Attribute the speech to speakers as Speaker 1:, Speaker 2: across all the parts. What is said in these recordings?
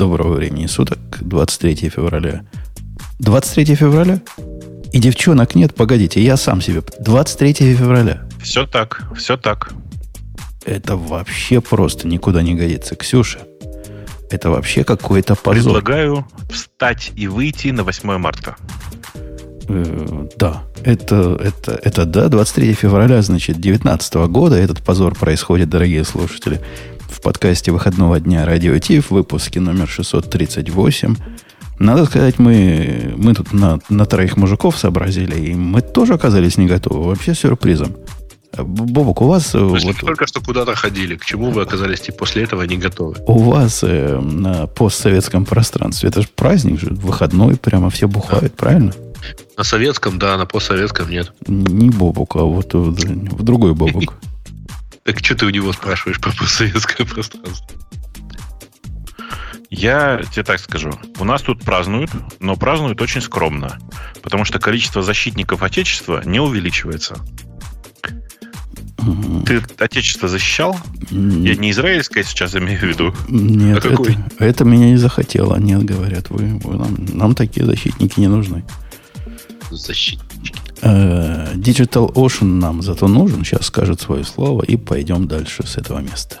Speaker 1: Доброго времени суток, 23 февраля. 23 февраля? И девчонок нет, погодите, я сам себе. 23 февраля.
Speaker 2: Все так, все так.
Speaker 1: Это вообще просто никуда не годится. Ксюша, это вообще какой-то позор.
Speaker 2: Предлагаю встать и выйти на 8 марта.
Speaker 1: Да, это, это, это да, 23 февраля, значит, 2019 года этот позор происходит, дорогие слушатели, в подкасте выходного дня Радио Тиф, выпуске номер 638. Надо сказать, мы, мы тут на, на троих мужиков сообразили, и мы тоже оказались не готовы. Вообще сюрпризом. Бобок, у вас...
Speaker 2: То есть вот, только что куда-то ходили. К чему вы оказались и после этого не готовы?
Speaker 1: У вас э, на постсоветском пространстве, это же праздник же, выходной, прямо все бухают, да. правильно?
Speaker 2: На советском, да, на постсоветском нет.
Speaker 1: Не Бобук, а вот в другой Бобук.
Speaker 2: Так что ты у него спрашиваешь про постсоветское пространство? Я тебе так скажу. У нас тут празднуют, но празднуют очень скромно. Потому что количество защитников Отечества не увеличивается. Ты Отечество защищал? Я не израильское сейчас имею в виду.
Speaker 1: Нет, а какой? Это, это меня не захотело. Нет, говорят, вы, вы нам, нам такие защитники не нужны.
Speaker 2: Защитники.
Speaker 1: Э, Digital Ocean нам зато нужен. Сейчас скажет свое слово и пойдем дальше с этого места.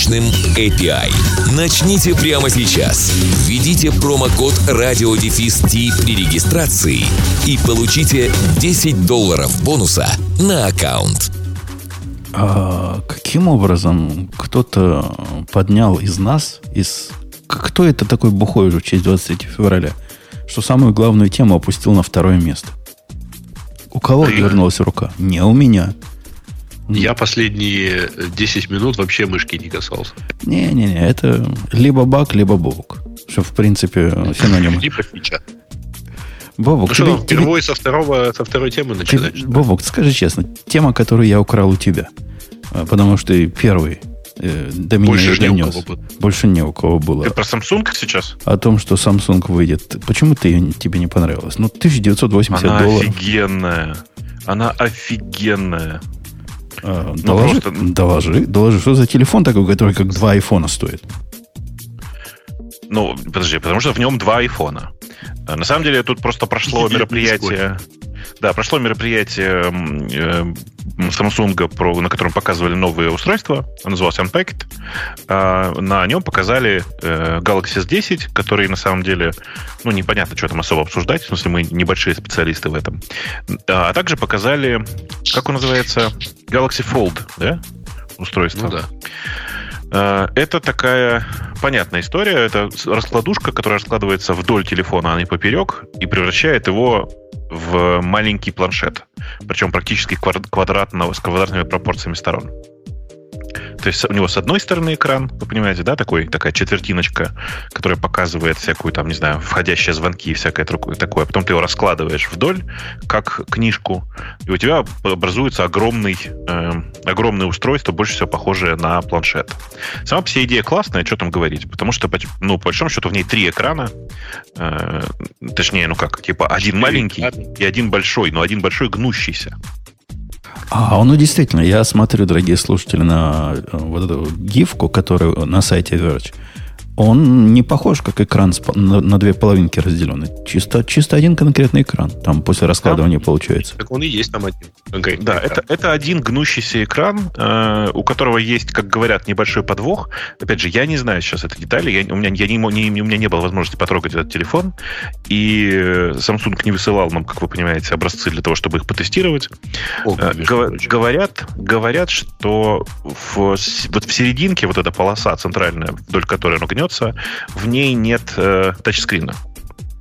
Speaker 3: мощным API. Начните прямо сейчас. Введите промокод RadioDefist при регистрации и получите 10 долларов бонуса на аккаунт.
Speaker 1: А каким образом кто-то поднял из нас, из... Кто это такой бухой уже в честь 23 февраля, что самую главную тему опустил на второе место? У кого вернулась рука? Не у меня.
Speaker 2: Я последние 10 минут вообще мышки не касался.
Speaker 1: Не-не-не, это либо баг, либо бог. Что, в принципе, синонимы.
Speaker 2: Либо фича.
Speaker 1: Бобок,
Speaker 2: ну тебе, что, впервые со, второго, со второй темы начинать? Ты,
Speaker 1: Бобок, скажи честно, тема, которую я украл у тебя, а, потому что ты первый э, до меня Больше донес. Не Больше не у кого было.
Speaker 2: Ты про Samsung сейчас?
Speaker 1: О том, что Samsung выйдет. Почему ты, тебе не понравилось? Ну, 1980
Speaker 2: Она
Speaker 1: долларов.
Speaker 2: Она офигенная. Она офигенная.
Speaker 1: А, ну, доложи, просто... доложи, доложи, что за телефон такой, который как два айфона стоит?
Speaker 2: Ну, подожди, потому что в нем два айфона. А, на самом деле тут просто прошло мероприятие. Да, прошло мероприятие э, Samsung, про, на котором показывали новые устройства. Он назывался Unpacked. А, на нем показали э, Galaxy S10, который на самом деле, ну, непонятно, что там особо обсуждать. В смысле, мы небольшие специалисты в этом. А также показали, как он называется, Galaxy Fold, да? Устройство. Ну да. Э, это такая понятная история. Это раскладушка, которая раскладывается вдоль телефона, а не поперек, и превращает его в маленький планшет. Причем практически квадратного, с квадратными пропорциями сторон. То есть у него с одной стороны экран, вы понимаете, да, такой, такая четвертиночка, которая показывает всякую там, не знаю, входящие звонки и всякое такое. Потом ты его раскладываешь вдоль, как книжку, и у тебя образуется огромный, э, огромное устройство, больше всего похожее на планшет. Сама вся идея классная, что там говорить, потому что, ну, по большому счету, в ней три экрана, э, точнее, ну как, типа один маленький и один большой, но один большой гнущийся.
Speaker 1: А, ну действительно, я смотрю, дорогие слушатели, на э, вот эту гифку, которую на сайте Verge он не похож, как экран на, на две половинки разделенный. Чисто, чисто один конкретный экран. Там после раскладывания там, получается.
Speaker 2: Так он и есть там один. Okay. Да, это, это один гнущийся экран, э, у которого есть, как говорят, небольшой подвох. Опять же, я не знаю сейчас этой детали. Я, у, меня, я не, не, у меня не было возможности потрогать этот телефон. И Samsung не высылал нам, как вы понимаете, образцы для того, чтобы их потестировать. О, э, Гов, говорят, говорят, что в, вот в серединке вот эта полоса центральная, вдоль которой оно гнется, в ней нет э, тачскрина.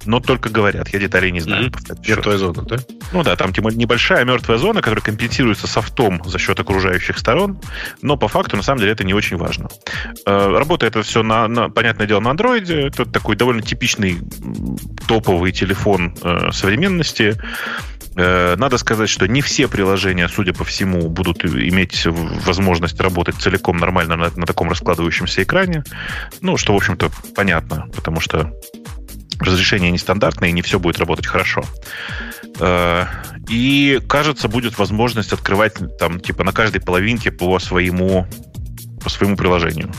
Speaker 2: но только говорят. Я деталей не знаю.
Speaker 4: Mm-hmm. Мертвая зона, да?
Speaker 2: Ну да, там типа, небольшая мертвая зона, которая компенсируется софтом за счет окружающих сторон, но по факту, на самом деле, это не очень важно. Э, работает это все, на, на, понятное дело, на андроиде. Это такой довольно типичный топовый телефон э, современности. Э, надо сказать, что не все приложения, судя по всему, будут иметь возможность работать целиком нормально на, на таком раскладывающемся экране. Ну, что, в общем-то, понятно, потому что разрешение нестандартное, и не все будет работать хорошо. Э, и, кажется, будет возможность открывать там, типа, на каждой половинке по своему, по своему приложению.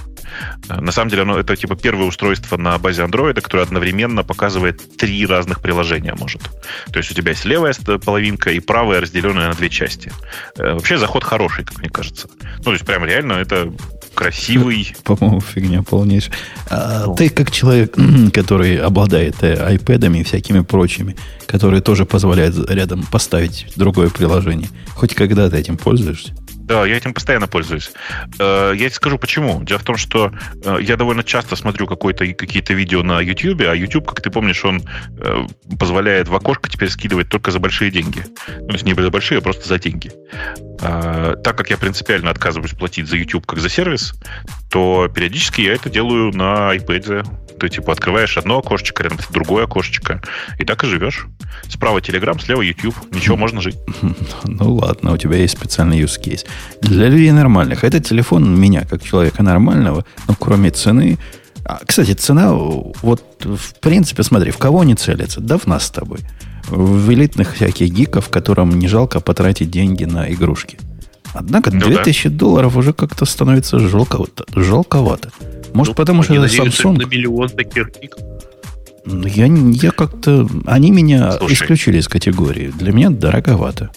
Speaker 2: Э, на самом деле, оно это типа первое устройство на базе Android, которое одновременно показывает три разных приложения может. То есть у тебя есть левая половинка и правая, разделенная на две части. Э, вообще заход хороший, как мне кажется. Ну, то есть прям реально это красивый.
Speaker 1: По-моему, фигня полнейшая. А, ну. Ты как человек, который обладает э, айпэдами и всякими прочими, которые тоже позволяют рядом поставить другое приложение, хоть когда ты этим пользуешься?
Speaker 2: Да, я этим постоянно пользуюсь. Э, я тебе скажу почему. Дело в том, что э, я довольно часто смотрю какие-то видео на YouTube, а YouTube, как ты помнишь, он э, позволяет в окошко теперь скидывать только за большие деньги. Ну, то есть не за большие, а просто за деньги. Так как я принципиально отказываюсь платить за YouTube как за сервис, то периодически я это делаю на iPad ты типа открываешь одно окошечко, рядом другое окошечко, и так и живешь. Справа Telegram, слева YouTube. Ничего, можно жить.
Speaker 1: Ну ладно, у тебя есть специальный use case. Для людей нормальных. Этот телефон меня, как человека нормального, ну, кроме цены, а, кстати, цена, вот, в принципе, смотри, в кого не целится? Да в нас с тобой. В элитных всяких гиков, которым не жалко потратить деньги на игрушки. Однако ну, 2000 да. долларов уже как-то становится жалковато. жалковато. Может, ну, потому что это Samsung.
Speaker 4: на миллион таких гигов.
Speaker 1: Ну, я, я как-то... Они меня Слушай. исключили из категории. Для меня дороговато.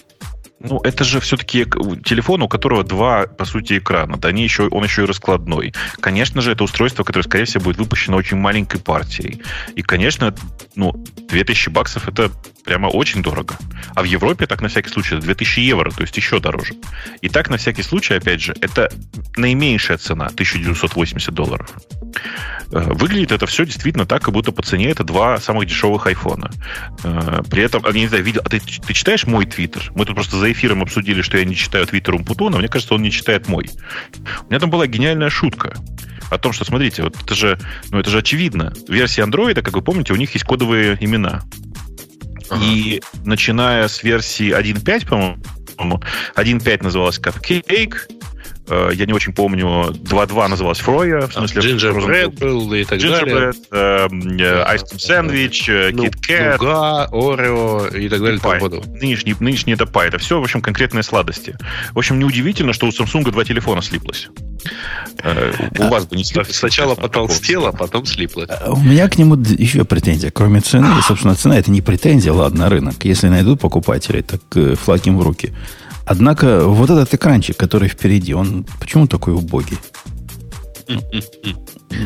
Speaker 2: Ну, это же все-таки телефон, у которого два, по сути, экрана. Да, они еще, он еще и раскладной. Конечно же, это устройство, которое, скорее всего, будет выпущено очень маленькой партией. И, конечно, ну, 2000 баксов это прямо очень дорого. А в Европе, так на всякий случай, это 2000 евро, то есть еще дороже. И так на всякий случай, опять же, это наименьшая цена, 1980 долларов. Э, выглядит это все действительно так, как будто по цене это два самых дешевых айфона. Э, при этом, я не знаю, видел, а ты, ты читаешь мой твиттер? Мы тут просто за эфиром обсудили, что я не читаю твиттер Умпутуна, мне кажется, он не читает мой. У меня там была гениальная шутка о том, что, смотрите, вот это же, ну, это же очевидно. Версии Android, как вы помните, у них есть кодовые имена. И начиная с версии 1.5, по-моему, 1.5 называлась Cupcake, я не очень помню, 2.2 называлась Фроя, в смысле...
Speaker 4: Gingerbread был и так далее.
Speaker 2: Gingerbread, э, Ice Cream Sandwich, ну, Kit Kat.
Speaker 4: Нуга, Орео и так далее.
Speaker 2: Пай. Нынешний, нынешний это пай. Это все, в общем, конкретные сладости. В общем, неудивительно, что у Samsung два телефона слиплось.
Speaker 4: Э, у вас бы не слиплось. Сначала потолстело, а потом слиплось.
Speaker 1: У меня к нему еще претензия. Кроме цены, собственно, цена это не претензия, ладно, рынок. Если найдут покупателей, так флаг им в руки. Однако вот этот экранчик, который впереди, он почему такой убогий?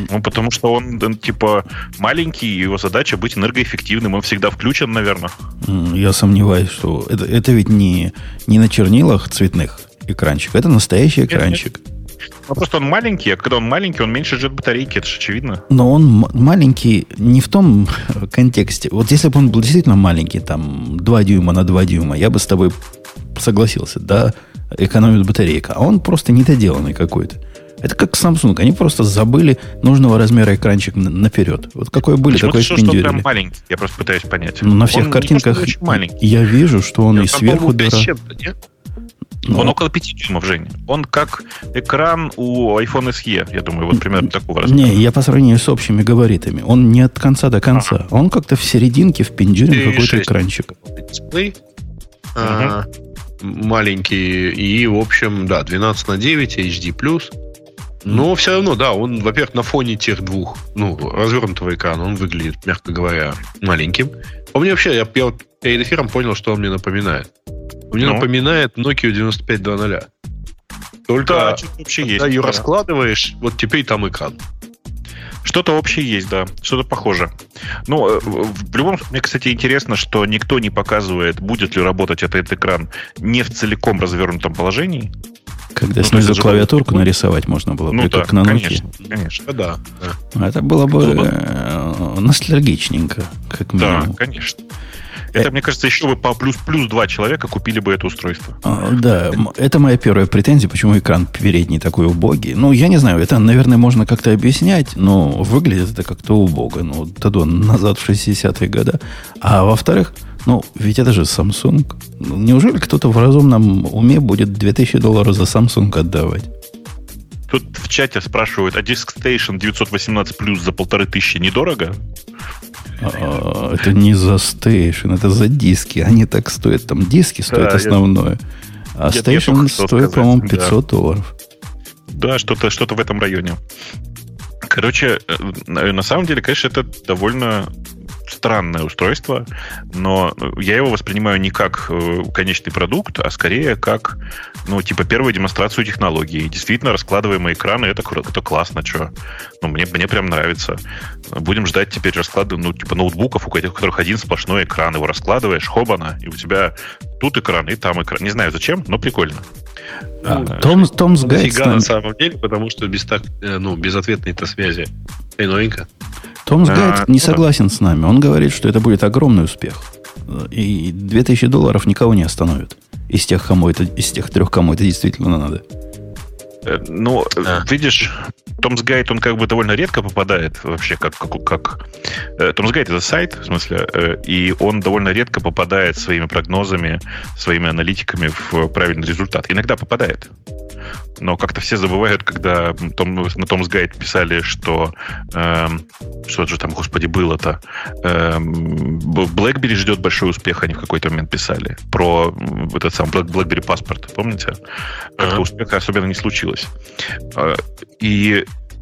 Speaker 2: Ну, потому что он, типа, маленький, его задача быть энергоэффективным. Он всегда включен, наверное.
Speaker 1: Я сомневаюсь, что это, это ведь не, не на чернилах цветных экранчик, это настоящий экранчик. Нет, нет.
Speaker 2: Ну, просто он маленький, а когда он маленький, он меньше ждет батарейки, это же очевидно.
Speaker 1: Но он маленький не в том контексте. Вот если бы он был действительно маленький, там, 2 дюйма на 2 дюйма, я бы с тобой согласился, да, экономит батарейка. А он просто недоделанный какой-то. Это как Samsung. Они просто забыли нужного размера экранчик наперед. Вот какой были, Почему такой
Speaker 2: он прям маленький? Я просто пытаюсь понять.
Speaker 1: Ну, на всех он картинках я вижу, что он Нет, и сверху... Дыра...
Speaker 2: Но... Он около 5 дюймов, Женя. Он как экран у iPhone SE, я думаю, вот примерно такого размера.
Speaker 1: Не, я по сравнению с общими габаритами. Он не от конца до конца. Ага. Он как-то в серединке, в пиндюре какой-то экранчик.
Speaker 4: Дисплей. Ага. Маленький. И, в общем, да, 12 на 9, HD+. Но все равно, да, он, во-первых, на фоне тех двух, ну, развернутого экрана, он выглядит, мягко говоря, маленьким. А мне вообще, я, я вот перед эфиром понял, что он мне напоминает. Он мне ну? напоминает Nokia 9520. Только да, вообще когда есть, ее да. раскладываешь, вот теперь там экран.
Speaker 2: Что-то общее есть, да. Что-то похоже. Ну, э, в любом случае, мне, кстати, интересно, что никто не показывает, будет ли работать этот экран не в целиком развернутом положении.
Speaker 1: Когда ну, снизу клавиатурку нарисовать можно было
Speaker 2: ну,
Speaker 1: бы,
Speaker 2: да,
Speaker 1: как на
Speaker 2: Nokia. Конечно, конечно.
Speaker 4: Да,
Speaker 1: да. Это было бы, было бы... Э, ностальгичненько, как минимум.
Speaker 2: Да, конечно. Это, мне кажется, еще бы по плюс-плюс два человека купили бы это устройство.
Speaker 1: А, да, это моя первая претензия, почему экран передний такой убогий. Ну, я не знаю, это, наверное, можно как-то объяснять, но выглядит это как-то убого. Ну, Тадо назад в 60-е годы. А во-вторых, ну, ведь это же Samsung. Ну, неужели кто-то в разумном уме будет 2000 долларов за Samsung отдавать?
Speaker 2: Тут в чате спрашивают, а DiskStation 918 плюс за полторы тысячи недорого?
Speaker 1: А, это не за стейшн, это за диски. Они так стоят. Там диски стоят да, основное. Я, а стейшн стоит, по-моему, 500 да. долларов.
Speaker 2: Да, что-то что в этом районе. Короче, э, на самом деле, конечно, это довольно странное устройство, но я его воспринимаю не как э, конечный продукт, а скорее как, ну, типа, первую демонстрацию технологии. Действительно, раскладываемые экраны, это, это классно, что. Ну, мне, мне прям нравится. Будем ждать теперь расклады, ну, типа, ноутбуков, у которых один сплошной экран. Его раскладываешь, хобана, и у тебя тут экран, и там экран. Не знаю зачем, но прикольно.
Speaker 1: А, Том, Томс Гайд...
Speaker 4: на самом деле, потому что без, так, э, ну, без ответной-то связи. И новенько.
Speaker 1: Томс Гайд не согласен с нами. Он говорит, что это будет огромный успех. И 2000 долларов никого не остановит. Из тех, кому это, из тех трех, кому это действительно надо.
Speaker 2: Э, ну, да. видишь, Томс Гайд, он как бы довольно редко попадает вообще как... как, как Томс Гайд это сайт, в смысле, э, и он довольно редко попадает своими прогнозами, своими аналитиками в правильный результат. Иногда попадает но как-то все забывают, когда том, на Томс Гайд писали, что эм, что же там, господи, было-то. Эм, BlackBerry ждет большой успех, они в какой-то момент писали. Про этот сам BlackBerry паспорт, помните? Как-то uh-huh. успеха особенно не случилось.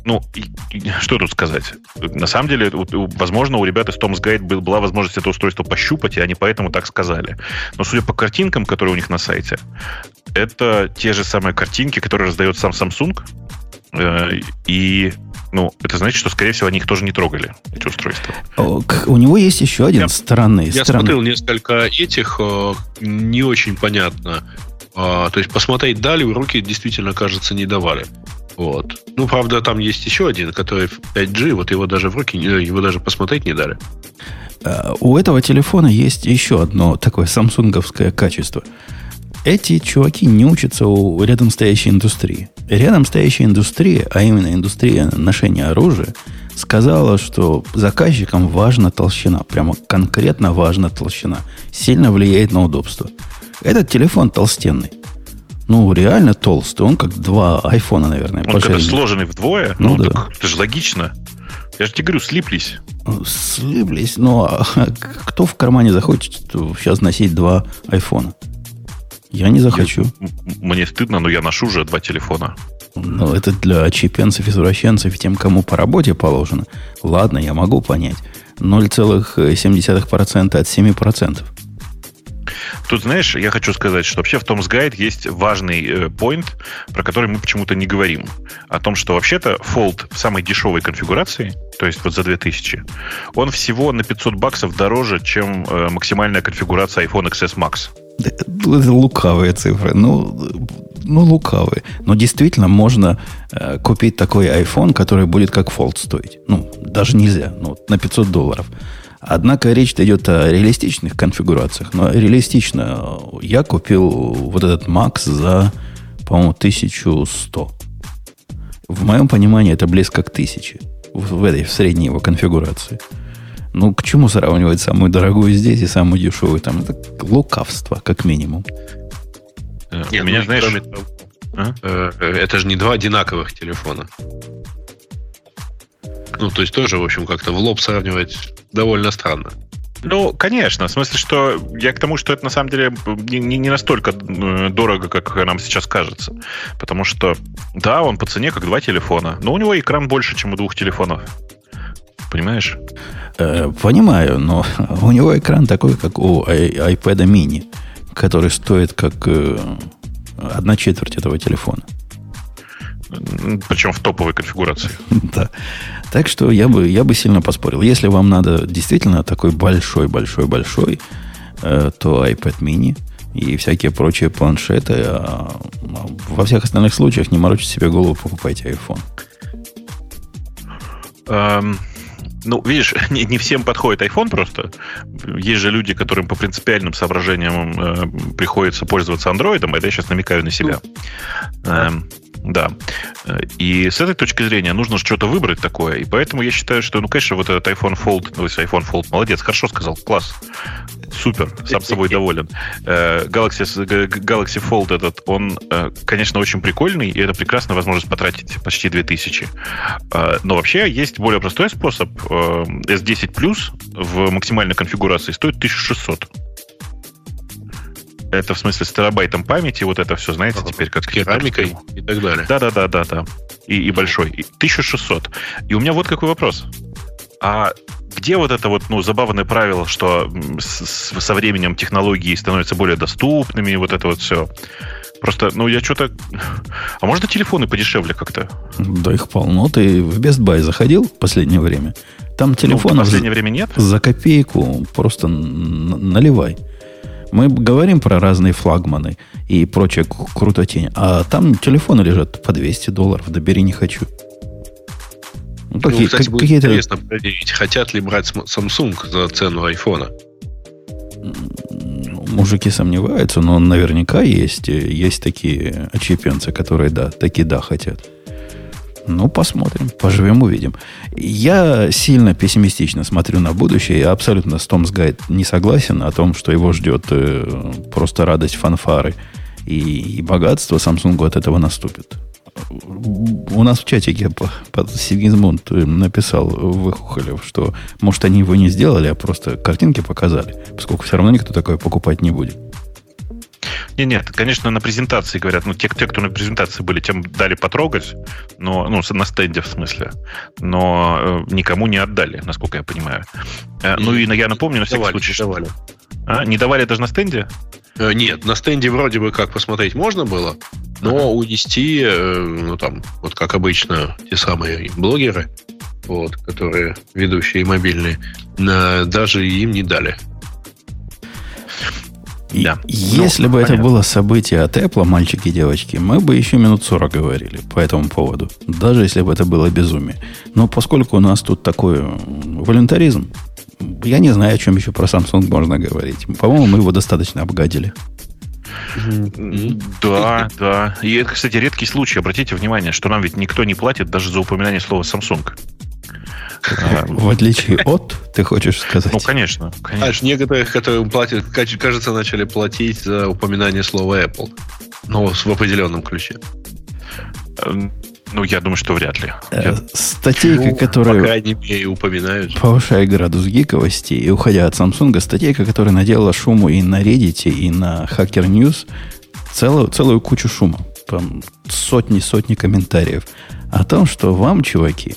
Speaker 2: Э, и ну, что тут сказать? На самом деле, возможно, у ребят из Tom's Guide была возможность это устройство пощупать, и они поэтому так сказали. Но судя по картинкам, которые у них на сайте, это те же самые картинки, которые раздает сам Samsung. Э, и ну, это значит, что, скорее всего, они их тоже не трогали, эти устройства.
Speaker 1: У него есть еще один я, странный...
Speaker 4: Я
Speaker 1: странный.
Speaker 4: смотрел несколько этих, э, не очень понятно. А, то есть посмотреть дали, в руки действительно, кажется, не давали. Вот. Ну, правда, там есть еще один, который 5G, вот его даже в руки, его даже посмотреть не дали.
Speaker 1: Э, у этого телефона есть еще одно такое самсунговское качество. Эти чуваки не учатся у рядом стоящей индустрии. Рядом стоящая индустрия, а именно индустрия ношения оружия, сказала, что заказчикам важна толщина. Прямо конкретно важна толщина. Сильно влияет на удобство. Этот телефон толстенный. Ну, реально толстый. Он как два айфона, наверное.
Speaker 2: Он когда сложенный вдвое? Ну, ну да. Так, это же логично. Я же тебе говорю, слиплись.
Speaker 1: Слиплись. Ну, а кто в кармане захочет сейчас носить два айфона? Я не захочу.
Speaker 2: Я, мне стыдно, но я ношу уже два телефона.
Speaker 1: Ну, это для очепенцев, извращенцев и тем, кому по работе положено. Ладно, я могу понять. 0,7% от 7%.
Speaker 2: Тут, знаешь, я хочу сказать, что вообще в Tom's Guide есть важный point, э, про который мы почему-то не говорим. О том, что вообще-то Fold в самой дешевой конфигурации, то есть вот за 2000, он всего на 500 баксов дороже, чем э, максимальная конфигурация iPhone XS Max.
Speaker 1: Это лукавые цифры. Ну, ну, лукавые. Но действительно можно э, купить такой iPhone, который будет как Fold стоить. Ну, даже нельзя. Ну, на 500 долларов. Однако речь идет о реалистичных конфигурациях. Но реалистично я купил вот этот Max за, по-моему, 1100. В моем понимании это близко к 1000 в этой в средней его конфигурации. Ну, к чему сравнивать самую дорогую здесь и самую дешевую там? Это лукавство, как минимум.
Speaker 4: Э, Нет, У меня, ну, знаешь... Кроме того, а? Э, это же не два одинаковых телефона. Ну, то есть тоже, в общем, как-то в лоб сравнивать довольно странно.
Speaker 2: Ну, конечно. В смысле, что я к тому, что это на самом деле не, не настолько э, дорого, как нам сейчас кажется. Потому что, да, он по цене как два телефона, но у него экран больше, чем у двух телефонов. Понимаешь?
Speaker 1: Э, понимаю, но у него экран такой, как у iPad mini, который стоит как э, одна четверть этого телефона.
Speaker 2: Причем в топовой конфигурации.
Speaker 1: Да. Так что я бы, я бы сильно поспорил. Если вам надо действительно такой большой-большой-большой, э, то iPad mini и всякие прочие планшеты. А, а во всех остальных случаях не морочите себе голову, покупайте iPhone.
Speaker 2: Эм, Ну, видишь, не, не всем подходит iPhone просто. Есть же люди, которым по принципиальным соображениям э, приходится пользоваться Android. Это я сейчас намекаю на себя. Ну, эм, да. И с этой точки зрения нужно что-то выбрать такое. И поэтому я считаю, что, ну, конечно, вот этот iPhone Fold, ну, iPhone Fold, молодец, хорошо сказал, класс. Супер, сам собой доволен. Э, Galaxy, Galaxy Fold этот, он, э, конечно, очень прикольный, и это прекрасная возможность потратить почти 2000. Э, но вообще есть более простой способ. S10 Plus в максимальной конфигурации стоит 1600. Это в смысле с терабайтом памяти, вот это все, знаете, ага. теперь как с
Speaker 4: керамикой и так далее.
Speaker 2: Да, да, да, да, да. И, и большой. И 1600. И у меня вот какой вопрос. А где вот это вот, ну, забавное правило, что с, со временем технологии становятся более доступными, вот это вот все. Просто, ну, я что-то... А можно телефоны подешевле как-то?
Speaker 1: Да их полно. Ты в Best Buy заходил в последнее время? Там телефон ну,
Speaker 2: в последнее время нет.
Speaker 1: За копейку просто наливай. Мы говорим про разные флагманы и прочее крутотень, а там телефоны лежат по 200 долларов, да бери не хочу.
Speaker 4: Ну, какие, ну, кстати, как, будет какие-то... интересно проверить, хотят ли брать Samsung за цену айфона.
Speaker 1: Мужики сомневаются, но наверняка есть, есть такие очепенцы, которые, да, такие да хотят. Ну, посмотрим, поживем, увидим. Я сильно пессимистично смотрю на будущее. Я абсолютно с Том Гайд не согласен о том, что его ждет э, просто радость фанфары и, и богатство Samsung от этого наступит. У нас в чатике Сигизмунд написал Выхухолев, что, может, они его не сделали, а просто картинки показали, поскольку все равно никто такое покупать не будет.
Speaker 2: Нет, нет, конечно, на презентации говорят, ну, те, те, кто на презентации были, тем дали потрогать, но, ну, на стенде в смысле, но э, никому не отдали, насколько я понимаю. Э, ну, и я напомню, на всякий давали, случай, что... А, не давали даже на стенде?
Speaker 4: Э, нет, на стенде вроде бы как посмотреть можно было, но унести, э, ну, там, вот как обычно, те самые блогеры, вот, которые ведущие мобильные, даже им не дали.
Speaker 1: Да. Если ну, бы понятно. это было событие от Apple, мальчики и девочки, мы бы еще минут 40 говорили по этому поводу. Даже если бы это было безумие. Но поскольку у нас тут такой волюнтаризм, я не знаю, о чем еще про Samsung можно говорить. По-моему, мы его достаточно обгадили.
Speaker 2: Да, да. И это, кстати, редкий случай. Обратите внимание, что нам ведь никто не платит даже за упоминание слова Samsung.
Speaker 1: В отличие от, ты хочешь сказать?
Speaker 2: Ну, конечно. конечно.
Speaker 4: Знаешь, некоторых, которые платят, кажется, начали платить за упоминание слова Apple. Но в определенном ключе.
Speaker 2: Эм, ну, я думаю, что вряд ли.
Speaker 1: Э, статейка, ну, которая...
Speaker 4: По крайней мере, упоминают.
Speaker 1: Повышая градус гиковости и уходя от Samsung, статейка, которая наделала шуму и на Reddit, и на Hacker News, целую, целую кучу шума. Сотни-сотни комментариев о том, что вам, чуваки,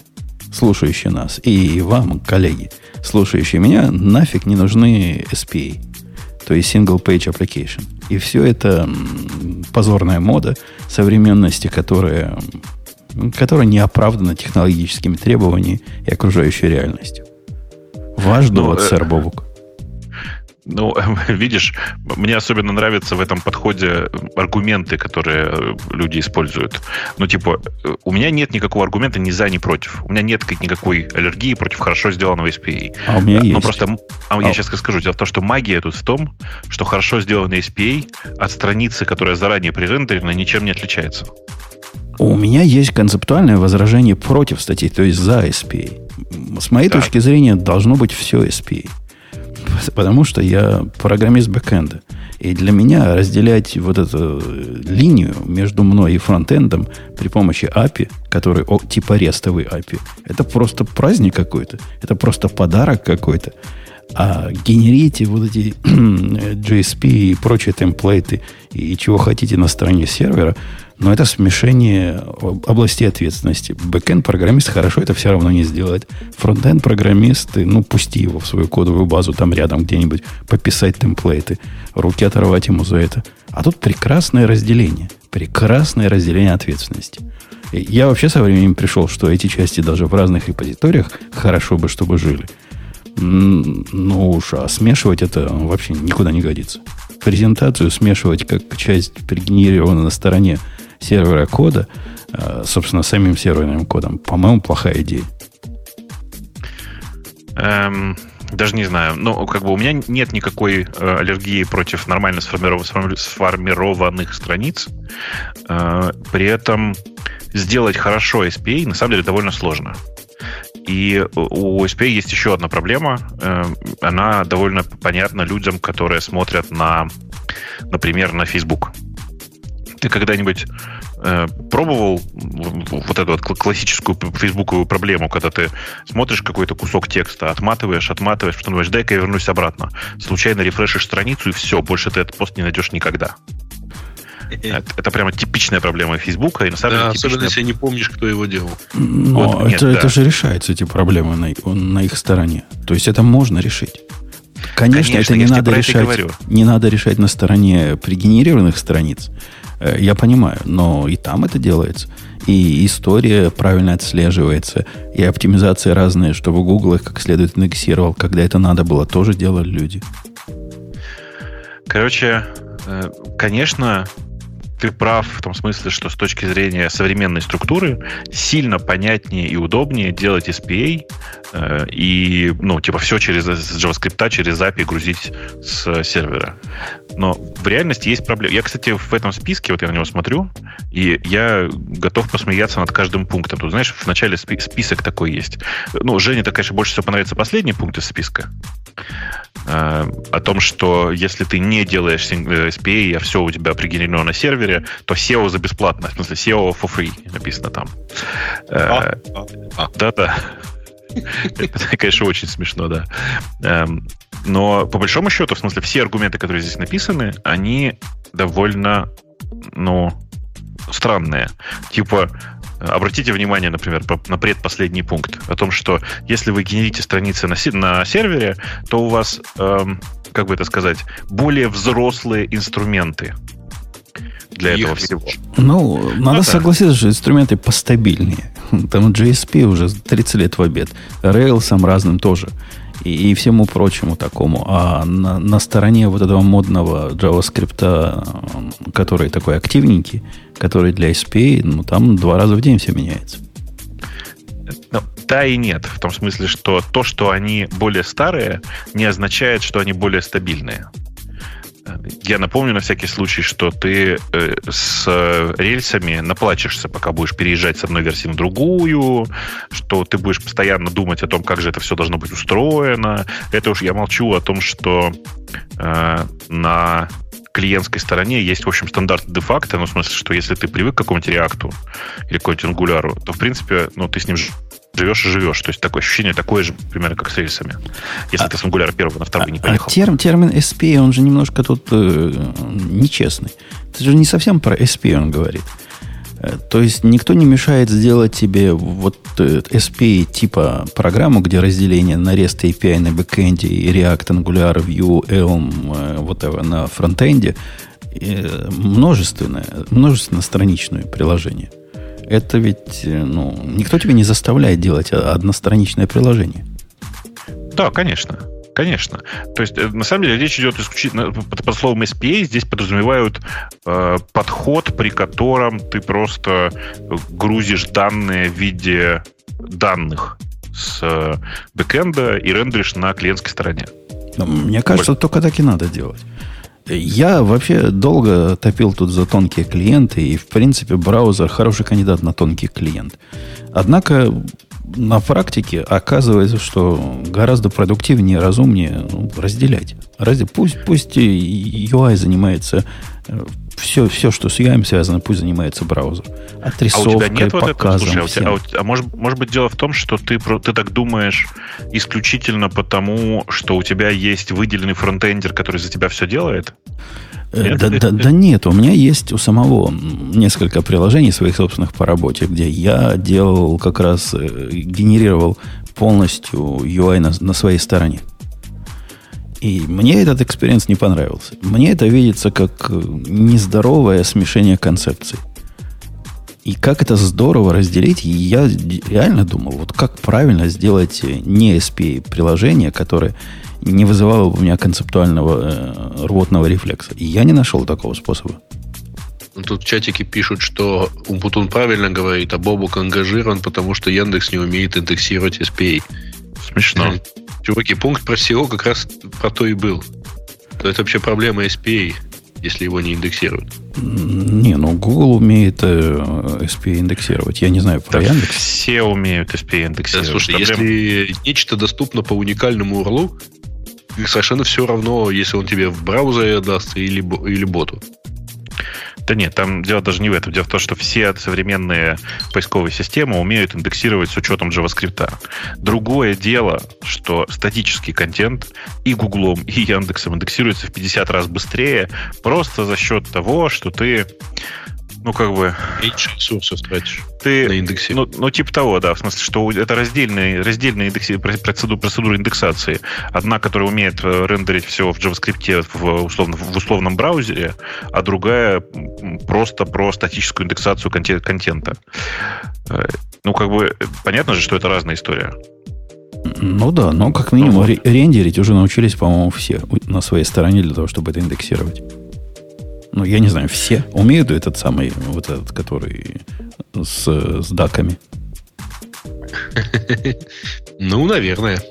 Speaker 1: слушающие нас, и вам, коллеги, слушающие меня, нафиг не нужны SPA, то есть Single Page Application. И все это позорная мода современности, которая, которая не оправдана технологическими требованиями и окружающей реальностью. Ваш довод, ну, сэр Бобук.
Speaker 2: Ну, видишь, мне особенно нравятся в этом подходе аргументы, которые э, люди используют. Ну, типа, э, у меня нет никакого аргумента ни за, ни против. У меня нет никакой аллергии против хорошо сделанного SPA.
Speaker 1: А у меня
Speaker 2: ну,
Speaker 1: есть.
Speaker 2: просто, а, а я сейчас скажу, дело в том, что магия тут в том, что хорошо сделанный SPA от страницы, которая заранее пререндерена, ничем не отличается.
Speaker 1: У меня есть концептуальное возражение против статьи, то есть за SPA. С моей да. точки зрения, должно быть все SPA. Потому что я программист бэкэнда. И для меня разделять вот эту линию между мной и фронтендом при помощи API, который о, типа рестовый API, это просто праздник какой-то. Это просто подарок какой-то. А генерите вот эти GSP и прочие темплейты и чего хотите на стороне сервера – но это смешение областей ответственности. Бэкенд-программист хорошо это все равно не сделает. Фронтенд-программист, ну, пусти его в свою кодовую базу там рядом где-нибудь, пописать темплейты, руки оторвать ему за это. А тут прекрасное разделение. Прекрасное разделение ответственности. И я вообще со временем пришел, что эти части даже в разных репозиториях хорошо бы, чтобы жили. Ну уж, а смешивать это вообще никуда не годится. Презентацию смешивать как часть пригенерирована на стороне сервера кода, э, собственно, самим серверным кодом, по-моему, плохая идея.
Speaker 2: Эм, даже не знаю. Ну, как бы у меня нет никакой э, аллергии против нормально сформиров... сформированных страниц. Э, при этом сделать хорошо SPA на самом деле довольно сложно. И у SPA есть еще одна проблема. Э, она довольно понятна людям, которые смотрят на, например, на Facebook. Ты когда-нибудь э, пробовал вот эту вот классическую фейсбуковую проблему, когда ты смотришь какой-то кусок текста, отматываешь, отматываешь, потом думаешь, дай-ка я вернусь обратно. Случайно рефрешишь страницу, и все, больше ты этот пост не найдешь никогда. Это, это прямо типичная проблема Фейсбука. И на самом
Speaker 4: да,
Speaker 2: деле
Speaker 4: типичная... особенно если не помнишь, кто его делал.
Speaker 1: Но вот, это, нет, это да. же решается, эти проблемы на, на их стороне. То есть это можно решить. Конечно, Конечно это не надо решать. Не надо решать на стороне пригенерированных страниц. Э, я понимаю, но и там это делается. И история правильно отслеживается, и оптимизации разные, чтобы Google их как следует индексировал. Когда это надо было, тоже делали люди.
Speaker 2: Короче, э, конечно, ты прав в том смысле, что с точки зрения современной структуры сильно понятнее и удобнее делать SPA э, и, ну, типа, все через JavaScript, через API грузить с сервера. Но в реальности есть проблема. Я, кстати, в этом списке, вот я на него смотрю, и я готов посмеяться над каждым пунктом. Тут, знаешь, в начале список такой есть. Ну, Жене-то, конечно, больше всего понравится последний пункт из списка. Э, о том, что если ты не делаешь SPA, а все у тебя пригенерено на сервере, то SEO за бесплатно. В смысле, SEO for free написано там. Э, да-да. Это, конечно, очень смешно, да. Эм, но по большому счету, в смысле, все аргументы, которые здесь написаны, они довольно, ну, странные. Типа, Обратите внимание, например, на предпоследний пункт о том, что если вы генерите страницы на, на сервере, то у вас, эм, как бы это сказать, более взрослые инструменты для этого всего.
Speaker 1: Ну, надо ну, согласиться, что инструменты постабильнее. Там GSP уже 30 лет в обед. Rails разным тоже и, и всему прочему такому. А на, на стороне вот этого модного JavaScript, который такой активненький, который для SPA, ну, там два раза в день все меняется.
Speaker 2: Ну, да и нет. В том смысле, что то, что они более старые, не означает, что они более стабильные. Я напомню на всякий случай, что ты э, с рельсами наплачешься, пока будешь переезжать с одной версии на другую, что ты будешь постоянно думать о том, как же это все должно быть устроено. Это уж я молчу о том, что э, на клиентской стороне есть, в общем, стандарт де-факто, ну, в смысле, что если ты привык к какому-нибудь реакту или какому-нибудь ангуляру, то, в принципе, ну, ты с ним живешь и живешь. То есть такое ощущение такое же, примерно, как с рельсами. Если а, ты с Angular первого на второй а, не поехал.
Speaker 1: А терм, термин SP, он же немножко тут э, нечестный. Это же не совсем про SP он говорит. Э, то есть никто не мешает сделать тебе вот э, SP типа программу, где разделение на REST API на бэкэнде и React, Angular, Vue, Elm, э, вот это на фронтенде множественное, множественно страничное приложение это ведь, э, ну, никто тебя не заставляет делать одностраничное приложение.
Speaker 2: Да, конечно. Конечно. То есть, э, на самом деле, речь идет исключительно под, под словом SPA. Здесь подразумевают э, подход, при котором ты просто грузишь данные в виде данных с э, бэкэнда и рендеришь на клиентской стороне.
Speaker 1: Мне кажется, Боль... только так и надо делать. Я вообще долго топил тут за тонкие клиенты, и, в принципе, браузер хороший кандидат на тонкий клиент. Однако на практике оказывается, что гораздо продуктивнее, разумнее ну, разделять. Ради, пусть, пусть UI занимается все, все, что с UI связано, пусть занимается браузер. Отрисовкой, а у тебя нет вот этого? Слушай,
Speaker 2: а, у тебя, а, а может, может быть дело в том, что ты, ты так думаешь исключительно потому, что у тебя есть выделенный фронтендер, который за тебя все делает?
Speaker 1: Э, да, да, да нет, у меня есть у самого несколько приложений своих собственных по работе, где я делал как раз, э, генерировал полностью UI на, на своей стороне. И мне этот experience не понравился. Мне это видится как э, нездоровое смешение концепций. И как это здорово разделить, я реально думал, вот как правильно сделать не SPA приложение, которое не вызывало у меня концептуального э, рвотного рефлекса. И я не нашел такого способа.
Speaker 4: Ну, тут в чатике пишут, что Умпутун правильно говорит, а Бобук ангажирован, потому что Яндекс не умеет индексировать SPA.
Speaker 2: Смешно.
Speaker 4: Чуваки, пункт про SEO как раз про то и был. То это вообще проблема SPA, если его не индексируют.
Speaker 1: Не, ну Google умеет э, SPA индексировать. Я не знаю про
Speaker 2: Да,
Speaker 1: Яндекс.
Speaker 2: все умеют
Speaker 4: Да,
Speaker 2: индексировать.
Speaker 4: слушай,
Speaker 2: Проблема-
Speaker 4: если нечто доступно по уникальному URL, совершенно все равно, если он тебе в браузере даст или, или боту.
Speaker 2: Да нет, там дело даже не в этом. Дело в том, что все современные поисковые системы умеют индексировать с учетом JavaScript. Другое дело, что статический контент и Гуглом, и Яндексом индексируется в 50 раз быстрее, просто за счет того, что ты, ну, как бы,
Speaker 4: Меньше ресурсов тратишь
Speaker 2: ты
Speaker 4: на индексе.
Speaker 2: Ну, ну, типа того, да. В смысле, что это раздельные, раздельные индекси, процедуры, процедуры индексации. Одна, которая умеет э, рендерить все в JavaScript в, условно, в условном браузере, а другая просто про статическую индексацию конте- контента. Э, Ну, как бы, понятно же, что это разная история.
Speaker 1: Ну да, но как минимум
Speaker 2: Ну вот.
Speaker 1: ре- рендерить уже научились, по-моему, все на своей стороне для того, чтобы это индексировать. Ну, я не знаю, все умеют этот самый, вот этот, который с, с даками.
Speaker 4: Ну, наверное.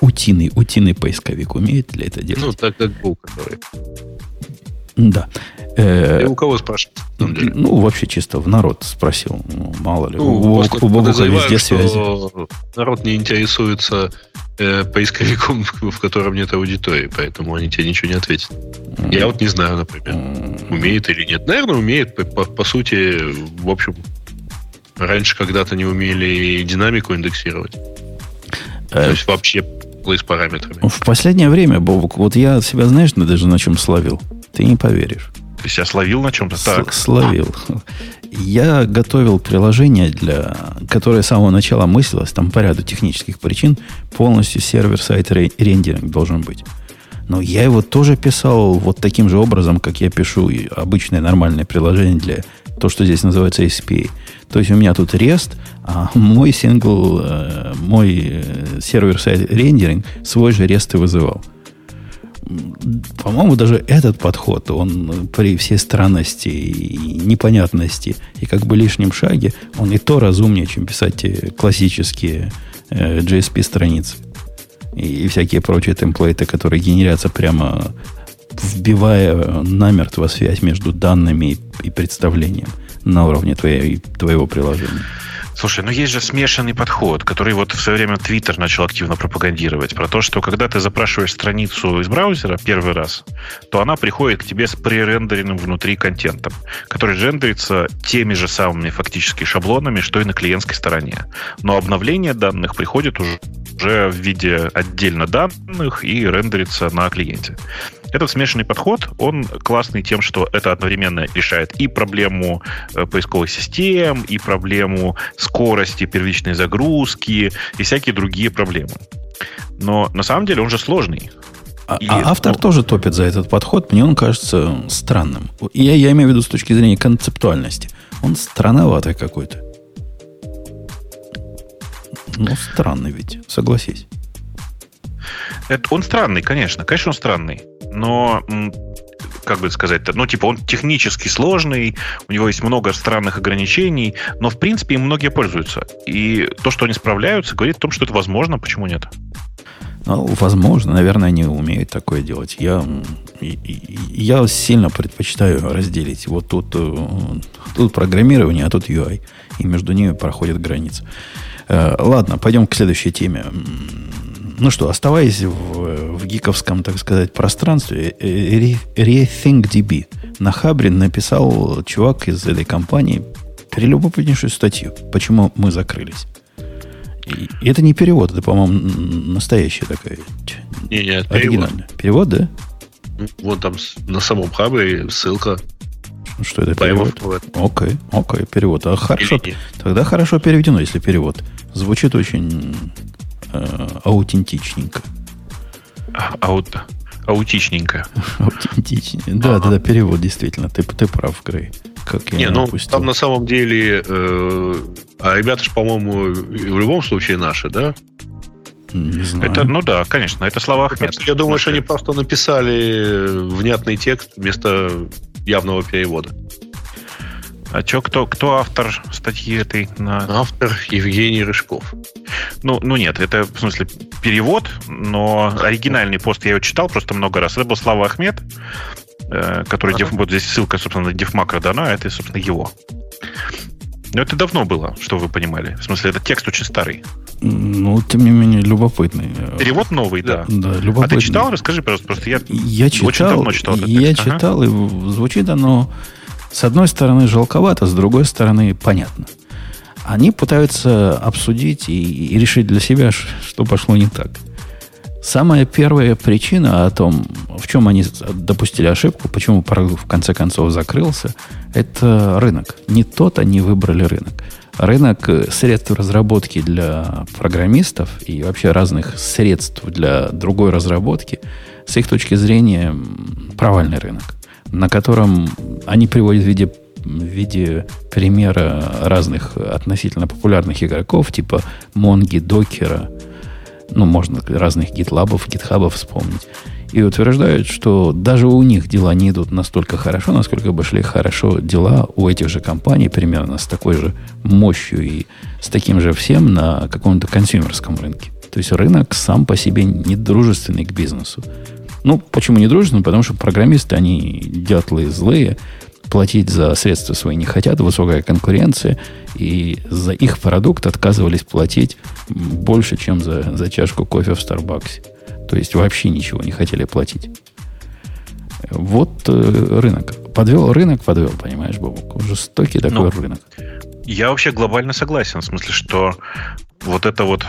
Speaker 1: Утиный, утиный поисковик умеет ли это делать?
Speaker 4: Ну, так как был, который.
Speaker 1: Да. Э,
Speaker 4: Я у кого самом деле?
Speaker 1: ну, вообще чисто в народ спросил. Ну, мало ли.
Speaker 4: Ну,
Speaker 1: у,
Speaker 4: подозреваю,
Speaker 1: везде связи.
Speaker 4: народ не интересуется э, поисковиком, в котором нет аудитории, поэтому они тебе ничего не ответят. Я вот не знаю, например, умеет или нет. Наверное, умеет. По, по- по сути, в общем, раньше когда-то не умели динамику индексировать.
Speaker 1: э,
Speaker 4: То есть вообще с параметрами.
Speaker 1: В последнее время, Бобук, вот я себя, знаешь, на- даже на чем словил? Ты не поверишь.
Speaker 2: Ты себя словил на чем-то? Так.
Speaker 1: Словил. Я готовил приложение, для, которое с самого начала мыслилось, там по ряду технических причин, полностью server-side ре- рендеринг должен быть. Но я его тоже писал вот таким же образом, как я пишу обычное нормальное приложение для то, что здесь называется SPA. То есть у меня тут REST, а мой сингл, э, мой э, server-side рендеринг свой же REST и вызывал. По-моему, даже этот подход, он при всей странности и непонятности и как бы лишнем шаге, он и то разумнее, чем писать те классические э, JSP-страницы и всякие прочие темплейты, которые генерятся прямо вбивая намертво связь между данными и, представлением на уровне твоей, твоего приложения.
Speaker 2: Слушай, ну есть же смешанный подход, который вот в свое время Твиттер начал активно пропагандировать. Про то, что когда ты запрашиваешь страницу из браузера первый раз, то она приходит к тебе с пререндеренным внутри контентом, который рендерится теми же самыми фактически шаблонами, что и на клиентской стороне. Но обновление данных приходит уже уже в виде отдельно данных и рендерится на клиенте. Этот смешанный подход, он классный тем, что это одновременно решает и проблему э, поисковых систем, и проблему скорости первичной загрузки, и всякие другие проблемы. Но на самом деле он же сложный.
Speaker 1: А,
Speaker 2: И,
Speaker 1: а автор
Speaker 2: ну-
Speaker 1: тоже топит за этот подход. Мне он кажется странным. Я, я имею в виду с точки зрения концептуальности. Он странноватый какой-то. Ну, странный ведь, согласись.
Speaker 2: Это, он странный, конечно. Конечно, он странный. Но, как бы сказать-то, ну, типа, он технически сложный, у него есть много странных ограничений, но, в принципе, им многие пользуются. И то, что они справляются, говорит о том, что это возможно, почему нет?
Speaker 1: Ну, возможно, наверное, они умеют такое делать. Я, я сильно предпочитаю разделить. Вот тут, э, тут программирование, а тут UI. И между ними проходит граница. Э, Ладно, пойдем к следующей теме. Ну что, оставаясь в, в гиковском, так сказать, пространстве, э, Re- RethinkDB на Хабре написал чувак из этой компании прелюбопытнейшую статью, почему мы закрылись. И это не перевод, это, по-моему, настоящая такая
Speaker 4: Не, не, перевод.
Speaker 1: оригинальная. Перевод, да?
Speaker 4: Вон там на самом хабре ссылка.
Speaker 1: Ну, Что это перевод? Окей, окей, перевод. А хорошо,
Speaker 4: Или нет.
Speaker 1: тогда хорошо переведено, если перевод. Звучит очень э, аутентичненько.
Speaker 2: А- Аут, аутичненько.
Speaker 1: Аутентичнее. Да, да, да, перевод действительно. Ты, ты прав, Грей. Как я
Speaker 4: Не, ну
Speaker 1: упустил.
Speaker 4: там на самом деле, э, а ребята же, по-моему, в любом случае наши, да?
Speaker 1: Не знаю.
Speaker 2: Это, ну да, конечно, это слова Ахмед.
Speaker 4: Я думаю, что они просто написали внятный текст вместо явного перевода.
Speaker 2: А чё, кто, кто автор статьи этой? На...
Speaker 4: Автор Евгений Рыжков.
Speaker 2: Ну, ну нет, это в смысле перевод, но оригинальный пост я его читал просто много раз. Это был Слава Ахмед, э, который, ага. вот здесь ссылка, собственно, на Дефмакро дана, а это, собственно, его. Но это давно было, что вы понимали. В смысле, этот текст очень старый.
Speaker 1: Ну, тем не менее, любопытный.
Speaker 2: Перевод новый, да.
Speaker 1: Да, любопытный. А ты
Speaker 2: читал? Расскажи, пожалуйста, просто я,
Speaker 1: я читал, очень давно читал этот Я текст. читал, ага. и звучит оно, с одной стороны, жалковато, с другой стороны, понятно. Они пытаются обсудить и, и решить для себя, что пошло не так. Самая первая причина о том, в чем они допустили ошибку, почему продукт в конце концов закрылся, это рынок. Не тот они выбрали рынок. Рынок средств разработки для программистов и вообще разных средств для другой разработки, с их точки зрения, провальный рынок, на котором они приводят в виде в виде примера разных относительно популярных игроков, типа Монги, Докера, ну, можно разных гитлабов, гитхабов вспомнить, и утверждают, что даже у них дела не идут настолько хорошо, насколько бы шли хорошо дела у этих же компаний, примерно с такой же мощью и с таким же всем на каком-то консюмерском рынке. То есть рынок сам по себе не дружественный к бизнесу. Ну, почему не дружественный? Потому что программисты, они дятлы злые, платить за средства свои не хотят, высокая конкуренция, и за их продукт отказывались платить больше, чем за, за чашку кофе в Старбаксе. То есть вообще ничего не хотели платить. Вот э, рынок. Подвел рынок, подвел, понимаешь, Бобок. Жестокий такой ну, рынок.
Speaker 2: Я вообще глобально согласен. В смысле, что вот это вот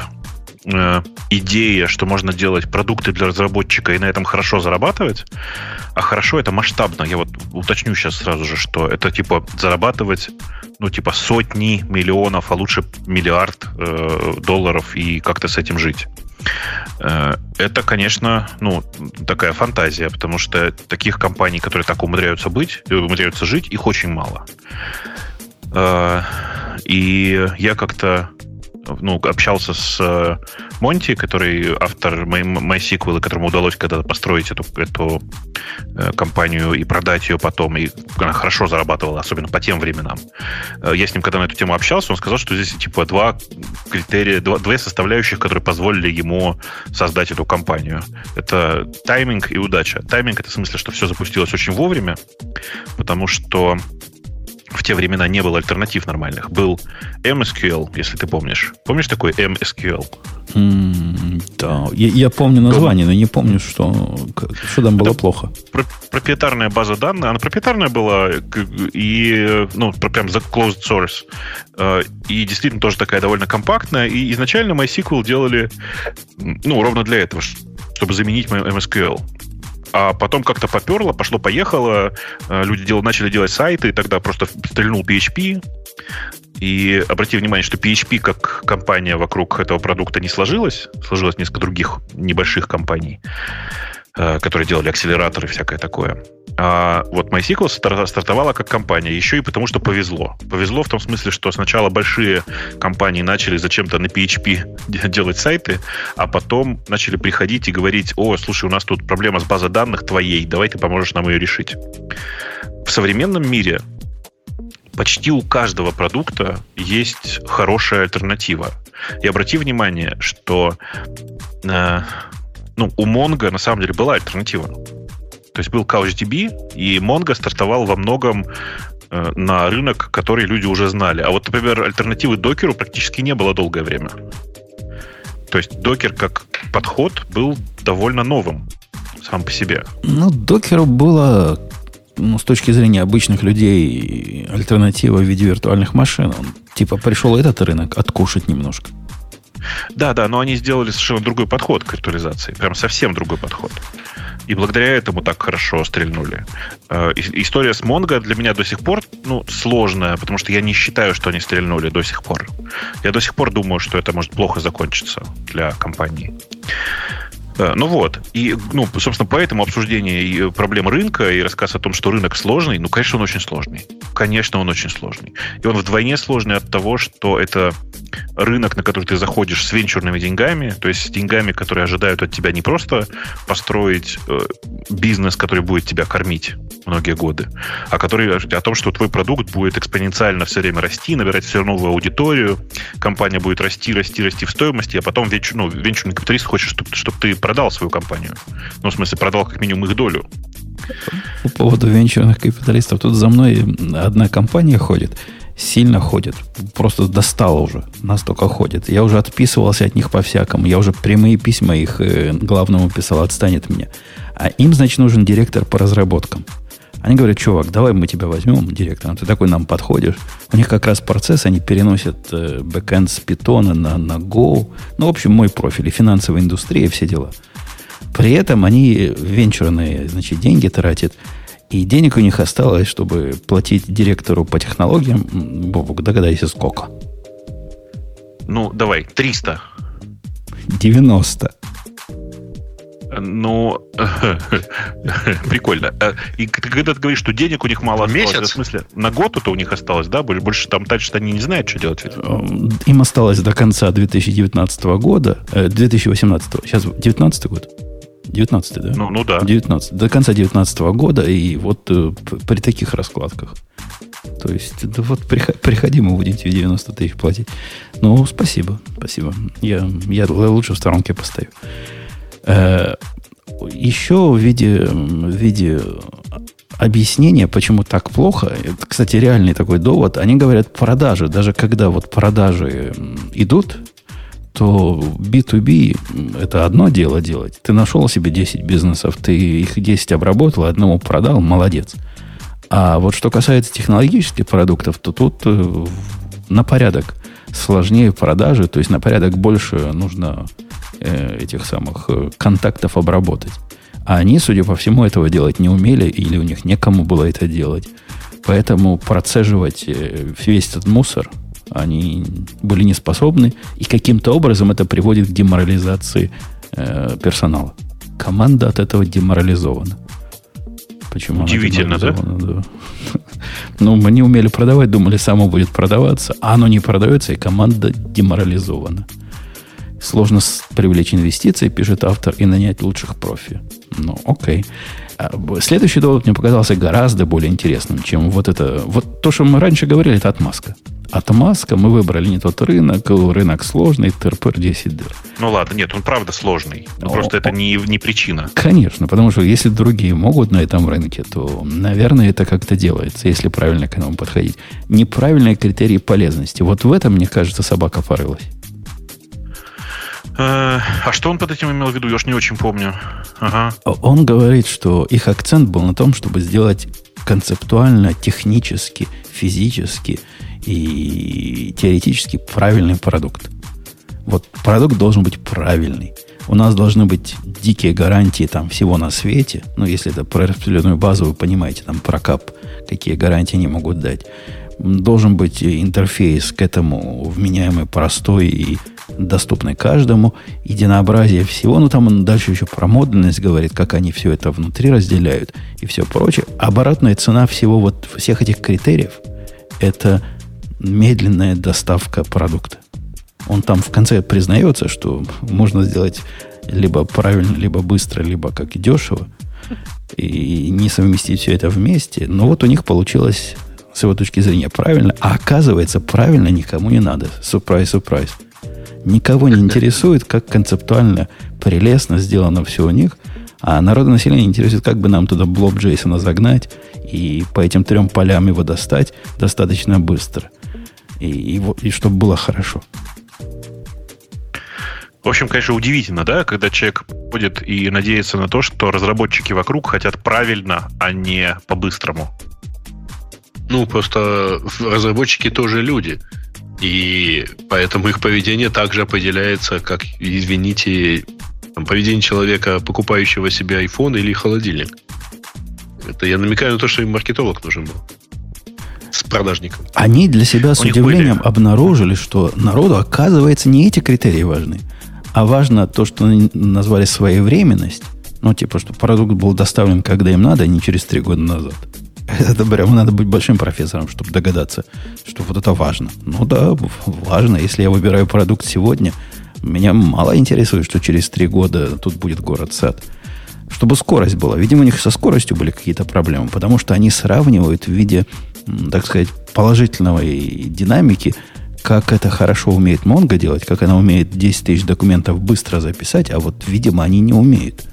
Speaker 2: э, идея, что можно делать продукты для разработчика и на этом хорошо зарабатывать, а хорошо это масштабно. Я вот уточню сейчас сразу же, что это типа зарабатывать, ну типа сотни миллионов, а лучше миллиард э, долларов и как-то с этим жить. Э, это, конечно, ну, такая фантазия, потому что таких компаний, которые так умудряются быть, э, умудряются жить, их очень мало. Э, и я как-то ну, общался с э, Монти, который автор MySQL, которому удалось когда-то построить эту, эту э, компанию и продать ее потом, и она хорошо зарабатывала, особенно по тем временам. Э, я с ним когда на эту тему общался, он сказал, что здесь типа два критерия, два, две составляющих, которые позволили ему создать эту компанию. Это тайминг и удача. Тайминг это в смысле, что все запустилось очень вовремя, потому что в те времена не было альтернатив нормальных. Был MSQL, если ты помнишь. Помнишь такой MSQL?
Speaker 1: Mm, да, я, я помню название, но не помню, что, что там было Это плохо.
Speaker 2: Про, проприетарная база данных, она проприетарная была и, ну, прям за closed source. Э, и действительно тоже такая довольно компактная. И изначально MySQL делали, ну, ровно для этого, чтобы заменить MSQL. А потом как-то поперло, пошло-поехало, э, люди дел, начали делать сайты, и тогда просто стрельнул PHP. И обрати внимание, что PHP как компания вокруг этого продукта не сложилась. Сложилось несколько других небольших компаний. Э, которые делали акселераторы и всякое такое. А вот MySQL стартовала как компания, еще и потому, что повезло. Повезло в том смысле, что сначала большие компании начали зачем-то на PHP делать сайты, а потом начали приходить и говорить, о, слушай, у нас тут проблема с базой данных твоей, давай ты поможешь нам ее решить. В современном мире почти у каждого продукта есть хорошая альтернатива. И обрати внимание, что э, ну, у Mongo на самом деле была альтернатива. То есть был CouchDB, и Mongo стартовал во многом э, на рынок, который люди уже знали. А вот, например, альтернативы докеру практически не было долгое время. То есть докер как подход был довольно новым сам по себе.
Speaker 1: Ну, докеру было ну, с точки зрения обычных людей альтернатива в виде виртуальных машин. Он, типа пришел этот рынок откушать немножко.
Speaker 2: Да, да, но они сделали совершенно другой подход к виртуализации. Прям совсем другой подход. И благодаря этому так хорошо стрельнули. Э, история с Mongo для меня до сих пор ну, сложная, потому что я не считаю, что они стрельнули до сих пор. Я до сих пор думаю, что это может плохо закончиться для компании. Э, ну вот, и, ну, собственно, поэтому обсуждение э, проблем рынка и рассказ о том, что рынок сложный, ну, конечно, он очень сложный. Конечно, он очень сложный. И он вдвойне сложный от того, что это рынок, на который ты заходишь с венчурными деньгами, то есть с деньгами, которые ожидают от тебя не просто построить э, бизнес, который будет тебя кормить многие годы, а который о том, что твой продукт будет экспоненциально все время расти, набирать все новую аудиторию, компания будет расти, расти, расти в стоимости, а потом венчур, ну, венчурный капиталист хочет, чтобы, чтобы ты продал свою компанию. Ну, в смысле, продал как минимум их долю.
Speaker 1: По поводу венчурных капиталистов, тут за мной одна компания ходит, сильно ходит, просто достала уже, настолько ходит. Я уже отписывался от них по-всякому, я уже прямые письма их э, главному писал, отстанет меня. А им, значит, нужен директор по разработкам. Они говорят, чувак, давай мы тебя возьмем директором, ты такой нам подходишь. У них как раз процесс, они переносят э, бэкэнд с питона на, на Go. Ну, в общем, мой профиль, и финансовая индустрия, и все дела. При этом они венчурные значит, деньги тратят, и денег у них осталось, чтобы платить директору по технологиям, Бобок, догадайся, сколько?
Speaker 2: Ну, давай, 300.
Speaker 1: 90.
Speaker 2: Ну, прикольно. Э, и когда ты говоришь, что денег у них мало
Speaker 4: осталось,
Speaker 2: в смысле, на год это у них осталось, да? Больше там дальше они не знают, что делать.
Speaker 1: Эм, им осталось до конца 2019 года, 2018, э, сейчас 19 год. 19 да?
Speaker 2: Ну, ну да.
Speaker 1: 19. До конца 2019 года, и вот э, при таких раскладках. То есть, да вот приходи, мы будем тебе 90 тысяч платить. Ну, спасибо, спасибо. Я, я лучше в сторонке постою. Э, еще в виде, в виде объяснения, почему так плохо, это, кстати, реальный такой довод, они говорят продажи. Даже когда вот продажи идут, то B2B это одно дело делать. Ты нашел себе 10 бизнесов, ты их 10 обработал, одному продал, молодец. А вот что касается технологических продуктов, то тут э, на порядок сложнее продажи, то есть на порядок больше нужно э, этих самых э, контактов обработать. А они, судя по всему, этого делать не умели, или у них некому было это делать. Поэтому процеживать э, весь этот мусор они были не способны, и каким-то образом это приводит к деморализации э, персонала. Команда от этого деморализована.
Speaker 2: Почему Удивительно, да? да?
Speaker 1: Ну, мы не умели продавать, думали, само будет продаваться, а оно не продается, и команда деморализована. Сложно привлечь инвестиции, пишет автор, и нанять лучших профи. Ну, окей. А, следующий довод мне показался гораздо более интересным, чем вот это. Вот то, что мы раньше говорили, это отмазка. Отмазка, мы выбрали не тот рынок, рынок сложный, ТРПР 10 дыр.
Speaker 2: Ну ладно, нет, он правда сложный. Но, просто это не, не причина.
Speaker 1: Конечно, потому что если другие могут на этом рынке, то, наверное, это как-то делается, если правильно к этому подходить. Неправильные критерии полезности. Вот в этом, мне кажется, собака порылась.
Speaker 2: Э, а что он под этим имел в виду? Я уж не очень помню. Ага.
Speaker 1: Он говорит, что их акцент был на том, чтобы сделать концептуально, технически, физически и теоретически правильный продукт. Вот продукт должен быть правильный. У нас должны быть дикие гарантии там всего на свете. Ну, если это про распределенную базу, вы понимаете, там про кап, какие гарантии они могут дать. Должен быть интерфейс к этому вменяемый, простой и доступный каждому, единообразие всего, ну там он дальше еще про модульность говорит, как они все это внутри разделяют и все прочее. Оборотная цена всего вот всех этих критериев – это медленная доставка продукта. Он там в конце признается, что можно сделать либо правильно, либо быстро, либо как дешево, и не совместить все это вместе. Но вот у них получилось с его точки зрения правильно, а оказывается, правильно никому не надо. Сюрприз, сюрприз. Никого не интересует, как концептуально прелестно сделано все у них, а народонаселение интересует, как бы нам туда блок Джейсона загнать и по этим трем полям его достать достаточно быстро. И, и, и чтобы было хорошо.
Speaker 2: В общем, конечно, удивительно, да, когда человек будет и надеется на то, что разработчики вокруг хотят правильно, а не по-быстрому.
Speaker 4: Ну, просто разработчики тоже люди. И поэтому их поведение также определяется, как, извините, поведение человека, покупающего себе iPhone или холодильник. Это я намекаю на то, что им маркетолог нужен был. С продажником.
Speaker 1: Они для себя с удивлением были... обнаружили, что народу, оказывается, не эти критерии важны, а важно то, что они назвали своевременность. Ну, типа, что продукт был доставлен, когда им надо, а не через три года назад. Это прямо надо быть большим профессором, чтобы догадаться, что вот это важно. Ну да, важно. Если я выбираю продукт сегодня, меня мало интересует, что через три года тут будет город-сад. Чтобы скорость была. Видимо, у них со скоростью были какие-то проблемы, потому что они сравнивают в виде, так сказать, положительного динамики, как это хорошо умеет Mongo делать, как она умеет 10 тысяч документов быстро записать, а вот, видимо, они не умеют.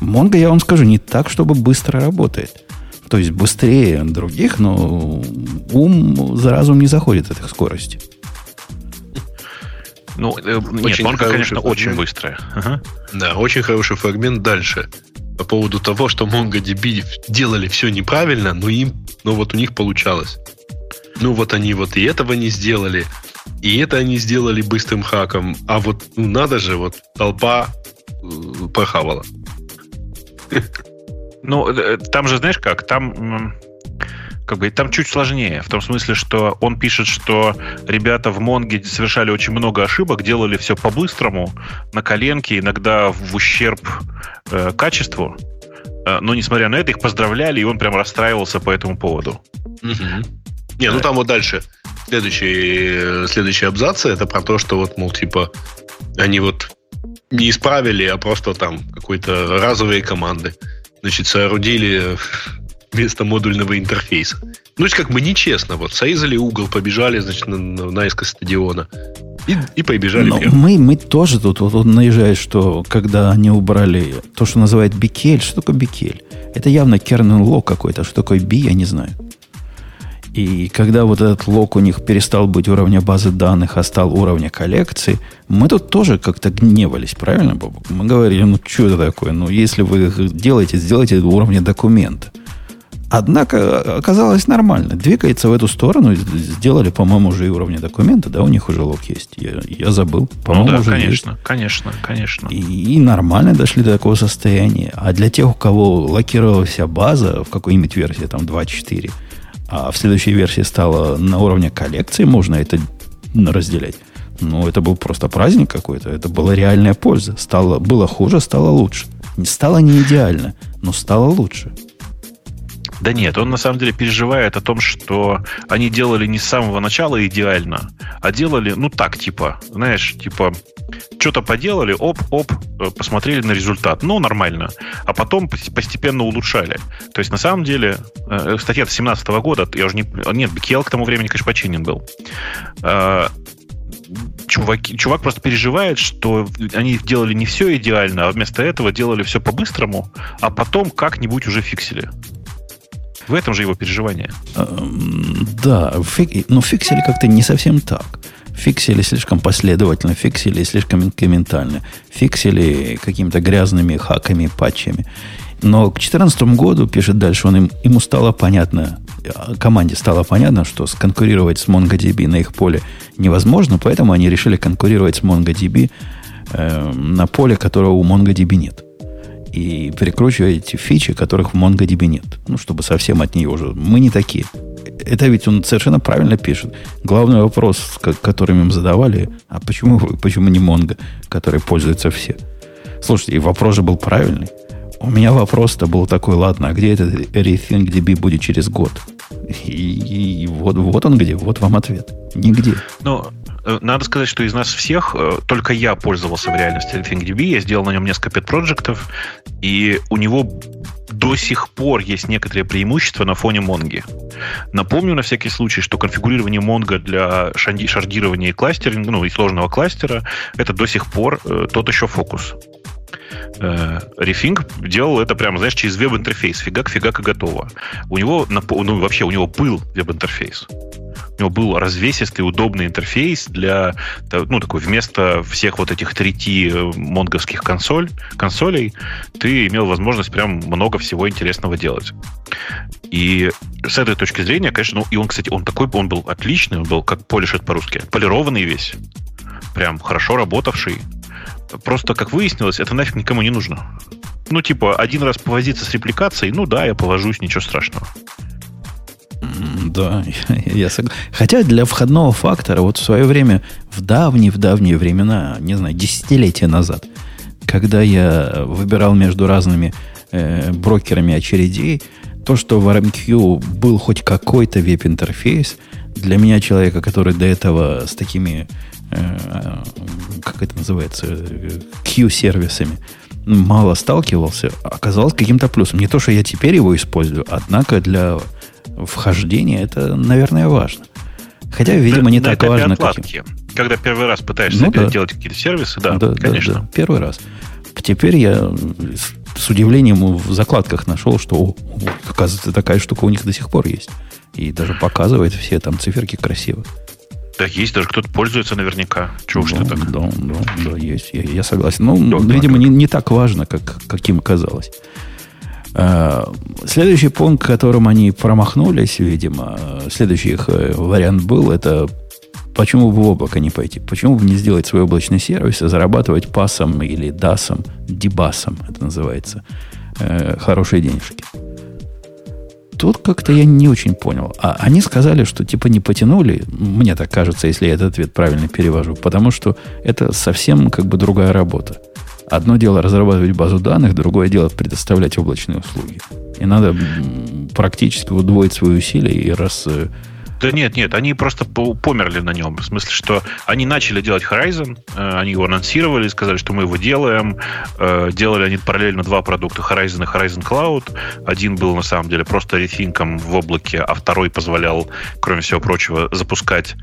Speaker 1: Mongo, я вам скажу, не так, чтобы быстро работает. То есть быстрее других, но ум за разум не заходит от их скорости.
Speaker 2: Ну, э, нет, Mongo, конечно, фрагмент. очень быстрая. Ага.
Speaker 4: Да, очень хороший фрагмент дальше. По поводу того, что MongoDB делали все неправильно, но им, но вот у них получалось. Ну вот они вот и этого не сделали, и это они сделали быстрым хаком, а вот ну, надо же, вот толпа э, похавала.
Speaker 2: Ну, э, там же, знаешь как, там как бы там чуть сложнее, в том смысле, что он пишет, что ребята в Монге совершали очень много ошибок, делали все по-быстрому, на коленке, иногда в ущерб э, качеству. Э, но, несмотря на это, их поздравляли, и он прям расстраивался по этому поводу.
Speaker 4: Угу. Не, ну там вот дальше. Следующий, э, следующий абзац это про то, что вот, мол, типа, они вот не исправили, а просто там какой-то разовые команды значит, соорудили вместо модульного интерфейса. Ну, как бы нечестно. Вот срезали угол, побежали, значит, на, на, наискось стадиона. И, и побежали
Speaker 1: Но мы, мы тоже тут, вот, вот наезжает, что когда они убрали то, что называют бикель, что такое бикель? Это явно kernel лог какой-то. Что такое би, я не знаю. И когда вот этот лог у них перестал быть уровня базы данных, а стал уровня коллекции, мы тут тоже как-то гневались, правильно, Бабок? Мы говорили, ну что это такое? Ну, если вы делаете, сделайте уровня документа. Однако оказалось нормально. Двигается в эту сторону. Сделали, по-моему, уже и уровня документа. Да, у них уже лог есть. Я, я забыл. По-моему,
Speaker 2: ну да, конечно,
Speaker 1: есть.
Speaker 2: конечно, конечно.
Speaker 1: И, и нормально дошли до такого состояния. А для тех, у кого локировалась база в какой-нибудь версии, там 2.4, а в следующей версии стало на уровне коллекции, можно это разделять. Ну, это был просто праздник какой-то. Это была реальная польза. Стало, было хуже, стало лучше. Не стало не идеально, но стало лучше.
Speaker 2: Да нет, он на самом деле переживает о том, что они делали не с самого начала идеально, а делали, ну так, типа, знаешь, типа, что-то поделали, оп-оп, э, посмотрели на результат. Ну, нормально. А потом постепенно улучшали. То есть, на самом деле, э, статья 17 года, я уже не... Нет, BKL к тому времени, конечно, починен был э, чуваки, чувак просто переживает, что они делали не все идеально, а вместо этого делали все по-быстрому, а потом как-нибудь уже фиксили. В этом же его переживание.
Speaker 1: Эм, да, но фиксили как-то не совсем так. Фиксили слишком последовательно, фиксили слишком инкрементально, фиксили какими-то грязными хаками, патчами. Но к 2014 году, пишет дальше, он им, ему стало понятно, команде стало понятно, что сконкурировать с MongoDB на их поле невозможно, поэтому они решили конкурировать с MongoDB э, на поле, которого у MongoDB нет и перекручиваете фичи, которых в MongoDB нет. Ну, чтобы совсем от нее уже... Мы не такие. Это ведь он совершенно правильно пишет. Главный вопрос, который им задавали, а почему, почему не Mongo, который пользуются все? Слушайте, и вопрос же был правильный. У меня вопрос-то был такой, ладно, а где этот RethinkDB будет через год? И, и, и вот, вот он где, вот вам ответ. Нигде.
Speaker 2: Ну, Э, надо сказать, что из нас всех э, только я пользовался в реальности ThinkDB. Я сделал на нем несколько пет-проектов, и у него до сих пор есть некоторые преимущества на фоне Монги. Напомню на всякий случай, что конфигурирование Монго для шардирования и кластеринга, ну и сложного кластера, это до сих пор э, тот еще фокус. Рефинг делал это прямо, знаешь, через веб-интерфейс. Фигак, фигак и готово. У него, ну, вообще, у него был веб-интерфейс у него был развесистый, удобный интерфейс для, ну, такой, вместо всех вот этих 3T э, монговских консоль, консолей, ты имел возможность прям много всего интересного делать. И с этой точки зрения, конечно, ну, и он, кстати, он такой, он был отличный, он был, как полишет по-русски, полированный весь, прям хорошо работавший. Просто, как выяснилось, это нафиг никому не нужно. Ну, типа, один раз повозиться с репликацией, ну да, я положусь, ничего страшного.
Speaker 1: Да, я согласен. Хотя для входного фактора вот в свое время, в давние-в давние времена, не знаю, десятилетия назад, когда я выбирал между разными э, брокерами очередей, то, что в RMQ был хоть какой-то веб-интерфейс, для меня, человека, который до этого с такими, э, как это называется, Q-сервисами, мало сталкивался, оказалось каким-то плюсом. Не то, что я теперь его использую, однако для вхождения это, наверное, важно. Хотя, видимо, не
Speaker 2: на
Speaker 1: так важно,
Speaker 2: отладки. каким. Когда первый раз пытаешься ну, да. делать какие-то сервисы, да, да конечно. Да, да,
Speaker 1: первый раз. Теперь я с удивлением в закладках нашел, что, о, оказывается, такая штука у них до сих пор есть. И даже показывает все там циферки красиво.
Speaker 2: Да, есть, даже кто-то пользуется наверняка. Чего уж
Speaker 1: да,
Speaker 2: ты так?
Speaker 1: Да, да, да, есть. Я, я согласен. Ну, да, видимо, не, не так важно, как, каким казалось. А, следующий пункт, которым они промахнулись, видимо, следующий их э, вариант был, это почему бы в облако не пойти? Почему бы не сделать свой облачный сервис и зарабатывать пасом или дасом, дебасом, это называется, э, хорошие денежки? Тут как-то я не очень понял. А они сказали, что типа не потянули, мне так кажется, если я этот ответ правильно перевожу, потому что это совсем как бы другая работа. Одно дело разрабатывать базу данных, другое дело предоставлять облачные услуги. И надо практически удвоить свои усилия и раз э,
Speaker 2: да нет, нет, они просто померли на нем. В смысле, что они начали делать Horizon, э, они его анонсировали, сказали, что мы его делаем. Э, делали они параллельно два продукта, Horizon и Horizon Cloud. Один был, на самом деле, просто рефинком в облаке, а второй позволял, кроме всего прочего, запускать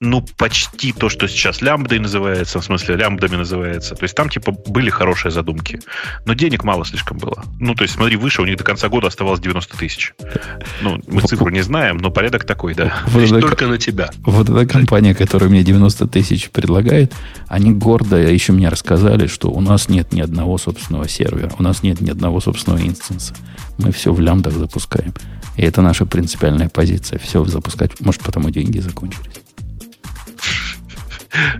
Speaker 2: ну, почти то, что сейчас лямбдой называется, в смысле лямбдами называется. То есть там, типа, были хорошие задумки. Но денег мало слишком было. Ну, то есть, смотри, выше, у них до конца года оставалось 90 тысяч. Ну, мы цифру не знаем, но порядок такой, да.
Speaker 4: Вот это, только на тебя.
Speaker 1: Вот эта компания, которая мне 90 тысяч предлагает, они гордо еще мне рассказали, что у нас нет ни одного собственного сервера, у нас нет ни одного собственного инстанса. Мы все в лямбдах запускаем. И это наша принципиальная позиция. Все запускать. Может, потому деньги закончились.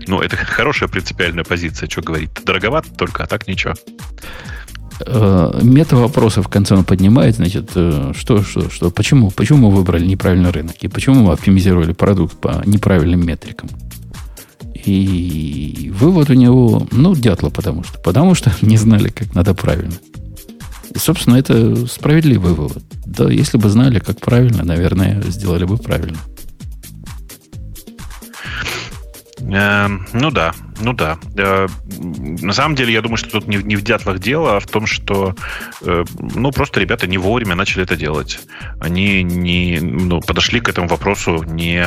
Speaker 2: Ну, это хорошая принципиальная позиция, что говорить. Дороговато только, а так ничего.
Speaker 1: Э, мета вопросов в конце он поднимает, значит, э, что, что, что, почему, почему мы выбрали неправильный рынок и почему мы оптимизировали продукт по неправильным метрикам. И вывод у него, ну, дятла, потому что. Потому что не знали, как надо правильно. И, собственно, это справедливый вывод. Да, если бы знали, как правильно, наверное, сделали бы правильно.
Speaker 2: Ну да, ну да. Э, на самом деле, я думаю, что тут не, не в дятлах дело, а в том, что э, ну, просто ребята не вовремя начали это делать. Они не ну, подошли к этому вопросу не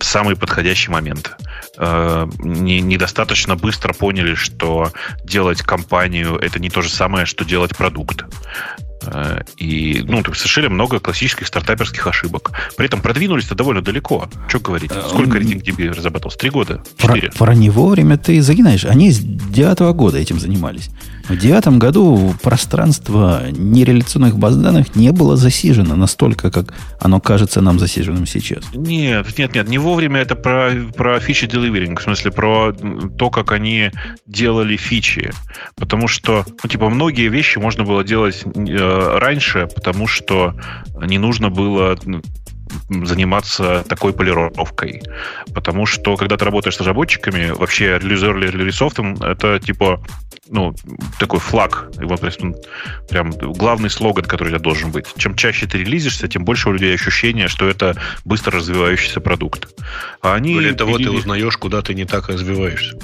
Speaker 2: в самый подходящий момент. Э, не, недостаточно быстро поняли, что делать компанию это не то же самое, что делать продукт. Э, и, ну, совершили много классических стартаперских ошибок. При этом продвинулись-то довольно далеко. Что говорить? Э, Сколько RatingDB разрабатывался? Три года?
Speaker 1: Четыре? Про, про не вовремя ты загинаешь. Они с девятого года этим занимались. В девятом году пространство нереляционных баз данных не было засижено настолько, как оно кажется нам засиженным сейчас.
Speaker 2: Нет, нет, нет, не вовремя это про, про фичи деливеринг, в смысле про то, как они делали фичи. Потому что, ну, типа, многие вещи можно было делать э, раньше, потому что не нужно было заниматься такой полировкой. Потому что, когда ты работаешь с разработчиками, вообще релизер или релизофтом, это типа ну, такой флаг, его прям, прям главный слоган, который у тебя должен быть. Чем чаще ты релизишься, тем больше у людей ощущение, что это быстро развивающийся продукт.
Speaker 4: А они Более того, пилили... ты узнаешь, куда ты не так развиваешься.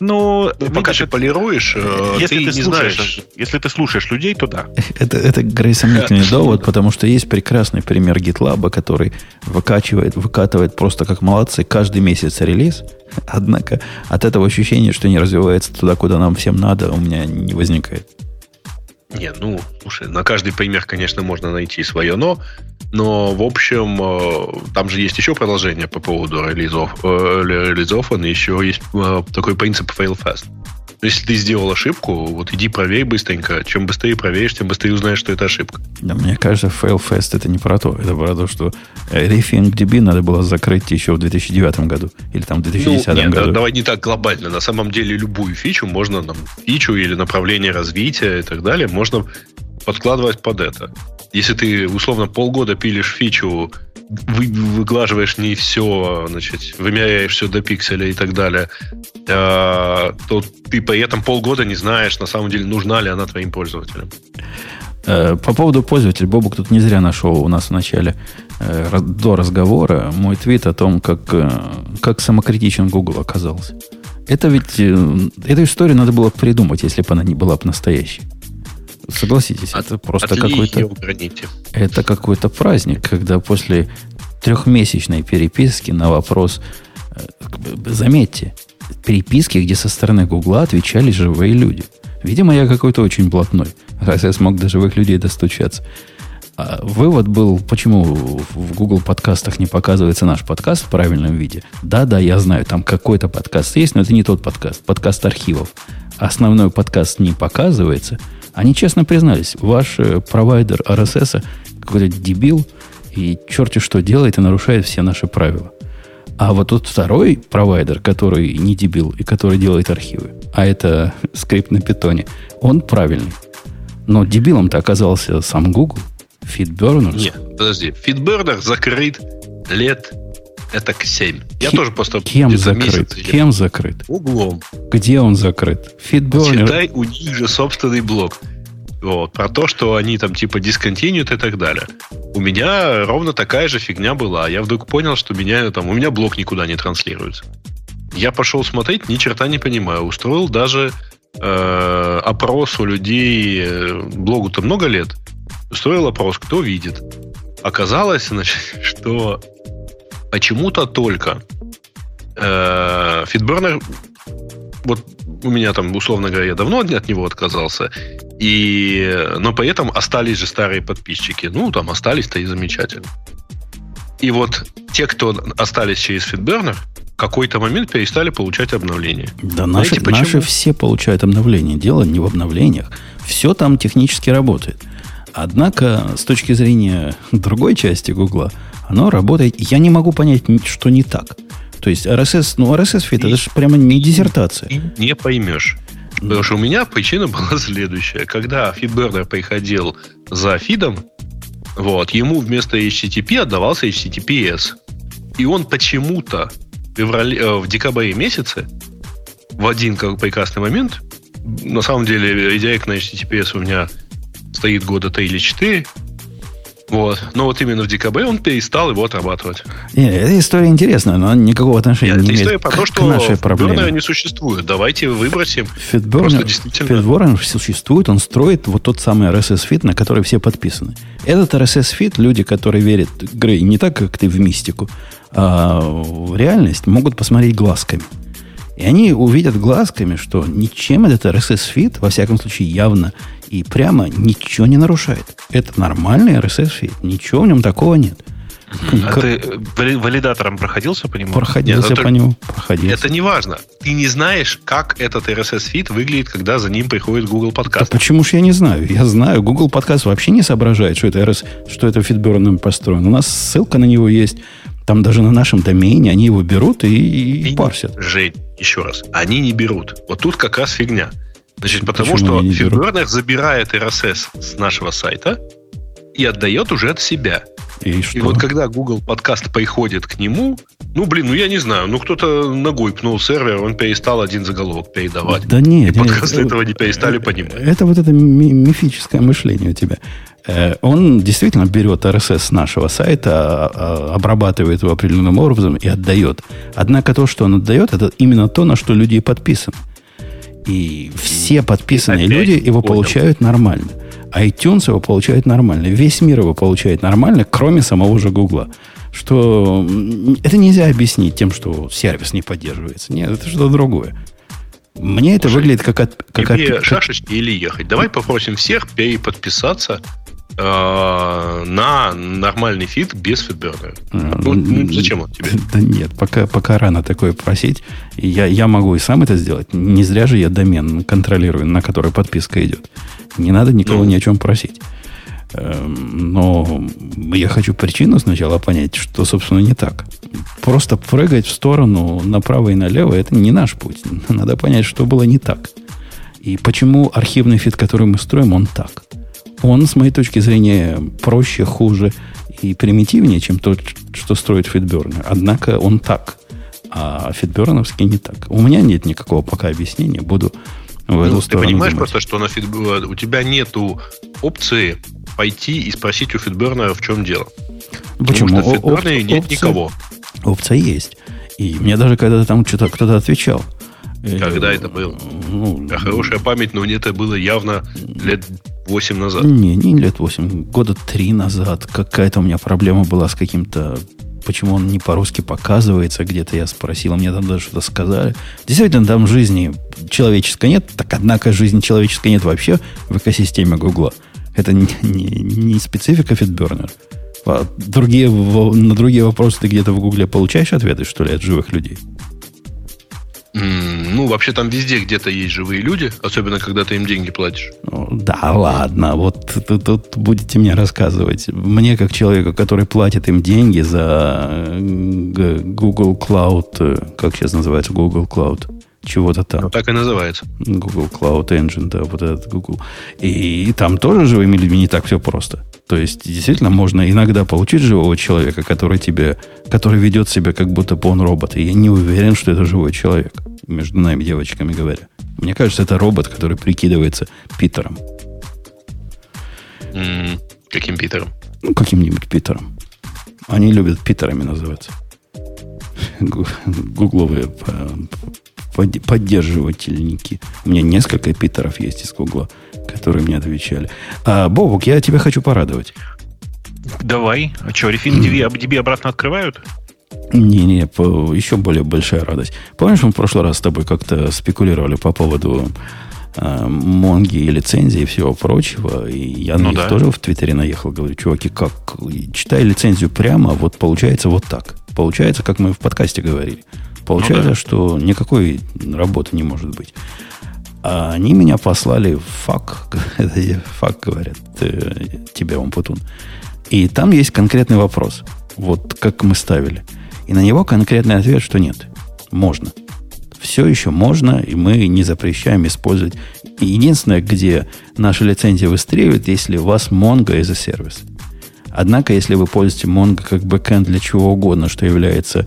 Speaker 2: Ну, ну
Speaker 4: пока ты полируешь, э,
Speaker 2: если ты, ты не знаешь. Если ты слушаешь людей, то да.
Speaker 1: Это, это грейсомнительный довод, потому что есть прекрасный пример GitLab, который выкачивает, выкатывает просто как молодцы каждый месяц релиз. Однако от этого ощущения, что не развивается туда, куда нам всем надо, у меня не возникает.
Speaker 4: Не, ну, слушай, на каждый пример, конечно, можно найти свое но, но, в общем, э, там же есть еще продолжение по поводу релизов, э, релизов, и еще есть э, такой принцип fail fast. Если ты сделал ошибку, вот иди проверь быстренько. Чем быстрее проверишь, тем быстрее узнаешь, что это ошибка.
Speaker 1: Да, мне кажется, Failfest это не про то. Это про то, что ReFing надо было закрыть еще в 2009 году. Или там в 2010 ну, нет, году.
Speaker 4: давай не так глобально. На самом деле любую фичу можно, там, фичу или направление развития и так далее, можно подкладывать под это. Если ты, условно, полгода пилишь фичу вы, выглаживаешь не все, значит, вымеряешь все до пикселя и так далее, э, то ты при этом полгода не знаешь, на самом деле, нужна ли она твоим пользователям.
Speaker 1: Э, по поводу пользователя, Бобук тут не зря нашел у нас в начале э, до разговора мой твит о том, как, э, как самокритичен Google оказался. Это ведь... Эту историю надо было придумать, если бы она не была бы настоящей. Согласитесь, От, это просто какой-то... Это какой-то праздник, когда после трехмесячной переписки на вопрос... Заметьте, переписки, где со стороны Гугла отвечали живые люди. Видимо, я какой-то очень блатной, раз я смог до живых людей достучаться. А вывод был, почему в Google подкастах не показывается наш подкаст в правильном виде. Да, да, я знаю, там какой-то подкаст есть, но это не тот подкаст, подкаст архивов. Основной подкаст не показывается. Они честно признались, ваш э, провайдер RSS какой-то дебил и черти что делает и нарушает все наши правила. А вот тот второй провайдер, который не дебил и который делает архивы, а это скрипт на питоне, он правильный. Но дебилом-то оказался сам Google. FeedBurner.
Speaker 4: Нет, подожди. FeedBurner закрыт лет это к 7. Я тоже просто...
Speaker 1: Кем закрыт? Кем закрыт?
Speaker 4: Углом.
Speaker 1: Где он закрыт?
Speaker 4: FeedBurner. Читай, у них же собственный блог. Вот, про то, что они там типа дисконтинуют и так далее. У меня ровно такая же фигня была. Я вдруг понял, что меня там, у меня блок никуда не транслируется. Я пошел смотреть, ни черта не понимаю. Устроил даже э, опрос у людей, э, блогу-то много лет. Устроил опрос, кто видит. Оказалось, значит, что почему-то только э, Фитбернер вот у меня там, условно говоря, я давно от него отказался, и, но при этом остались же старые подписчики. Ну, там остались-то и замечательно. И вот те, кто остались через в какой-то момент перестали получать обновления.
Speaker 1: Да, Знаете, наши, почему? наши все получают обновления. Дело не в обновлениях. Все там технически работает. Однако, с точки зрения другой части Гугла, оно работает. Я не могу понять, что не так. То есть RSS, ну RSS фит, это же прямо не диссертация.
Speaker 4: Не поймешь. Потому что у меня причина была следующая. Когда FeedBurner приходил за фидом, вот, ему вместо HTTP отдавался HTTPS. И он почему-то в, феврале, э, в декабре месяце в один как прекрасный момент, на самом деле, редирект на HTTPS у меня стоит года 3 или 4, вот. Но вот именно в декабре он перестал его отрабатывать.
Speaker 1: Не, эта история интересная, но никакого отношения Нет, не имеет история
Speaker 4: про то, что нашей проблеме. не существует. Давайте выбросим.
Speaker 1: FeedBurner, действительно... Существует, он строит вот тот самый RSS feed, на который все подписаны. Этот RSS feed, люди, которые верят, Грей, не так, как ты в мистику, а в реальность, могут посмотреть глазками. И они увидят глазками, что ничем этот RSS feed, во всяком случае, явно и прямо ничего не нарушает. Это нормальный RSS feed. Ничего в нем такого нет.
Speaker 2: А как... ты валидатором проходился по нему?
Speaker 1: Проходился Нет, по нему. Проходился.
Speaker 4: Это не важно. Ты не знаешь, как этот RSS feed выглядит, когда за ним приходит Google Podcast.
Speaker 1: Да почему же я не знаю? Я знаю. Google Podcast вообще не соображает, что это RSS, что это FeedBurner ом построен. У нас ссылка на него есть. Там даже на нашем домене они его берут и, и парсят.
Speaker 4: Жень, еще раз. Они не берут. Вот тут как раз фигня. Значит, потому Почему что FeedBurner забирает RSS с нашего сайта и отдает уже от себя. И, что? и вот когда Google подкаст приходит к нему, ну, блин, ну я не знаю, ну кто-то ногой пнул сервер, он перестал один заголовок передавать.
Speaker 1: Да нет.
Speaker 4: И подкасты этого не перестали понимать.
Speaker 1: Это вот это мифическое мышление у тебя. Э, он действительно берет RSS с нашего сайта, а, а, обрабатывает его определенным образом и отдает. Однако то, что он отдает, это именно то, на что люди подписаны. И все подписанные Опять люди его понял. получают нормально. iTunes его получает нормально. Весь мир его получает нормально, кроме самого же Гугла. Что это нельзя объяснить тем, что сервис не поддерживается. Нет, это что-то другое. Мне это Слушай, выглядит как... От, как
Speaker 4: тебе от, шашечки или ехать? Давай попросим всех переподписаться на нормальный фит без фидбернера. Ну, ну, зачем он тебе?
Speaker 1: Да нет, пока, пока рано такое просить. Я, я могу и сам это сделать. Не зря же я домен контролирую, на который подписка идет. Не надо никого ну. ни о чем просить. Эм, но я хочу причину сначала понять, что, собственно, не так. Просто прыгать в сторону направо и налево – это не наш путь. Надо понять, что было не так. И почему архивный feed, который мы строим, он так. Он, с моей точки зрения, проще, хуже и примитивнее, чем то, что строит FeedBurner. Однако он так. А FeedBurner овский не так. У меня нет никакого пока объяснения. Буду
Speaker 4: В ну, ты понимаешь думать. просто, что на feed... у тебя нету опции пойти и спросить у FeedBurner а, в чем дело.
Speaker 1: Почему?
Speaker 4: Потому что в FeedBurner е нет опция, никого.
Speaker 1: Опция есть. И мне даже когда-то там что-то кто-то отвечал.
Speaker 4: Когда это было? Ну, хорошая память, но это было явно лет 8 назад.
Speaker 1: Не, не лет 8, года 3 назад. Какая-то у меня проблема была с каким-то почему он не по-русски показывается, где-то я спросил, мне там даже что-то сказали. Действительно, там жизни человеческой нет, так однако жизни человеческой нет вообще в экосистеме Гугла. Это не, не, не специфика FitBurner. А другие, на другие вопросы ты где-то в Гугле получаешь ответы, что ли, от живых людей?
Speaker 4: Ну, вообще там везде где-то есть живые люди, особенно когда ты им деньги платишь.
Speaker 1: Ну, да, ладно, вот тут, тут будете мне рассказывать. Мне, как человеку, который платит им деньги за Google Cloud, э, как сейчас называется Google Cloud, чего-то там. Ну,
Speaker 4: так и называется.
Speaker 1: Google Cloud Engine, да, вот этот Google. И, и там тоже живыми людьми не так все просто. То есть, действительно, можно иногда получить живого человека, который тебе, который ведет себя как будто бы он робот. И я не уверен, что это живой человек, между нами, девочками говоря. Мне кажется, это робот, который прикидывается Питером.
Speaker 4: Mm, каким Питером?
Speaker 1: Ну, каким-нибудь Питером. Они любят Питерами называться. Гугловые э, поддерживательники. У меня несколько питеров есть из Гугла, которые мне отвечали. А, Бобук, я тебя хочу порадовать.
Speaker 2: Давай. А что, Refin DB обратно открывают?
Speaker 1: Не-не, еще более большая радость. Помнишь, мы в прошлый раз с тобой как-то спекулировали по поводу э, Монги и лицензии и всего прочего. И я ну на них да. тоже в Твиттере наехал. Говорю, чуваки, как читай лицензию прямо, вот получается вот так. Получается, как мы в подкасте говорили. Получается, ну, да. что никакой работы не может быть. А они меня послали в FAQ, FAQ говорят, э, тебе, Умпутун. И там есть конкретный вопрос. Вот как мы ставили. И на него конкретный ответ, что нет. Можно. Все еще можно, и мы не запрещаем использовать. И единственное, где наша лицензия выстреливает, если у вас Mongo as a service. Однако, если вы пользуете Mongo как бэкэнд для чего угодно, что является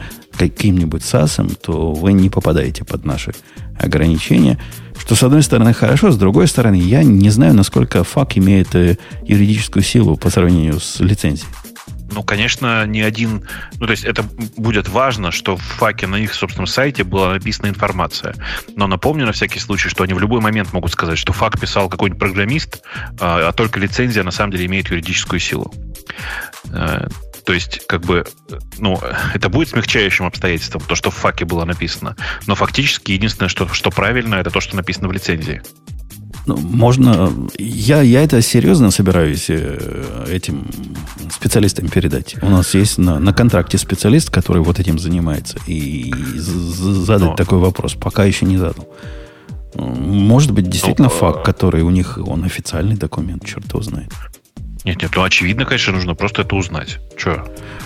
Speaker 1: каким-нибудь SaaS, то вы не попадаете под наши ограничения. Что, с одной стороны, хорошо, с другой стороны, я не знаю, насколько фак имеет э, юридическую силу по сравнению с лицензией.
Speaker 2: Ну, конечно, не один... Ну, то есть это будет важно, что в факе на их собственном сайте была написана информация. Но напомню на всякий случай, что они в любой момент могут сказать, что фак писал какой-нибудь программист, а, а только лицензия на самом деле имеет юридическую силу. То есть, как бы, ну, это будет смягчающим обстоятельством, то, что в факе было написано. Но фактически единственное, что, что правильно, это то, что написано в лицензии.
Speaker 1: Ну, можно... Я, я это серьезно собираюсь э, этим специалистам передать. У нас есть на, на контракте специалист, который вот этим занимается. И задать Но. такой вопрос. Пока еще не задал. Может быть, действительно ну, факт, который у них, он официальный документ, черт его знает.
Speaker 2: Нет, нет, ну очевидно, конечно, нужно просто это узнать. Че?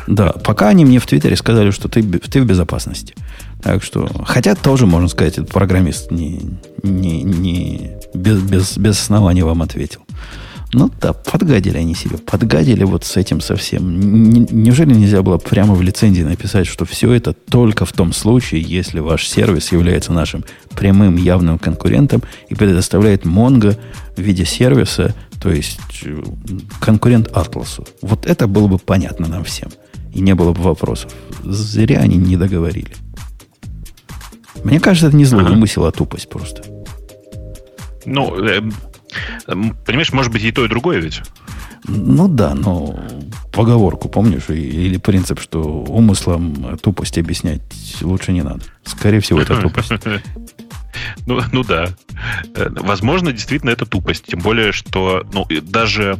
Speaker 1: Да, пока они мне в Твиттере сказали, что ты, ты в безопасности. Так что, хотя тоже, можно сказать, этот программист не, не, не без, без, без основания вам ответил. Ну да, подгадили они себе. Подгадили вот с этим совсем. Неужели нельзя было прямо в лицензии написать, что все это только в том случае, если ваш сервис является нашим прямым явным конкурентом и предоставляет Mongo в виде сервиса то есть э, конкурент Атласу. Вот это было бы понятно нам всем. И не было бы вопросов. Зря они не договорили. Мне кажется, это не злой ага. вымысел, а тупость просто.
Speaker 2: Ну, э, понимаешь, может быть и то, и другое ведь.
Speaker 1: Ну да, но поговорку помнишь? Или принцип, что умыслом тупость объяснять лучше не надо. Скорее всего, это тупость.
Speaker 2: Ну, ну да. Э, возможно, действительно, это тупость. Тем более, что ну, даже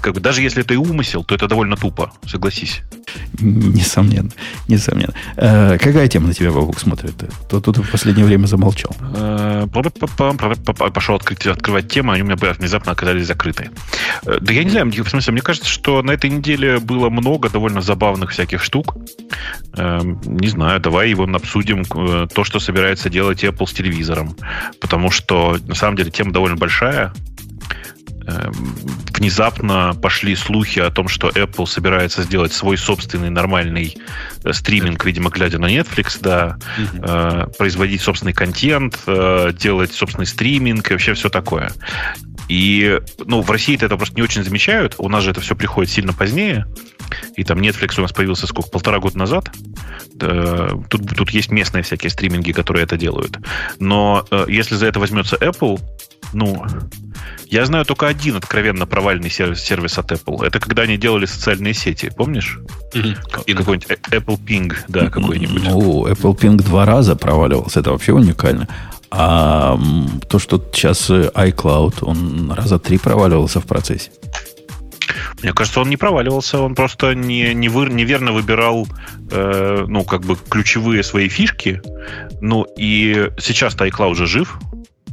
Speaker 2: как бы, даже если это и умысел, то это довольно тупо, согласись.
Speaker 1: Несомненно, несомненно. Э, какая тема на тебя, Бабук, смотрит? То тут в последнее время замолчал. Э,
Speaker 2: пошел открыть, открывать темы, они у меня внезапно оказались закрыты. Э, да я не знаю, в смысле, мне кажется, что на этой неделе было много довольно забавных всяких штук. Э, не знаю, давай его обсудим, то, что собирается делать Apple с телевизором. Потому что, на самом деле, тема довольно большая. Э, внезапно пошли слухи о том, что Apple собирается сделать свой собственный нормальный э, стриминг, видимо, глядя на Netflix, да, угу. производить собственный контент, делать собственный стриминг и вообще все такое. И, ну, в России это просто не очень замечают. У нас же это все приходит сильно позднее. И там Netflix у нас появился сколько? Полтора года назад. Тут, тут есть местные всякие стриминги, которые это делают. Но если за это возьмется Apple, ну, я знаю только один откровенно провальный сервис, сервис от Apple. Это когда они делали социальные сети, помнишь? Mm-hmm. Какой-нибудь Apple Ping, да, какой-нибудь.
Speaker 1: Ну, Apple Ping два раза проваливался, это вообще уникально. А то, что сейчас iCloud, он раза три проваливался в процессе.
Speaker 2: Мне кажется, он не проваливался, он просто не, не вы, неверно выбирал, э, ну, как бы ключевые свои фишки. Ну, и сейчас-то iCloud уже жив,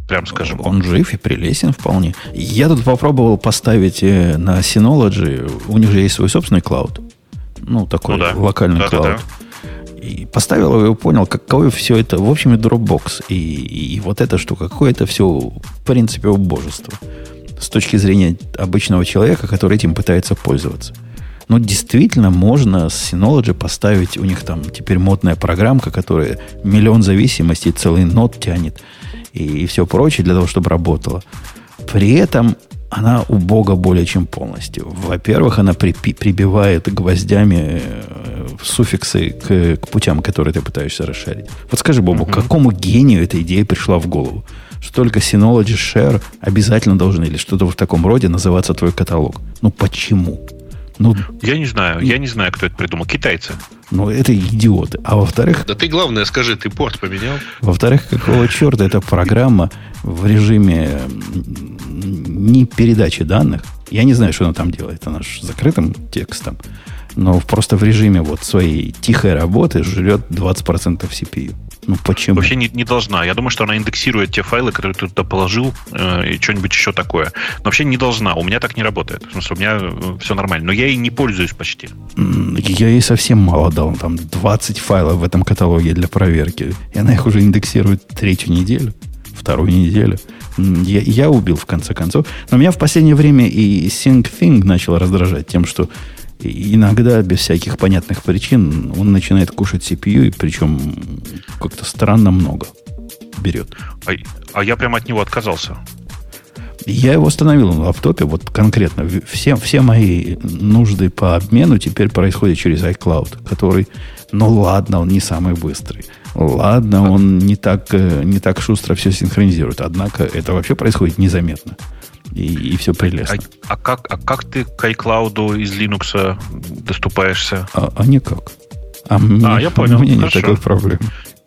Speaker 2: прям скажем.
Speaker 1: Он жив и прелесен вполне. Я тут попробовал поставить э, на Synology, у них же есть свой собственный клауд. Ну, такой ну, да. локальный да, клауд. Да, да. И поставил его и понял, какое все это, в общем, и Dropbox. И, и вот эта штука, какое это все, в принципе, убожество. С точки зрения обычного человека, который этим пытается пользоваться. Но действительно можно с Synology поставить, у них там теперь модная программка, которая миллион зависимостей, целый нот тянет – и, и все прочее для того, чтобы работала. При этом она убога более чем полностью. Во-первых, она припи- прибивает гвоздями э, суффиксы к, к путям, которые ты пытаешься расширить. Вот скажи, Бобу, mm-hmm. какому гению эта идея пришла в голову? Что только Synology Share обязательно должен или что-то в таком роде называться твой каталог. Ну почему?
Speaker 2: Ну, я не знаю, я не знаю, кто это придумал. Китайцы.
Speaker 1: Ну, это идиоты. А во-вторых...
Speaker 4: Да ты, главное, скажи, ты порт поменял?
Speaker 1: Во-вторых, какого черта эта программа в режиме не передачи данных. Я не знаю, что она там делает. Она же закрытым текстом. Но просто в режиме вот своей тихой работы жрет 20% CPU. Ну почему?
Speaker 2: Вообще не, не должна. Я думаю, что она индексирует те файлы, которые ты туда положил, э, и что-нибудь еще такое. Но вообще не должна. У меня так не работает. В смысле, у меня э, все нормально. Но я ей не пользуюсь почти.
Speaker 1: Я ей совсем мало дал. Там 20 файлов в этом каталоге для проверки. И она их уже индексирует третью неделю, вторую неделю. Я, я убил в конце концов. Но меня в последнее время и SyncThing начал раздражать тем, что иногда без всяких понятных причин он начинает кушать CPU, и причем как-то странно много берет.
Speaker 2: А, а я прямо от него отказался.
Speaker 1: Я его установил на лаптопе, вот конкретно. Все, все мои нужды по обмену теперь происходят через iCloud, который, ну ладно, он не самый быстрый. Ладно, он не так, э, не так шустро все синхронизирует. Однако это вообще происходит незаметно и, и все прелестно.
Speaker 2: А, а, как, а как ты к iCloud из Linux доступаешься?
Speaker 1: А, а никак.
Speaker 2: А, а мне, я понял.
Speaker 1: У меня нет такой проблемы.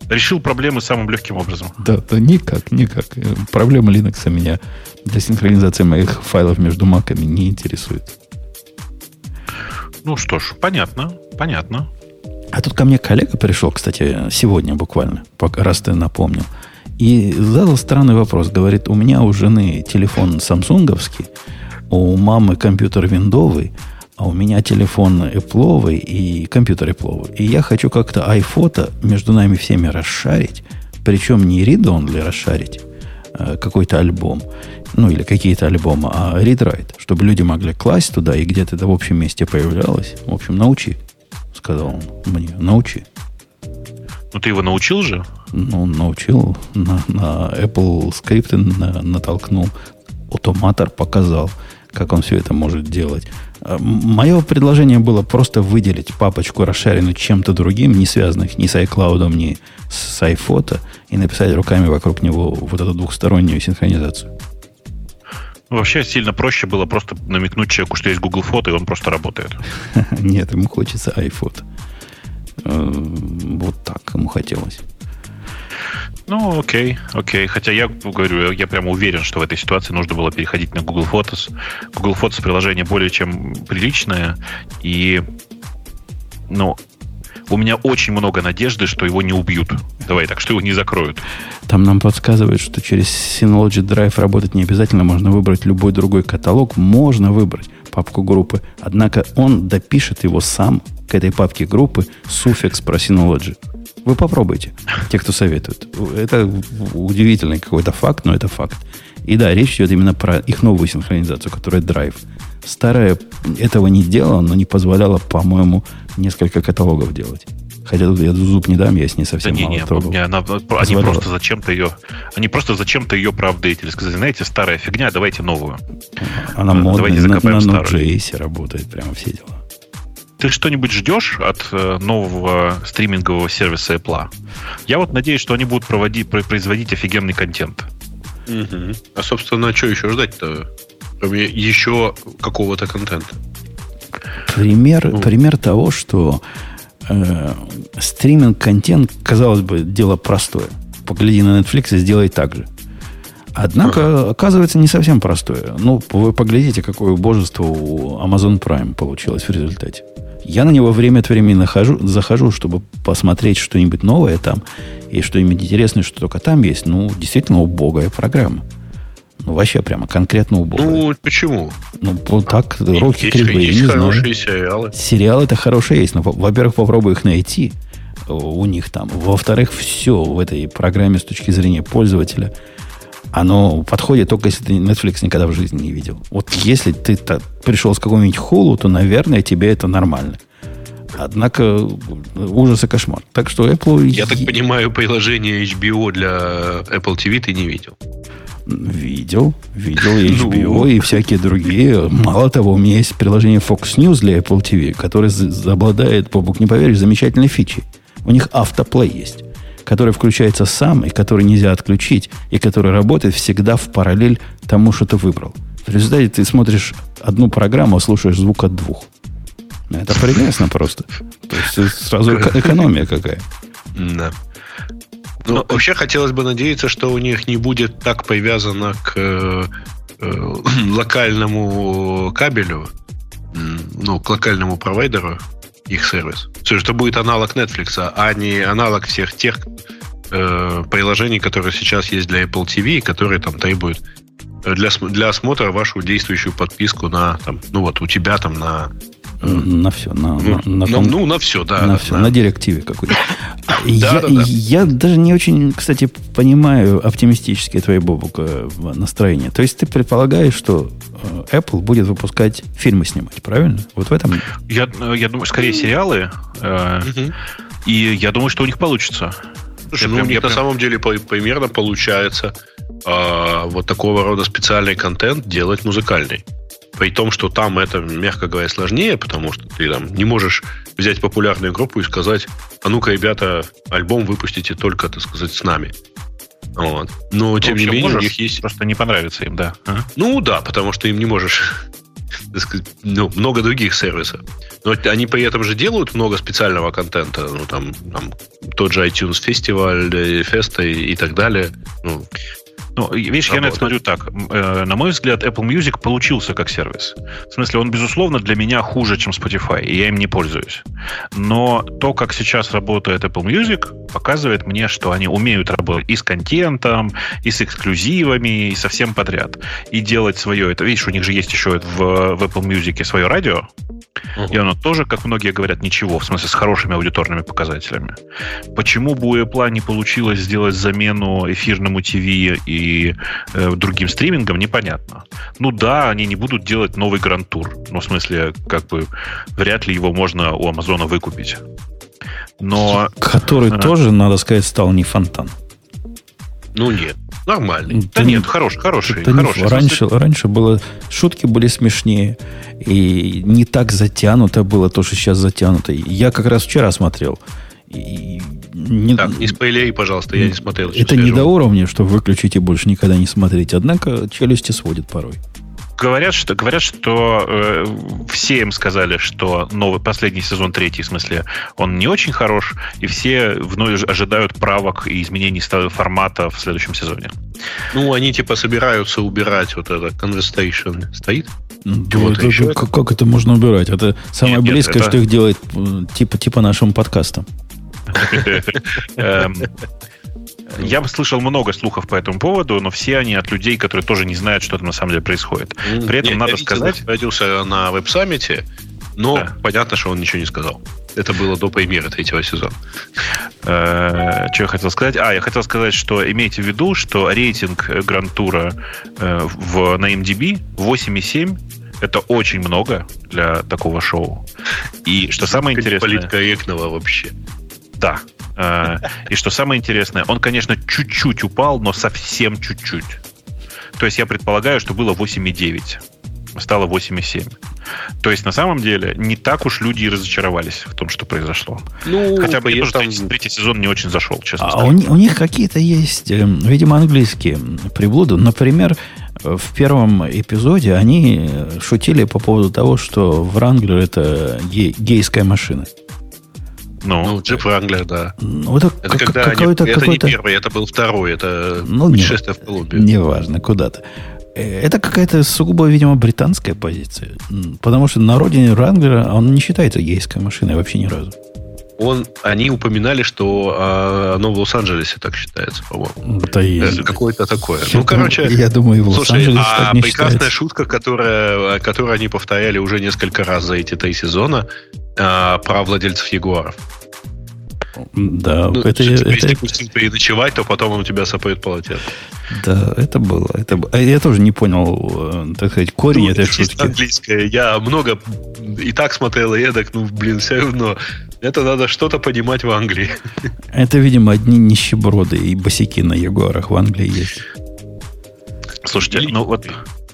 Speaker 2: Решил проблемы самым легким образом.
Speaker 1: Да, да, никак, никак. Проблема Linux меня для синхронизации моих файлов между маками не интересует.
Speaker 2: Ну что ж, понятно, понятно.
Speaker 1: А тут ко мне коллега пришел, кстати, сегодня буквально, раз ты напомнил. И задал странный вопрос. Говорит, у меня у жены телефон самсунговский, у мамы компьютер виндовый, а у меня телефон Apple и компьютер Apple. И я хочу как-то iPhoto между нами всеми расшарить, причем не read-only расшарить, а какой-то альбом, ну или какие-то альбомы, а read-write, чтобы люди могли класть туда и где-то это в общем месте появлялось. В общем, научи, сказал он мне, научи.
Speaker 2: Ну, ты его научил же?
Speaker 1: Ну, научил. На, на Apple скрипты на, натолкнул. Автоматор показал, как он все это может делать. А, Мое предложение было просто выделить папочку, расшаренную чем-то другим, не связанных ни с iCloud, ни с iPhoto, и написать руками вокруг него вот эту двухстороннюю синхронизацию.
Speaker 2: Ну, вообще сильно проще было просто намекнуть человеку, что есть Google Фото, и он просто работает.
Speaker 1: Нет, ему хочется iPhoto. Э, вот так ему хотелось.
Speaker 2: Ну, окей, окей. Хотя я говорю, я прямо уверен, что в этой ситуации нужно было переходить на Google Photos. Google Photos приложение более чем приличное. И, ну, у меня очень много надежды, что его не убьют. Давай так, что его не закроют.
Speaker 1: Там нам подсказывают, что через Synology Drive работать не обязательно. Можно выбрать любой другой каталог. Можно выбрать папку группы. Однако он допишет его сам к этой папке группы суффикс про Synology. Вы попробуйте, те, кто советует. Это удивительный какой-то факт, но это факт. И да, речь идет именно про их новую синхронизацию, которая Drive. Старая этого не делала, но не позволяла, по-моему, несколько каталогов делать. Хотя тут я зуб не дам, я с ней совсем
Speaker 2: да
Speaker 1: мало
Speaker 2: не, не,
Speaker 1: трогал.
Speaker 2: не, она, они просто зачем-то ее, они просто зачем-то ее проапдейтили. Сказали, знаете, старая фигня, давайте новую.
Speaker 1: Она модная, на, на Node.js работает, прямо все дела.
Speaker 2: Ты что-нибудь ждешь от э, нового стримингового сервиса Apple? Я вот надеюсь, что они будут проводить, производить офигенный контент.
Speaker 4: Угу. А, собственно, что еще ждать-то? Кроме еще какого-то контента.
Speaker 1: Пример, ну. пример того, что э, стриминг-контент, казалось бы, дело простое. Погляди на Netflix и сделай так же. Однако, ага. оказывается, не совсем простое. Ну, вы поглядите, какое божество у Amazon Prime получилось в результате. Я на него время от времени нахожу, захожу, чтобы посмотреть что-нибудь новое там и что-нибудь интересное, что только там есть. Ну, действительно убогая программа. Ну, вообще прямо конкретно убогая.
Speaker 4: Ну, почему?
Speaker 1: Ну, вот так, руки
Speaker 4: есть,
Speaker 1: кривые,
Speaker 4: есть
Speaker 1: не
Speaker 4: хорошие
Speaker 1: знаю.
Speaker 4: сериалы.
Speaker 1: Сериалы это хорошие есть, но, во-первых, попробуй их найти у них там. Во-вторых, все в этой программе с точки зрения пользователя – оно подходит только если ты Netflix никогда в жизни не видел. Вот если ты пришел с какого-нибудь холу, то, наверное, тебе это нормально. Однако ужас и кошмар. Так что Apple...
Speaker 4: Я так понимаю, приложение HBO для Apple TV ты не видел?
Speaker 1: Видел, видел HBO, ну. и всякие другие. Мало того, у меня есть приложение Fox News для Apple TV, которое обладает, Бобук, не поверишь, замечательной фичей. У них автоплей есть который включается сам, и который нельзя отключить, и который работает всегда в параллель тому, что ты выбрал. В результате ты смотришь одну программу, а слушаешь звук от двух. Это прелестно просто. То есть сразу экономия какая.
Speaker 4: Да. Ну, Но вообще хотелось бы надеяться, что у них не будет так привязано к э, э, локальному кабелю, ну, к локальному провайдеру, их сервис. Все, что будет аналог Netflix, а не аналог всех тех э, приложений, которые сейчас есть для Apple TV, которые там требуют э, для, для осмотра вашу действующую подписку на, там, ну вот, у тебя там на
Speaker 1: на все, на,
Speaker 4: ну, на, на, ну, на все, да.
Speaker 1: На все, да. на директиве какой-то. Я, я даже не очень, кстати, понимаю оптимистические твои, Бобук, настроения. То есть ты предполагаешь, что э, Apple будет выпускать фильмы снимать, правильно? Вот в этом...
Speaker 2: Я, я думаю, скорее сериалы. Э, и я думаю, что у них получится.
Speaker 4: Слушай, ну, прям, у них на прям... самом деле примерно получается э, вот такого рода специальный контент делать музыкальный. При том, что там это, мягко говоря, сложнее, потому что ты там не можешь взять популярную группу и сказать, а ну-ка, ребята, альбом выпустите только, так сказать, с нами. Вот. Но, тем не менее, у них есть...
Speaker 2: Просто не понравится им, да.
Speaker 4: Ага. Ну, да, потому что им не можешь сказать, ну, много других сервисов. Но они при этом же делают много специального контента. Ну, там, там тот же iTunes фестиваль, феста и, и так далее. Ну,
Speaker 2: ну, видишь, я на это смотрю так. Э, на мой взгляд, Apple Music получился как сервис. В смысле, он, безусловно, для меня хуже, чем Spotify, и я им не пользуюсь. Но то, как сейчас работает Apple Music, показывает мне, что они умеют работать и с контентом, и с эксклюзивами, и со всем подряд. И делать свое. Это, видишь, у них же есть еще в, в Apple Music свое радио, Uh-huh. И оно тоже, как многие говорят, ничего, в смысле с хорошими аудиторными показателями. Почему бы у Apple не получилось сделать замену эфирному ТВ и э, другим стримингам, непонятно. Ну да, они не будут делать новый гранд-тур. Ну, в смысле, как бы вряд ли его можно у Амазона выкупить. Но...
Speaker 1: Который а... тоже, надо сказать, стал не фонтан.
Speaker 4: Ну нет, нормальный.
Speaker 2: Да, да нет, хороший, хороший.
Speaker 1: Да
Speaker 2: хороший.
Speaker 1: Раньше, раньше было, шутки были смешнее, и не так затянуто было то, что сейчас затянуто. Я как раз вчера смотрел.
Speaker 4: И не, так, не спойлери, пожалуйста, я не смотрел.
Speaker 1: Это не до уровня, что выключить и больше никогда не смотреть. Однако челюсти сводит порой
Speaker 2: говорят, что говорят, что э, все им сказали, что новый последний сезон третий, в смысле, он не очень хорош, и все вновь ожидают правок и изменений формата в следующем сезоне.
Speaker 4: Ну, они типа собираются убирать вот это conversation. Стоит?
Speaker 1: Да, это, еще как, как это можно убирать? Это самое нет, близкое, нет, это... что их делает типа, типа нашим подкастом.
Speaker 2: Эм, я слышал много слухов по этому поводу, но все они от людей, которые тоже не знают, что там на самом деле происходит. При этом Нет, надо сказать...
Speaker 4: родился на веб-саммите, но да. понятно, что он ничего не сказал. Это было до премьеры третьего сезона.
Speaker 2: Э, что я хотел сказать? А, я хотел сказать, что имейте в виду, что рейтинг Гранд-тура э, в, на MDB 8,7 это очень много для такого шоу. И что самое интересное...
Speaker 4: Политкорректного вообще.
Speaker 2: Да. Э, и что самое интересное, он, конечно, чуть-чуть упал, но совсем чуть-чуть. То есть я предполагаю, что было 8,9. Стало 8,7. То есть, на самом деле, не так уж люди и разочаровались в том, что произошло. Ну, Хотя бы я тоже там... третий сезон не очень зашел, честно а
Speaker 1: у, у них какие-то есть, э, видимо, английские приблуды. Например, в первом эпизоде они шутили по поводу того, что Вранглер это гей, гейская машина.
Speaker 4: Ну, ну Джип Wrangler, да.
Speaker 1: Ну, это,
Speaker 4: это как, когда они, какой-то... это не первый, это был второй, это ну, путешествие не, в Колумбию.
Speaker 1: Неважно, куда-то. Э, это какая-то сугубо, видимо, британская позиция. Потому что на родине Ранглера он не считается гейской машиной вообще ни разу.
Speaker 4: Он, они упоминали, что а, оно в Лос-Анджелесе так считается, по-моему.
Speaker 1: Да и...
Speaker 4: Э, какое-то такое.
Speaker 1: Я ну, короче... Я думаю, в Лос-Анджелесе
Speaker 4: а так не прекрасная считается. шутка, которая, которую они повторяли уже несколько раз за эти три сезона, а, про владельцев Ягуаров.
Speaker 1: Да,
Speaker 4: ну, это, если это, пустил переночевать, то потом он у тебя сопает полотенце.
Speaker 1: Да, это было. Это, а я тоже не понял, э, так сказать, корень ну, этой шутки.
Speaker 4: английское. Я много и так смотрел, и эдак, ну, блин, все равно. Это надо что-то понимать в Англии.
Speaker 1: Это, видимо, одни нищеброды и босики на Ягуарах в Англии есть.
Speaker 2: Слушайте, ну вот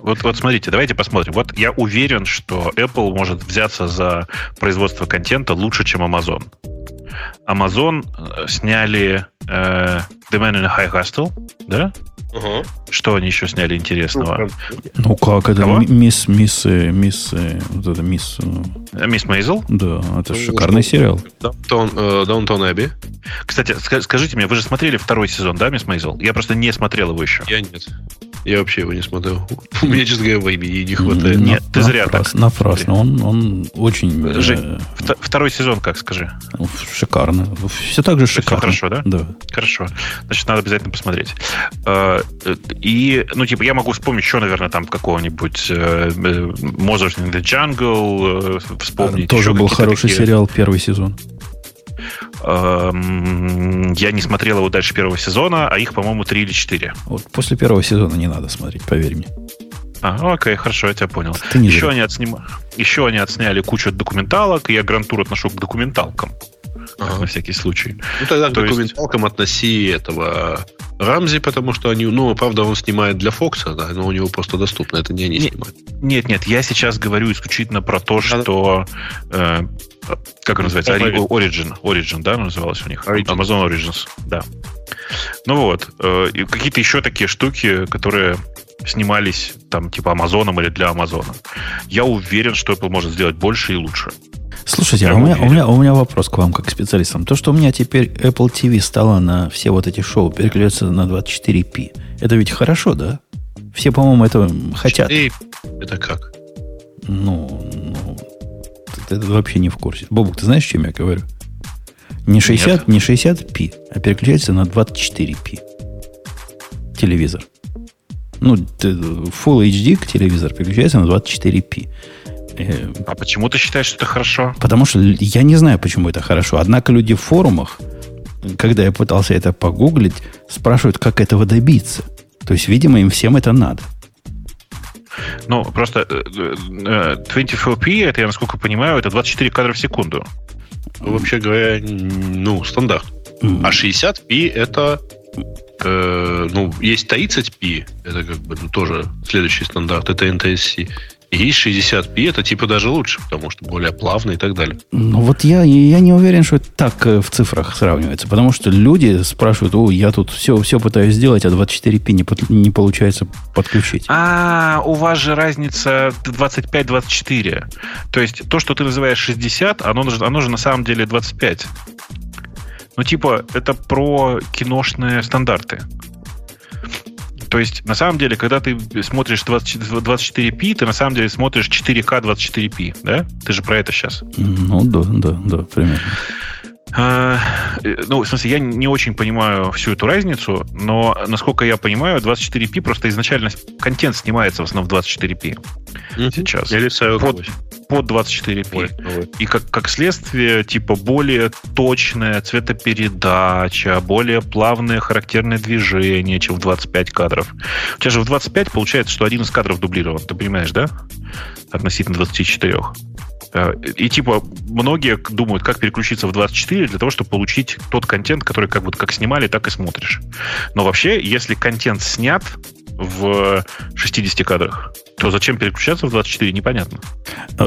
Speaker 2: вот, вот смотрите, давайте посмотрим. Вот я уверен, что Apple может взяться за производство контента лучше, чем Amazon. Amazon э, сняли э, The Man in a High Castle, да? Угу. Что они еще сняли интересного?
Speaker 1: Ну как это? Кого? Мисс, мисс, э, мисс, э, вот это мисс...
Speaker 2: Мисс Мейзел?
Speaker 1: Да, это ну, шикарный сериал.
Speaker 4: Даунтон Эбби.
Speaker 2: Кстати, скажите мне, вы же смотрели второй сезон, да, мисс Мейзел? Я просто не смотрел его еще.
Speaker 4: Я нет. Я вообще его не смотрел. У меня, честно говоря, времени не хватает.
Speaker 2: Нет, ты зря
Speaker 1: так. Напрасно. Он, он очень...
Speaker 2: Жень, э, второй сезон как, скажи?
Speaker 1: Ну, шикарно. Все так же шикарно.
Speaker 2: Все хорошо,
Speaker 1: да? Да.
Speaker 2: Хорошо. Значит, надо обязательно посмотреть. Э, и, ну, типа, я могу вспомнить еще, наверное, там какого-нибудь э, Mozart in the Jungle, вспомнить.
Speaker 1: Тоже был хороший такие... сериал первый сезон.
Speaker 2: Эм, я не смотрел его дальше первого сезона, а их, по-моему, три или четыре.
Speaker 1: Вот после первого сезона не надо смотреть, поверь мне.
Speaker 2: А, окей, хорошо, я тебя понял. Ты не еще, они отсним... Еще они отсняли кучу документалок, и я Грантур отношу к документалкам. Ага. На всякий случай.
Speaker 4: Ну, тогда к То документалкам есть... относи этого Рамзи, потому что они, ну, правда, он снимает для Фокса, да, но у него просто доступно, это не они не, снимают.
Speaker 2: Нет, нет, я сейчас говорю исключительно про то, что э, как называется? Origin. Origin, да, называлась у них? Origin. Amazon Origins, да. Ну вот, э, какие-то еще такие штуки, которые снимались там типа Амазоном или для Амазона. Я уверен, что Apple может сделать больше и лучше.
Speaker 1: Слушайте, а у меня, у, меня, у меня вопрос к вам, как к специалистам. То, что у меня теперь Apple TV стало на все вот эти шоу переключаться на 24p, это ведь хорошо, да? Все, по-моему, это хотят.
Speaker 4: Это как?
Speaker 1: Ну, ну ты, ты вообще не в курсе. Бобук, ты знаешь, о чем я говорю? Не 60, Нет. не 60p, а переключается на 24p. Телевизор. Ну, Full HD телевизор переключается на 24p.
Speaker 2: Э, а почему ты считаешь, что это хорошо?
Speaker 1: Потому что я не знаю, почему это хорошо. Однако люди в форумах, когда я пытался это погуглить, спрашивают, как этого добиться. То есть, видимо, им всем это надо.
Speaker 2: Ну, просто 24p, э, э, это, я насколько понимаю, это 24 кадра в секунду.
Speaker 4: Вообще говоря, ну, стандарт. А 60p это э, ну, есть 30p, это как бы ну, тоже следующий стандарт, это NTSC. И 60p это типа даже лучше, потому что более плавно и так далее.
Speaker 1: Ну вот я, я не уверен, что это так э, в цифрах сравнивается, потому что люди спрашивают, о, я тут все, все пытаюсь сделать, а 24p не, под, не получается подключить.
Speaker 2: А, у вас же разница 25-24. То есть то, что ты называешь 60, оно, оно же на самом деле 25. Ну типа это про киношные стандарты. То есть, на самом деле, когда ты смотришь 20, 24p, ты на самом деле смотришь 4К 24p, да? Ты же про это сейчас.
Speaker 1: Ну, да, да, да, примерно.
Speaker 2: А, э, ну, в смысле, я не очень понимаю всю эту разницу, но, насколько я понимаю, 24p просто изначально контент снимается в основном в 24p
Speaker 4: Мгм.
Speaker 2: сейчас.
Speaker 4: Или 48.
Speaker 2: Под 24p.
Speaker 4: Ой, ой.
Speaker 2: И как, как следствие, типа, более точная цветопередача, более плавные характерные движения, чем в 25 кадров. У тебя же в 25 получается, что один из кадров дублирован, ты понимаешь, да? Относительно 24. И типа многие думают, как переключиться в 24 для того, чтобы получить тот контент, который как вот как снимали, так и смотришь. Но вообще, если контент снят в 60 кадрах, то зачем переключаться в 24, непонятно.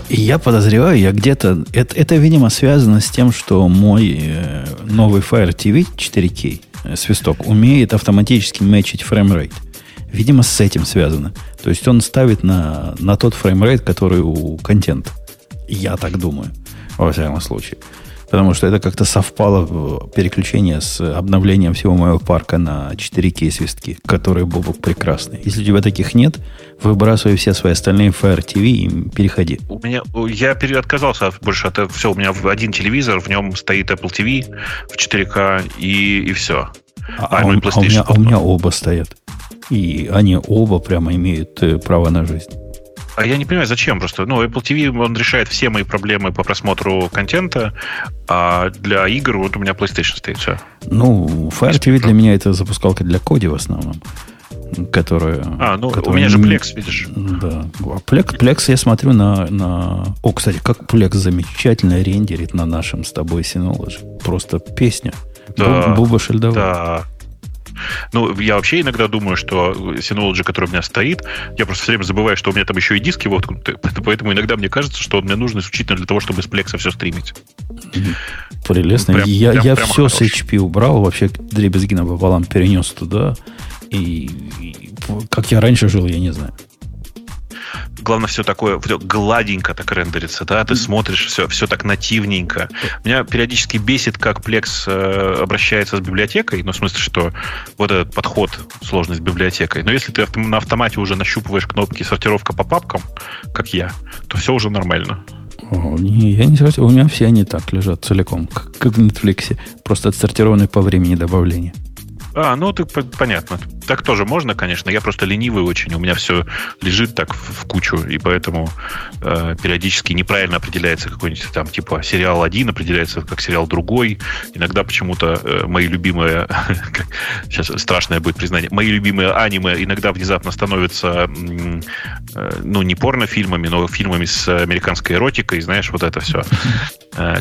Speaker 1: Я подозреваю, я где-то... Это, это, видимо, связано с тем, что мой э, новый Fire TV 4K э, свисток умеет автоматически match ить frame rate. Видимо, с этим связано. То есть он ставит на, на тот frame rate, который у контента. Я так думаю, во всяком случае. Потому что это как-то совпало в переключение с обновлением всего моего парка на 4К свистки, которые Бобок прекрасные. Если у тебя таких нет, выбрасывай все свои остальные Fire TV и переходи.
Speaker 2: У меня, я отказался от- больше от все. У меня один телевизор, в нем стоит Apple TV в 4К и, и все.
Speaker 1: А,
Speaker 2: А,
Speaker 1: у, а у меня, а у меня оба стоят. И они оба прямо имеют э, право на жизнь.
Speaker 2: А я не понимаю, зачем просто. Ну, Apple TV, он решает все мои проблемы по просмотру контента, а для игр вот у меня PlayStation стоит все.
Speaker 1: Ну, Fire TV для меня это запускалка для Коди в основном. Которая,
Speaker 2: А, ну, у
Speaker 1: которая
Speaker 2: меня же Plex, видишь.
Speaker 1: Да. А Plex, Plex я смотрю на, на... О, кстати, как Plex замечательно рендерит на нашем с тобой Synology. Просто песня.
Speaker 2: Да,
Speaker 1: Бу- Буба Шельдова.
Speaker 2: Да. Ну, я вообще иногда думаю, что Synology, который у меня стоит, я просто все время забываю, что у меня там еще и диски воткнуты, поэтому иногда мне кажется, что он мне нужен исключительно для того, чтобы с Plex все стримить.
Speaker 1: Прелестно.
Speaker 2: Прям-
Speaker 1: я
Speaker 2: прям-
Speaker 1: я
Speaker 2: прямо
Speaker 1: все с
Speaker 2: хороший.
Speaker 1: HP убрал, вообще дребезги пополам перенес туда. И, и как я раньше жил, я не знаю.
Speaker 2: Главное, все такое всё гладенько так рендерится, да, ты смотришь, все, все так нативненько. Меня периодически бесит, как Plex э, обращается с библиотекой, ну, в смысле, что вот этот подход сложный с библиотекой. Но если ты на автомате уже нащупываешь кнопки сортировка по папкам, как я, то все уже нормально.
Speaker 1: О, не, я не сразу. У меня все они так лежат целиком, как, как в Netflix. Просто отсортированы по времени добавления.
Speaker 2: А, ну, ты по- понятно. Так тоже можно, конечно. Я просто ленивый очень. У меня все лежит так в, кучу, и поэтому э, периодически неправильно определяется какой-нибудь там типа сериал один определяется как сериал другой. Иногда почему-то э, мои любимые, сейчас страшное будет признание, мои любимые аниме иногда внезапно становятся, э, ну, не порнофильмами, но фильмами с американской эротикой, знаешь, вот это все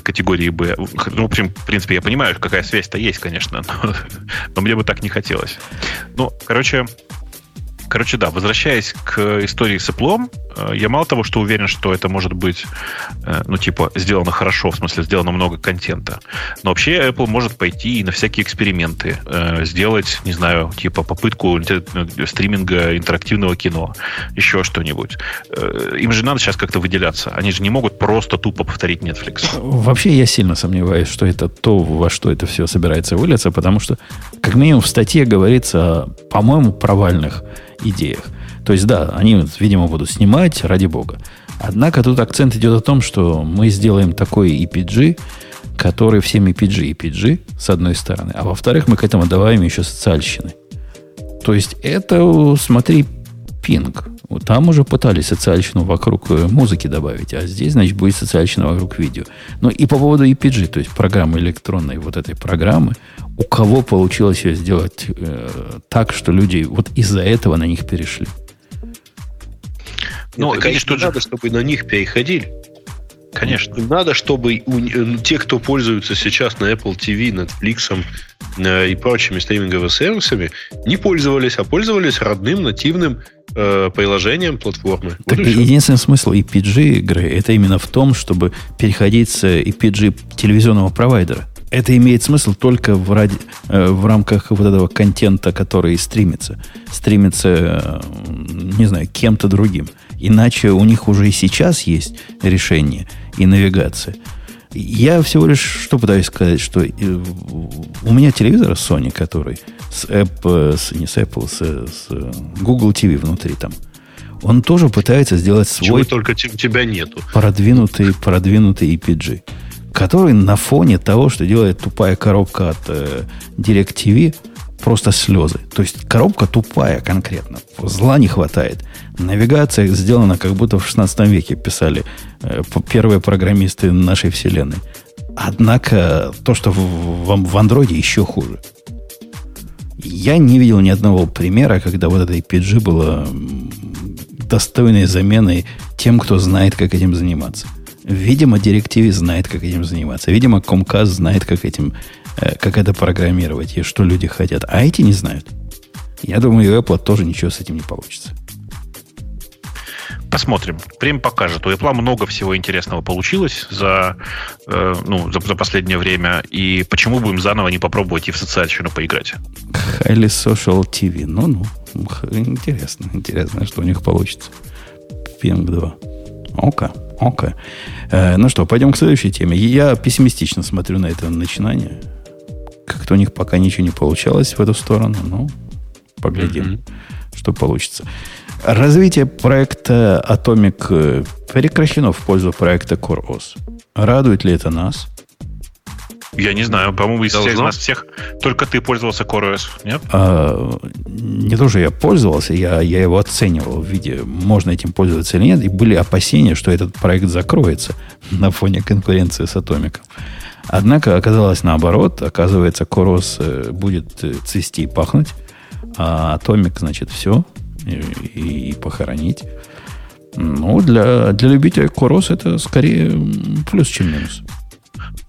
Speaker 2: категории Б. Ну, в принципе, я понимаю, какая связь-то есть, конечно, но, но мне бы так не хотелось. Ну, короче, Короче, да, возвращаясь к истории с Apple, э, я мало того, что уверен, что это может быть, э, ну, типа, сделано хорошо, в смысле, сделано много контента. Но вообще Apple может пойти и на всякие эксперименты, э, сделать, не знаю, типа, попытку стриминга интерактивного кино, еще что-нибудь. Им же надо сейчас как-то выделяться. Они же не могут просто тупо повторить Netflix.
Speaker 1: Вообще я сильно сомневаюсь, что это то, во что это все собирается вылиться, потому что, как минимум, в статье говорится по-моему, провальных идеях. То есть, да, они, видимо, будут снимать, ради бога. Однако тут акцент идет о том, что мы сделаем такой EPG, который всем EPG, EPG, с одной стороны, а во-вторых, мы к этому добавим еще социальщины. То есть, это, смотри, пинг. Вот Там уже пытались социальщину вокруг э, музыки добавить, а здесь, значит, будет социальщина вокруг видео. Ну и по поводу EPG, то есть программы электронной вот этой программы, у кого получилось ее сделать э, так, что люди вот из-за этого на них перешли.
Speaker 2: Ну,
Speaker 4: конечно,
Speaker 2: тут же-
Speaker 4: надо, чтобы на них переходили.
Speaker 2: Конечно.
Speaker 4: Надо, чтобы у э, те, кто пользуются сейчас на Apple TV, Netflix э, и прочими стриминговыми сервисами, не пользовались, а пользовались родным нативным э, приложением платформы. Вот
Speaker 1: Так
Speaker 4: всё.
Speaker 1: единственный смысл EPG игры это именно в том, чтобы переходить с EPG телевизионного провайдера. Это имеет смысл только в, ради, э, в рамках вот этого контента, который стримится. Стримится, э, не знаю, кем-то другим. Иначе у них уже и сейчас есть решение и навигация. Я всего лишь что пытаюсь сказать, что э, у меня телевизор Sony, который с, App, с- не с Apple, с, с Google TV внутри там, он тоже пытается сделать
Speaker 4: Чего
Speaker 1: свой
Speaker 4: только те- у тебя нету.
Speaker 1: продвинутый, продвинутый EPG, который на фоне того, что делает тупая коробка от э, DirecTV, просто слезы. То есть коробка тупая конкретно. Зла не хватает. Навигация сделана, как будто в 16 веке писали э, первые программисты нашей вселенной. Однако то, что в, в, в андроиде еще хуже. Я не видел ни одного примера, когда вот эта PG была достойной заменой тем, кто знает, как этим заниматься. Видимо, директиве знает, как этим заниматься. Видимо, Comcast знает, как этим, э, как это программировать и что люди хотят. А эти не знают. Я думаю, у Apple тоже ничего с этим не получится.
Speaker 2: Посмотрим. Время покажет. У Apple много всего интересного получилось за, э, ну, за, за последнее время. И почему будем заново не попробовать и в социальщину поиграть?
Speaker 1: Highly Social TV. Ну-ну. Интересно. Интересно, что у них получится. Ping 2. Ока. Ока. Э, ну что, пойдем к следующей теме. Я пессимистично смотрю на это начинание. Как-то у них пока ничего не получалось в эту сторону. Ну, поглядим, mm-hmm. что получится. Развитие проекта Atomic э, прекращено в пользу проекта CoreOS. Радует ли это нас?
Speaker 2: Я не знаю, по-моему, из всех нас всех только ты пользовался CoreOS, нет?
Speaker 1: А, не то, что я пользовался, я, я его оценивал в виде, можно этим пользоваться или нет, и были опасения, что этот проект закроется на фоне конкуренции с Atomic. Однако оказалось наоборот, оказывается, CoreOS э, будет э, цвести и пахнуть, а Atomic, значит, все, и, и похоронить. Ну, для, для любителей Корос это скорее плюс, чем минус.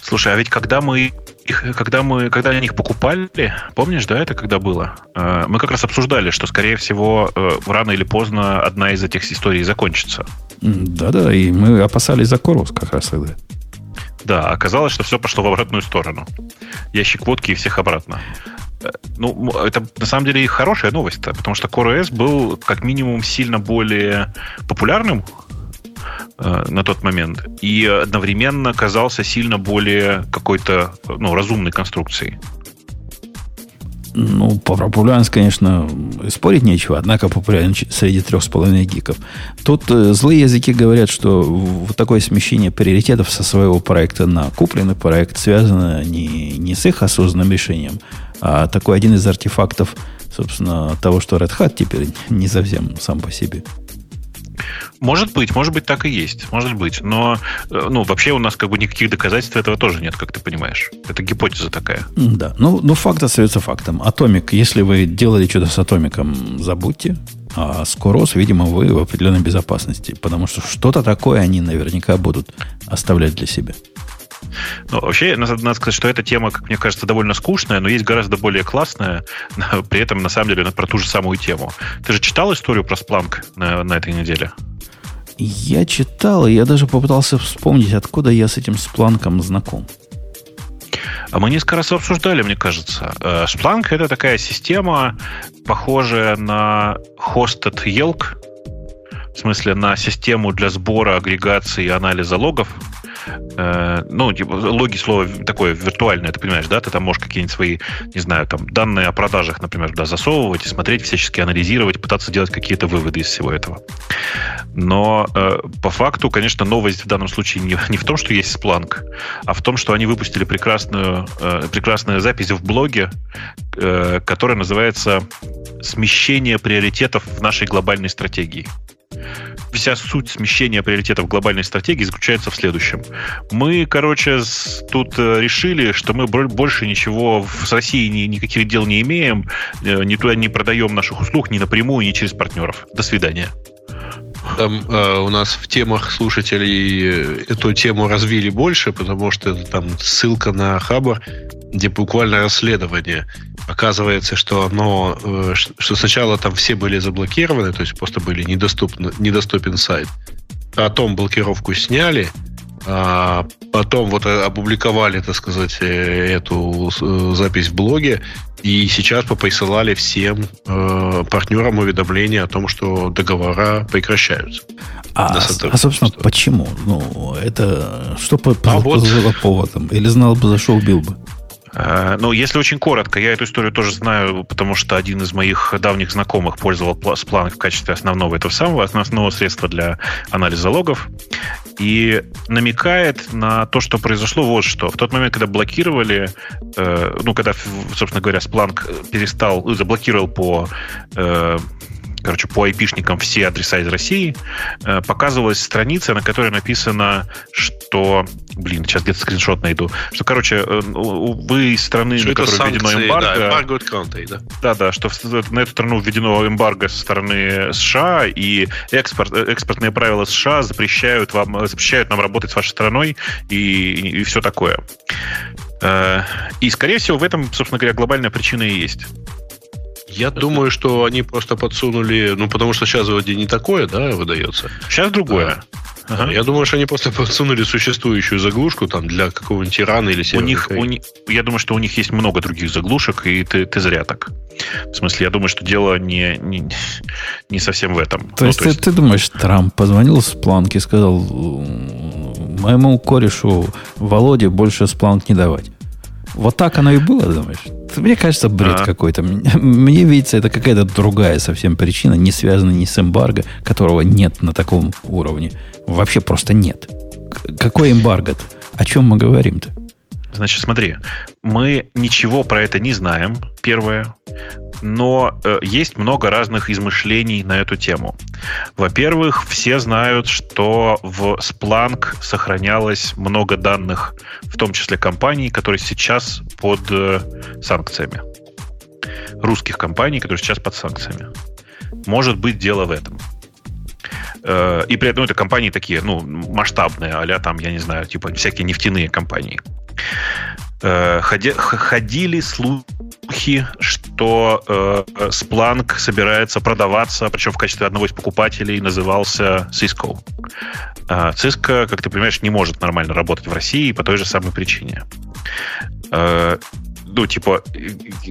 Speaker 2: Слушай, а ведь когда мы их, когда мы, когда они их покупали, помнишь, да, это когда было? Э, мы как раз обсуждали, что, скорее всего, э, рано или поздно одна из этих историй закончится.
Speaker 1: Да-да, и мы опасались за Корос как раз тогда.
Speaker 2: Да, оказалось, что все пошло в обратную сторону. Ящик водки и всех обратно. Ну, это на самом деле хорошая новость, потому что CoreOS был как минимум сильно более популярным э, на тот момент и одновременно казался сильно более какой-то ну, разумной конструкцией.
Speaker 1: Ну, по популярность, конечно, спорить нечего, однако популярность среди трех с половиной гиков. Тут э, злые языки говорят, что вот такое смещение приоритетов со своего проекта на купленный проект связано не, не с их осознанным решением, а такой один из артефактов, собственно, того, что Red Hat теперь не совсем сам по себе.
Speaker 2: Может быть, может быть, так и есть. Может быть. Но э, ну, вообще у нас как бы никаких доказательств этого тоже нет, как ты понимаешь. Это гипотеза такая.
Speaker 1: Да. Ну, ну факт остается фактом. Атомик, если вы делали что-то с атомиком, забудьте. А с видимо, вы в определенной безопасности. Потому что что-то такое они наверняка будут оставлять для себя.
Speaker 2: Ну, вообще, надо, надо сказать, что эта тема, как мне кажется, довольно скучная, но есть гораздо более классная, при этом, на самом деле, про ту же самую тему. Ты же читал историю про Splunk на, на этой неделе?
Speaker 1: Я читал, и я даже попытался вспомнить, откуда я с этим Спланком знаком.
Speaker 2: А мы несколько раз обсуждали, мне кажется. Splunk э, — это такая система, похожая на Hosted Yelk, в смысле на систему для сбора, агрегации и анализа логов, э, ну, типа, логи слово такое виртуальное, ты понимаешь, да, ты там можешь какие-нибудь свои, не знаю, там, данные о продажах, например, да, засовывать и смотреть, всячески анализировать, пытаться делать какие-то выводы из всего этого. Но э, по факту, конечно, новость в данном случае не, не в том, что есть Splunk, а в том, что они выпустили прекрасную, э, прекрасную запись в блоге, э, которая называется «Смещение приоритетов в нашей глобальной стратегии» вся суть смещения приоритетов глобальной стратегии заключается в следующем. Мы, короче, тут э, решили, что мы больше ничего с Россией ни, никаких дел не имеем, э, ни туда не продаем наших услуг ни напрямую, ни через партнеров. До свидания.
Speaker 4: Там э, у нас в темах слушателей э, эту тему развили больше, потому что там ссылка на Хабар, где буквально расследование. Оказывается, что оно, э, что сначала там все были заблокированы, то есть просто были недоступны, недоступен сайт. Потом блокировку сняли, а потом вот опубликовали, так сказать, э, эту э, запись в блоге, и сейчас поприсылали всем э, партнерам уведомление о том, что договора прекращаются.
Speaker 1: А, а собственно, почему? Ну, это что по, а вот... поводом? Или знал бы, зашел, убил бы?
Speaker 2: Э, ну, если очень коротко, я эту историю тоже знаю, потому что один из моих давних знакомых пользовал Splunk в качестве основного этого самого, основного средства для анализа логов. И намекает на то, что произошло вот что. В тот момент, когда блокировали, э, ну, когда, собственно говоря, Splunk перестал, заблокировал по короче, по айпишникам все адреса из России, э, показывалась страница, на которой написано, что... Блин, сейчас где-то скриншот найду. Что, короче, э, вы из страны, что на которой введено эмбарго... Да, эмбарго от Контей, да. Да, да, что на эту страну введено эмбарго со стороны США, и экспорт, э, экспортные правила США запрещают, вам, запрещают нам работать с вашей страной и, и, и все такое. И, скорее всего, в этом, собственно говоря, глобальная причина и есть.
Speaker 4: Я думаю, что они просто подсунули, ну, потому что сейчас вроде не такое, да, выдается.
Speaker 2: Сейчас другое.
Speaker 4: Ага. Я думаю, что они просто подсунули существующую заглушку там для какого-нибудь тирана или
Speaker 2: у них, у них, Я думаю, что у них есть много других заглушек, и ты, ты зря так. В смысле, я думаю, что дело не, не, не совсем в этом.
Speaker 1: То, ну, есть, то есть ты, ты думаешь, Трамп позвонил с планки и сказал моему корешу Володе больше спланк не давать? Вот так оно и было, думаешь? Мне кажется, бред а. какой-то. Мне видится, это какая-то другая совсем причина, не связанная ни с эмбарго, которого нет на таком уровне. Вообще просто нет. Какой эмбарго-то? О чем мы говорим-то?
Speaker 2: Значит, смотри, мы ничего про это не знаем, первое но э, есть много разных измышлений на эту тему. Во-первых, все знают, что в Splunk сохранялось много данных, в том числе компаний, которые сейчас под э, санкциями. Русских компаний, которые сейчас под санкциями. Может быть дело в этом. Э, и при этом ну, это компании такие, ну, масштабные, а там, я не знаю, типа всякие нефтяные компании. Э, ходи, ходили слухи, что э, Splunk собирается продаваться, причем в качестве одного из покупателей назывался Cisco. Э, Cisco, как ты понимаешь, не может нормально работать в России по той же самой причине. Э, ну, типа,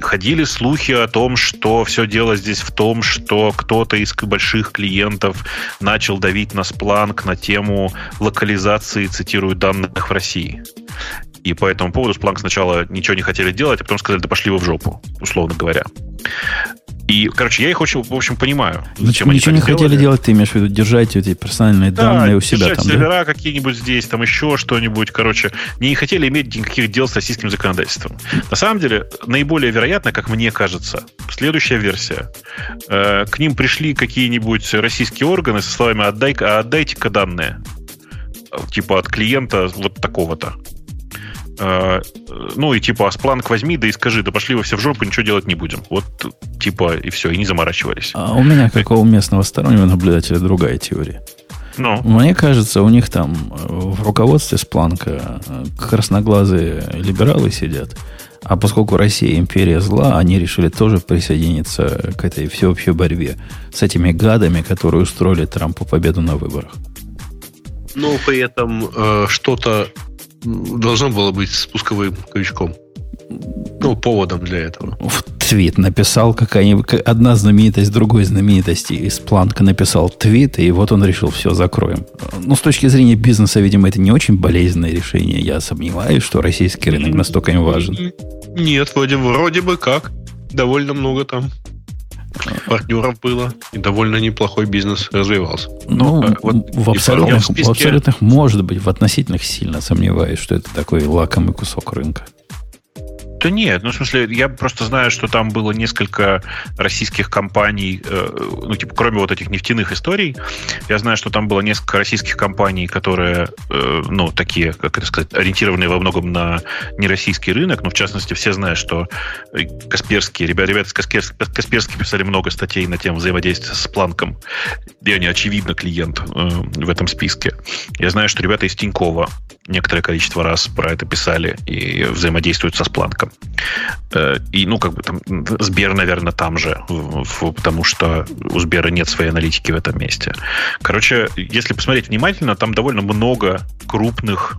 Speaker 2: ходили слухи о том, что все дело здесь в том, что кто-то из больших клиентов начал давить на Splunk на тему локализации, цитирую, данных в России. И по этому поводу Splunk сначала ничего не хотели делать, а потом сказали, да пошли вы в жопу, условно говоря. И, короче, я их очень, в общем, понимаю.
Speaker 1: Зачем Ничего не хотели делать, ты имеешь в виду держать эти персональные да, данные у себя там,
Speaker 2: сервера да? какие-нибудь здесь, там еще что-нибудь, короче. Не хотели иметь никаких дел с российским законодательством. На самом деле, наиболее вероятно, как мне кажется, следующая версия. Э, к ним пришли какие-нибудь российские органы со словами «отдай, отдайте-ка данные». Типа от клиента вот такого-то. Ну и типа, Аспланк возьми, да и скажи, да пошли вы все в жопу, ничего делать не будем. Вот типа и все, и не заморачивались.
Speaker 1: А у меня, как у местного стороннего наблюдателя, другая теория. Ну. Мне кажется, у них там э, в руководстве Спланка э, красноглазые либералы сидят. А поскольку Россия империя зла, они решили тоже присоединиться к этой всеобщей борьбе с этими гадами, которые устроили Трампу победу на выборах.
Speaker 4: Но при этом э, что-то должно было быть спусковым крючком. Ну, поводом для этого.
Speaker 1: В твит написал какая-нибудь одна знаменитость другой знаменитости из Планка написал твит, и вот он решил, все, закроем. Ну, с точки зрения бизнеса, видимо, это не очень болезненное решение. Я сомневаюсь, что российский рынок настолько им важен.
Speaker 4: Нет, вроде, вроде бы как. Довольно много там партнеров было, и довольно неплохой бизнес развивался.
Speaker 1: Ну, ну вот в, абсолютных, списке... в абсолютных, может быть, в относительных сильно сомневаюсь, что это такой лакомый кусок рынка.
Speaker 2: Да нет, ну, в смысле, я просто знаю, что там было несколько российских компаний, э, ну, типа, кроме вот этих нефтяных историй, я знаю, что там было несколько российских компаний, которые, э, ну, такие, как это сказать, ориентированные во многом на нероссийский рынок, ну, в частности, все знают, что Касперские, ребята, ребята с Касперских, Касперские писали много статей на тему взаимодействия с Планком, и они, очевидно, клиент э, в этом списке. Я знаю, что ребята из Тинькова некоторое количество раз про это писали и взаимодействуют со Спланком. Э, и, ну, как бы там, Сбер, наверное, там же, потому что у Сбера нет своей аналитики в этом месте. Короче, если посмотреть внимательно, там довольно много крупных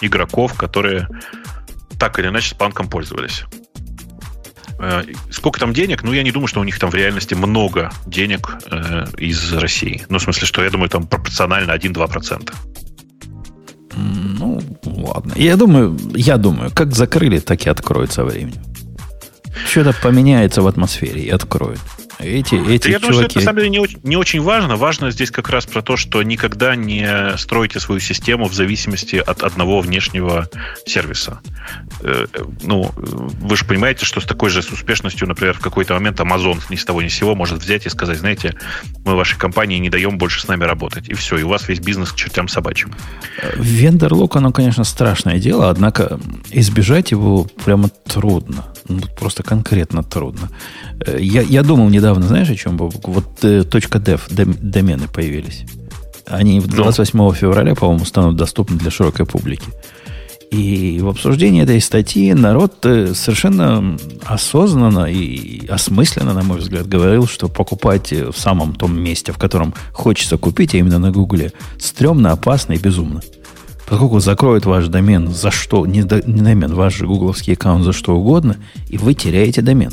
Speaker 2: игроков, которые так или иначе Спланком пользовались. Э, сколько там денег? Ну, я не думаю, что у них там в реальности много денег э, из России. Ну, в смысле, что я думаю, там пропорционально 1-2%.
Speaker 1: Ну, ладно. Я думаю, я думаю, как закрыли, так и откроют со временем. Что-то поменяется в атмосфере и откроют. Эти, эти
Speaker 2: Я
Speaker 1: чуваки...
Speaker 2: думаю, что это на самом деле не очень, не очень важно. Важно здесь как раз про то, что никогда не стройте свою систему в зависимости от одного внешнего сервиса. Э, Ну, вы же понимаете, что с такой же с успешностью, например, в какой-то момент Amazon ни с того ни с сего может взять и сказать, знаете, мы вашей компании не даем больше с нами работать. И все, и у вас весь бизнес к чертям собачьим.
Speaker 1: Вендор-лок, оно, конечно, страшное дело, однако избежать его прямо трудно. Ну, просто конкретно трудно. Э, Я, я думал недавно, знаешь, о чем? Бобук? Вот э, .dev, дом- домены появились. Они 28 февраля, по-моему, станут доступны для широкой публики. И в обсуждении этой статьи народ э, совершенно осознанно и осмысленно, на мой взгляд, говорил, что покупать э, в самом том месте, в котором хочется купить, а именно на Гугле, стрёмно, опасно и безумно. Поскольку закроют ваш домен за что, не, до- не домен, ваш гугловский аккаунт за что угодно, и вы теряете домен.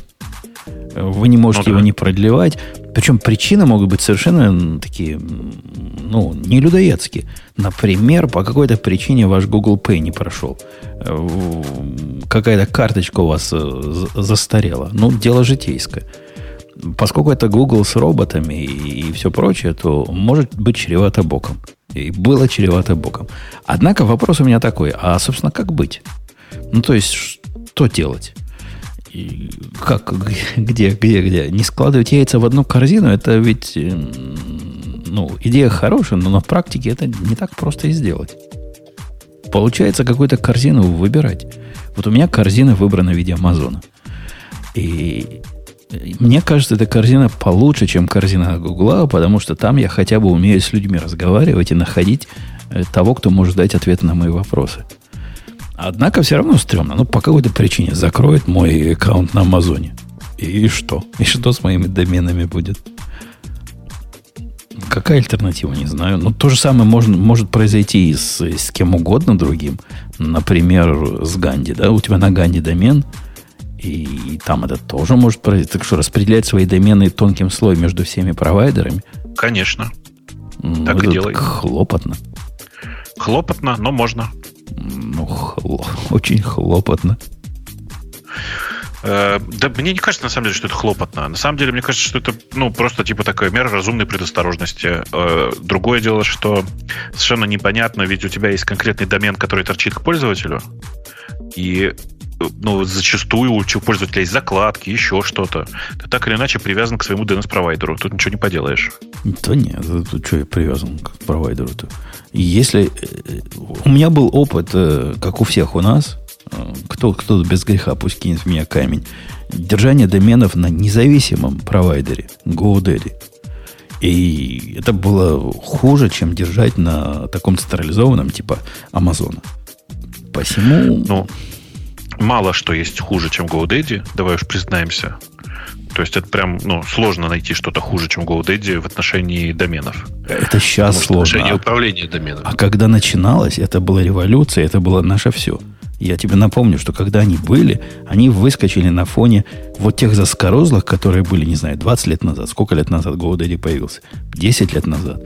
Speaker 1: Вы не можете
Speaker 2: Ну да.
Speaker 1: его не продлевать. Причем причины могут быть совершенно такие, ну, не людоедские. Например, по какой-то причине ваш Google Pay не прошел. Э, Какая-то карточка у вас э, за- застарела. Ну, дело житейское. Поскольку это Google с роботами и, все прочее, то может быть чревато боком. И было чревато боком. Однако вопрос у меня такой, а, собственно, как быть? Ну, то есть, что делать? И как, где, где, где? Не складывать яйца в одну корзину, это ведь, ну, идея хорошая, но на практике это не так просто и сделать. Получается какую-то корзину выбирать. Вот у меня корзина выбрана в виде Амазона. И мне кажется, эта корзина получше, чем корзина Гугла, потому что там я хотя бы умею с людьми разговаривать и находить э, того, кто может дать ответы на мои вопросы. Однако все равно стрёмно. Ну, по какой-то причине закроет мой аккаунт на Амазоне. И что? И что с моими доменами будет? Какая альтернатива, не знаю. Но то же самое можно, может произойти и с, с кем угодно другим. Например, с Ганди. Да? У тебя на Ганди домен, и, там это тоже может произойти. Так что распределять свои домены тонким слоем между всеми провайдерами,
Speaker 2: Конечно.
Speaker 1: ну,
Speaker 2: Так и делай.
Speaker 1: хлопотно.
Speaker 2: Хлопотно, но можно.
Speaker 1: Ну, хло- очень хлопотно.
Speaker 2: Э, Да мне не кажется, на самом деле, что это хлопотно. На самом деле, мне кажется, что это ну, просто типа такая мера разумной предосторожности. Э, Другое дело, что совершенно непонятно, ведь у тебя есть конкретный домен, который торчит к пользователю. И ну, зачастую у пользователя есть закладки, еще что-то. Ты так или иначе привязан к своему DNS-провайдеру. Тут ничего не поделаешь.
Speaker 1: Да нет, тут что я привязан к провайдеру-то? Если... э, У меня был опыт, э, как у всех у нас, э, кто, кто без греха, пусть кинет в меня камень, держание доменов на независимом провайдере, GoDaddy. И это было хуже, чем держать на таком централизованном, типа Амазона. Посему...
Speaker 2: Ну, мало что есть хуже, чем GoDaddy, давай уж признаемся. То есть это прям ну, сложно найти что-то хуже, чем GoDaddy в отношении доменов.
Speaker 1: это сейчас
Speaker 4: Потому
Speaker 1: сложно.
Speaker 4: решение
Speaker 1: А-
Speaker 4: управления доменом.
Speaker 1: А когда начиналось, это была революция, это было наше все. Я тебе напомню, что когда они были, они выскочили на фоне вот тех заскорозлых, которые были, не знаю, 20 лет назад. Сколько лет назад GoDaddy появился? 10 лет назад.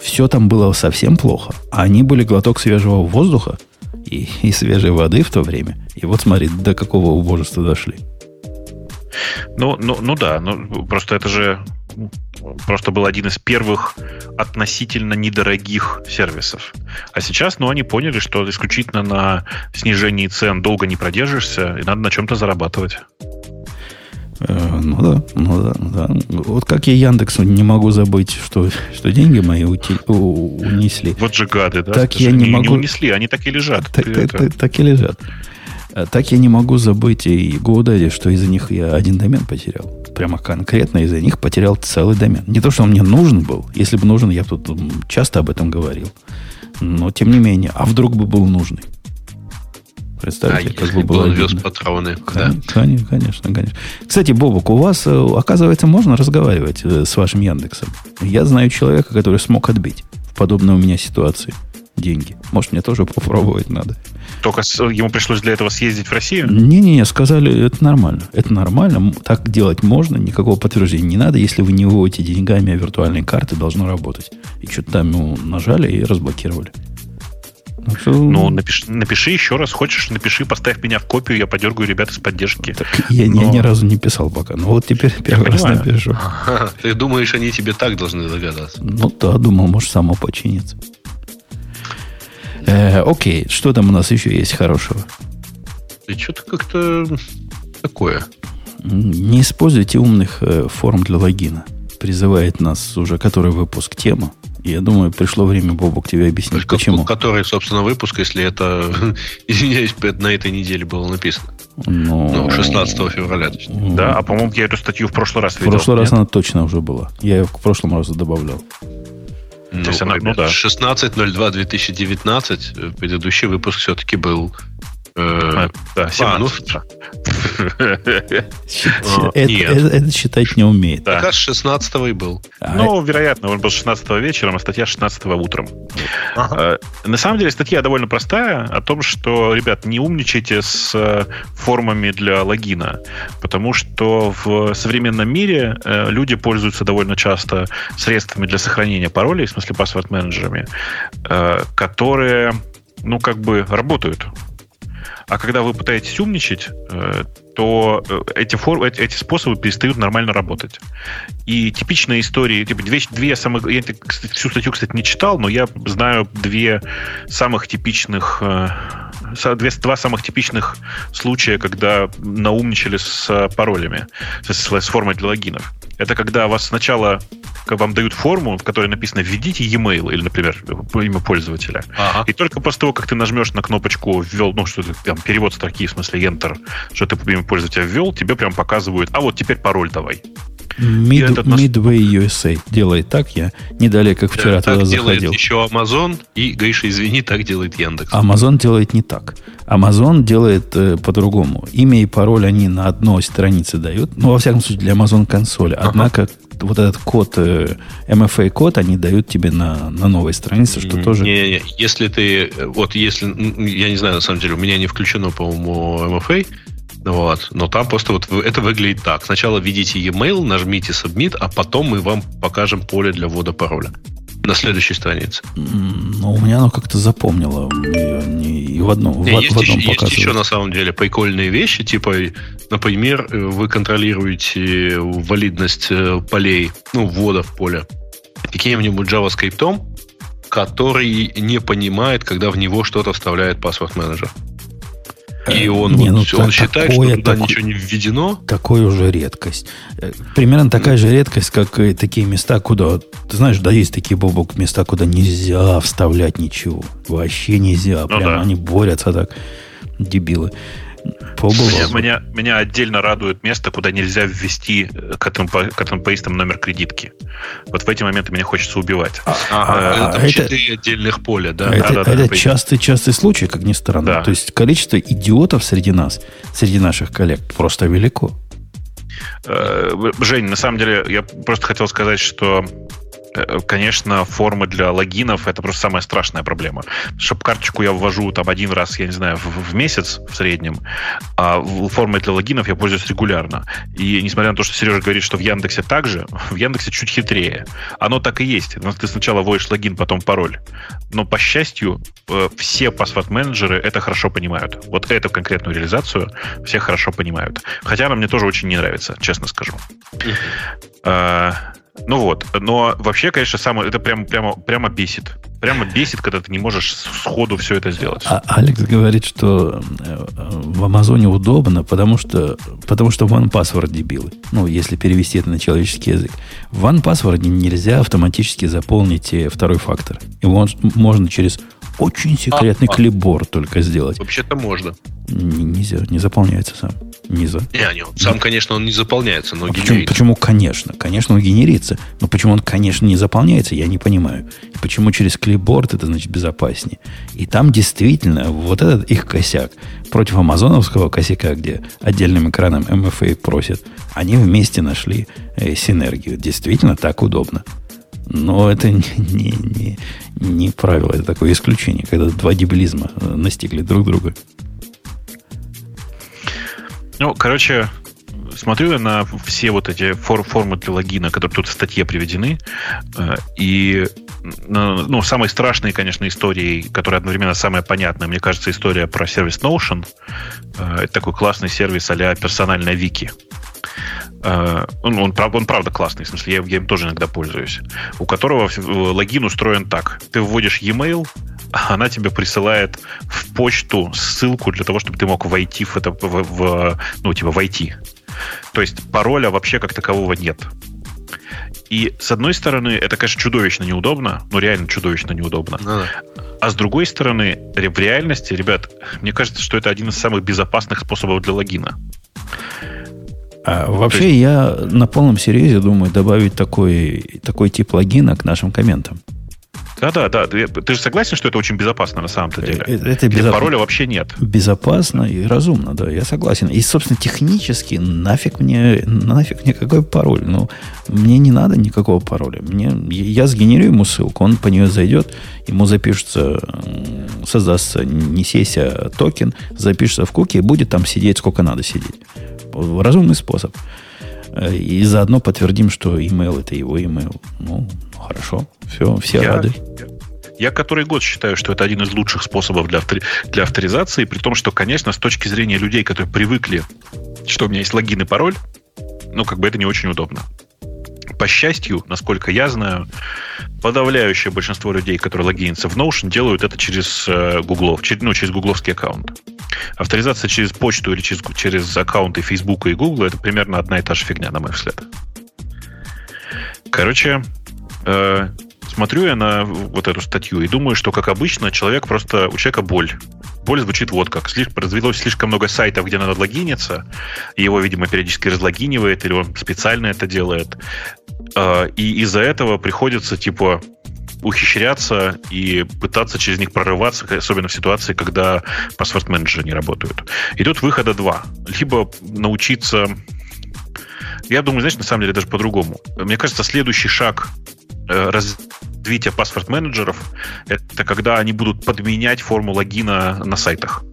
Speaker 1: Все там было совсем плохо. А они были глоток свежего воздуха и, и свежей воды в то время. И вот смотри, до какого убожества дошли.
Speaker 2: Ну, ну, ну да, ну, просто это же просто был один из первых относительно недорогих сервисов. А сейчас, ну, они поняли, что исключительно на снижении цен долго не продержишься, и надо на чем-то зарабатывать.
Speaker 1: Э, ну да, ну да, да. Вот как я Яндексу не могу забыть, что, что деньги мои ути- у- унесли.
Speaker 2: Вот же гады, да?
Speaker 1: Так я не
Speaker 2: не
Speaker 1: могу-
Speaker 2: унесли, они так и лежат.
Speaker 1: Так, так-
Speaker 2: это-
Speaker 1: так- так и лежат. А Так я не могу забыть и GoDaddy, что из-за них я один домен потерял. Прямо конкретно из-за них потерял целый домен. Не то, что он мне нужен был. Если бы нужен, я бы тут часто об этом говорил. Но тем не менее, а вдруг бы был нужный? Представьте, как бы
Speaker 4: бы
Speaker 1: было
Speaker 4: он вез патроны, да?
Speaker 1: Кон- кон- Конечно, конечно. Кстати, Бобок, у вас, э, оказывается, можно разговаривать э, с вашим Яндексом. Я знаю человека, который смог отбить в подобной у меня ситуации деньги. Может, мне тоже попробовать надо.
Speaker 2: Только ему пришлось для этого съездить в Россию?
Speaker 1: Не-не-не, сказали, это нормально. Это нормально, так делать можно, никакого подтверждения не надо. Если вы не выводите деньгами, а виртуальные карты должно работать. И что-то там ну, нажали и разблокировали.
Speaker 2: Ну, ну напиши, напиши еще раз, хочешь, напиши, поставь меня в копию, я подергаю ребят из поддержки. Так
Speaker 1: я, Но... я ни разу не писал пока. Ну вот теперь первый раз напишу.
Speaker 4: Ты думаешь, они тебе так должны догадаться?
Speaker 1: Ну да, думал, может, само починится. Э, окей, что там у нас еще есть хорошего?
Speaker 4: И что-то как-то такое.
Speaker 1: Не используйте умных э, форм для логина. Призывает нас уже который выпуск тема. Я думаю, пришло время, Бобок, тебе объяснить, Только почему.
Speaker 4: Который, собственно, выпуск, если это, извиняюсь, на этой неделе было написано. Ну, ну 16 февраля.
Speaker 2: Точнее. Да, а по-моему, я эту статью в прошлый раз
Speaker 1: видел. В прошлый раз она точно уже была. Я ее в прошлом разу добавлял.
Speaker 4: Ну, То есть она, ну, да. 16.02.2019, э, предыдущий выпуск все-таки был
Speaker 2: да, 17.
Speaker 1: Это считать не умеет.
Speaker 4: Как раз 16 и был.
Speaker 2: А ну, вероятно, он был 16 вечером, а статья 16 утром. Э, на самом деле статья довольно простая о том, что, ребят, не умничайте с э, формами для логина, потому что в современном мире люди пользуются довольно часто средствами для сохранения паролей, в смысле паспорт-менеджерами, которые ну, как бы работают. А когда вы пытаетесь умничать, э, то э, эти, фор, эти способы перестают нормально работать. И типичные истории, типа две, две самых... Я всю статью, кстати, не читал, но я знаю две самых типичных... Э, две, два самых типичных случая, когда наумничали с паролями, с, с формой для логинов. Это когда вас сначала вам дают форму, в которой написано «введите e-mail» или, например, имя пользователя. Ага. И только после того, как ты нажмешь на кнопочку «ввел», ну, что то там, перевод строки, в смысле Enter, что ты имя пользователя ввел, тебе прям показывают «а вот теперь пароль давай».
Speaker 1: Mid, этот Midway USA делает так, я не далее, как вчера да, туда так заходил. делает
Speaker 4: еще Amazon, и, Гриша, извини, так делает Яндекс.
Speaker 1: Amazon делает не так. Amazon делает э, по-другому. Имя и пароль они на одной странице дают, ну, во всяком случае, для Amazon консоли. Ага. Однако вот этот код, э, MFA код, они дают тебе на, на новой странице, что тоже...
Speaker 4: Не, не, если ты, вот если, я не знаю, на самом деле, у меня не включено, по-моему, MFA, вот. Но там просто вот это выглядит так. Сначала введите e-mail, нажмите submit, а потом мы вам покажем поле для ввода пароля на следующей странице.
Speaker 1: Ну, у меня оно как-то запомнило. Не, и в одном, в,
Speaker 4: есть, в одном еще, есть еще на самом деле прикольные вещи, типа, например, вы контролируете валидность э, полей, ну, ввода в поле каким-нибудь JavaScript, который не понимает, когда в него что-то вставляет паспорт менеджер. И он, не, вот, ну, он считает, такое, что туда такое, ничего не введено.
Speaker 1: Такое уже редкость. Э, примерно такая же редкость, как и такие места, куда... Ты знаешь, да, есть такие, бобок, места, куда нельзя вставлять ничего. Вообще нельзя. Ну, Прямо да. они борются так, дебилы.
Speaker 2: Меня, меня, меня отдельно радует место, куда нельзя ввести э, к этому, к этому поистам номер кредитки. Вот в эти моменты мне хочется убивать. А,
Speaker 4: а, а, это четыре отдельных поля, да?
Speaker 1: Это,
Speaker 2: да, да,
Speaker 1: это да, частый, частый случай, как ни странно. Да. То есть количество идиотов среди нас, среди наших коллег просто велико.
Speaker 2: Э, Жень, на самом деле, я просто хотел сказать, что Э, конечно, формы для логинов это просто самая страшная проблема. Чтобы карточку я ввожу там один раз, я не знаю, в, в месяц в среднем, а формы для логинов я пользуюсь регулярно. И несмотря на то, что Сережа говорит, что в Яндексе так же, в Яндексе чуть хитрее. Оно так и есть. Ты сначала вводишь логин, потом пароль. Но, по счастью, э, все паспорт-менеджеры это хорошо понимают. Вот эту конкретную реализацию все хорошо понимают. Хотя она мне тоже очень не нравится, честно скажу. Uh-huh. Ну вот, но вообще, конечно, самое, это прямо, прямо, прямо бесит. Прямо бесит, когда ты не можешь сходу все это сделать.
Speaker 1: А Алекс говорит, что э, в Амазоне удобно, потому что, потому что OnePassword дебилы. Ну, если перевести это на человеческий язык. В OnePassword нельзя автоматически заполнить э, второй фактор. Его можно через очень секретный а, клипборд только сделать.
Speaker 4: Вообще-то можно.
Speaker 1: Нельзя, не заполняется сам.
Speaker 4: Не, за... не, не сам, конечно, он не заполняется, но
Speaker 1: а почему, почему, конечно? Конечно, он генерится. Но почему он, конечно, не заполняется, я не понимаю. почему через клипборд это значит безопаснее? И там действительно вот этот их косяк против амазоновского косяка, где отдельным экраном MFA просят, они вместе нашли э, синергию. Действительно так удобно. Но это не, не, не, правило, это такое исключение, когда два дебилизма э, настигли друг друга.
Speaker 2: Ну, короче, смотрю я на все вот эти фор формы для логина, которые тут в статье приведены, э, и ну, самой страшной, конечно, историей, которая одновременно самая понятная, мне кажется, история про сервис Notion. Это такой классный сервис а персональная вики. Он, он, он правда классный, в смысле, я, я им тоже иногда пользуюсь. У которого логин устроен так. Ты вводишь e-mail, а она тебе присылает в почту ссылку для того, чтобы ты мог войти в это, в, в, ну, типа, войти. То есть пароля вообще как такового нет. И с одной стороны, это, конечно, чудовищно неудобно, ну реально чудовищно неудобно. Ну, да. А с другой стороны, в реальности, ребят, мне кажется, что это один из самых безопасных способов для логина.
Speaker 1: А вообще есть... я на полном серьезе думаю добавить такой, такой тип логина к нашим комментам.
Speaker 2: Да-да, да. Ты, ты же согласен, что это очень безопасно на самом-то деле? Э, это безоп... пароля вообще нет.
Speaker 1: Безопасно и разумно, да, я согласен. И, собственно, технически нафиг мне, нафиг никакой пароль. Ну, мне не надо никакого пароля. Мне, я сгенерирую ему ссылку, он по нее зайдет, ему запишется, создастся не сессия, а токен, запишется в куки и будет там сидеть сколько надо сидеть. Разумный способ. Э, и заодно подтвердим, что email это его email. Ну, хорошо. Все, все я, рады.
Speaker 2: Я, который год считаю, что это один из лучших способов для, автори... для авторизации, при том, что, конечно, с точки зрения людей, которые привыкли, что у меня есть логин и пароль, ну, как бы это не очень удобно. По счастью, насколько я знаю, подавляющее большинство людей, которые логинятся в Notion, делают это через э, Google, через, ну, через гугловский аккаунт. Авторизация через почту или через, через аккаунты Facebook и Google это примерно одна и та же фигня, на мой взгляд. Короче, э, смотрю я на вот эту статью и думаю, что, как обычно, человек просто, у человека боль. Боль звучит вот как. Слишком, развелось слишком много сайтов, где надо логиниться, и его, видимо, периодически разлогинивает, или он специально это делает. Э, и из-за этого приходится, типа, ухищряться и пытаться через них прорываться, особенно в ситуации, когда паспорт-менеджеры не работают. И тут выхода два. Либо научиться... Я думаю, знаешь, на самом деле даже по-другому. Мне кажется, следующий шаг э, развития паспорт-менеджеров это когда они будут подменять форму логина на сайтах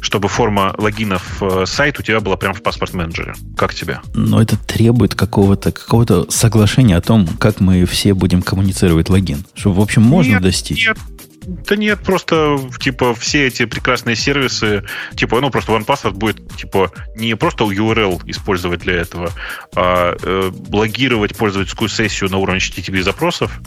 Speaker 2: чтобы форма логина в э, сайт у тебя была прямо в паспорт-менеджере. Как тебе?
Speaker 1: Но это требует какого-то какого соглашения о том, как мы все будем коммуницировать логин. Что, в общем, можно нет, достичь.
Speaker 2: Нет, да нет, просто, типа, все эти прекрасные сервисы, типа, ну, просто OnePassword будет, типа, не просто URL использовать для этого, а э, логировать пользовательскую сессию на уровне HTTP запросов,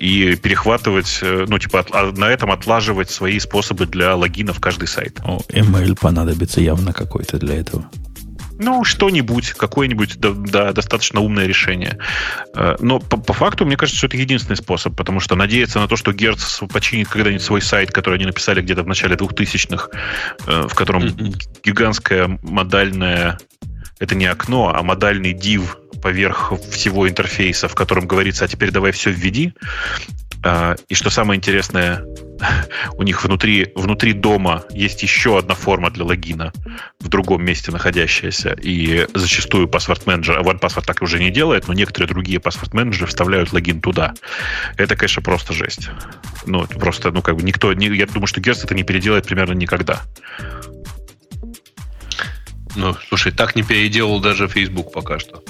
Speaker 2: и перехватывать, э, ну, типа, от, а на этом отлаживать свои способы для логина в каждый сайт.
Speaker 1: О, email понадобится явно какой-то для этого.
Speaker 2: Ну, что-нибудь, какое-нибудь да, да, достаточно умное решение. Э, но по, по факту, мне кажется, что это единственный способ, потому что надеяться на то, что Герц починит когда-нибудь свой сайт, который они написали где-то в начале 2000-х, в котором mm-hmm. гигантская модальная это не окно, а модальный div поверх всего интерфейса, в котором говорится, а теперь давай все введи. А, и что самое интересное, у них внутри, внутри дома есть еще одна форма для логина в другом месте находящаяся. И зачастую паспорт менеджер, OnePassword так уже не делает, но некоторые другие паспорт менеджеры вставляют логин туда. Это, конечно, просто жесть. Ну, просто, ну, как бы никто, не, я думаю, что Герц это не переделает примерно никогда.
Speaker 4: Ну, слушай, так не переделал даже Facebook пока что.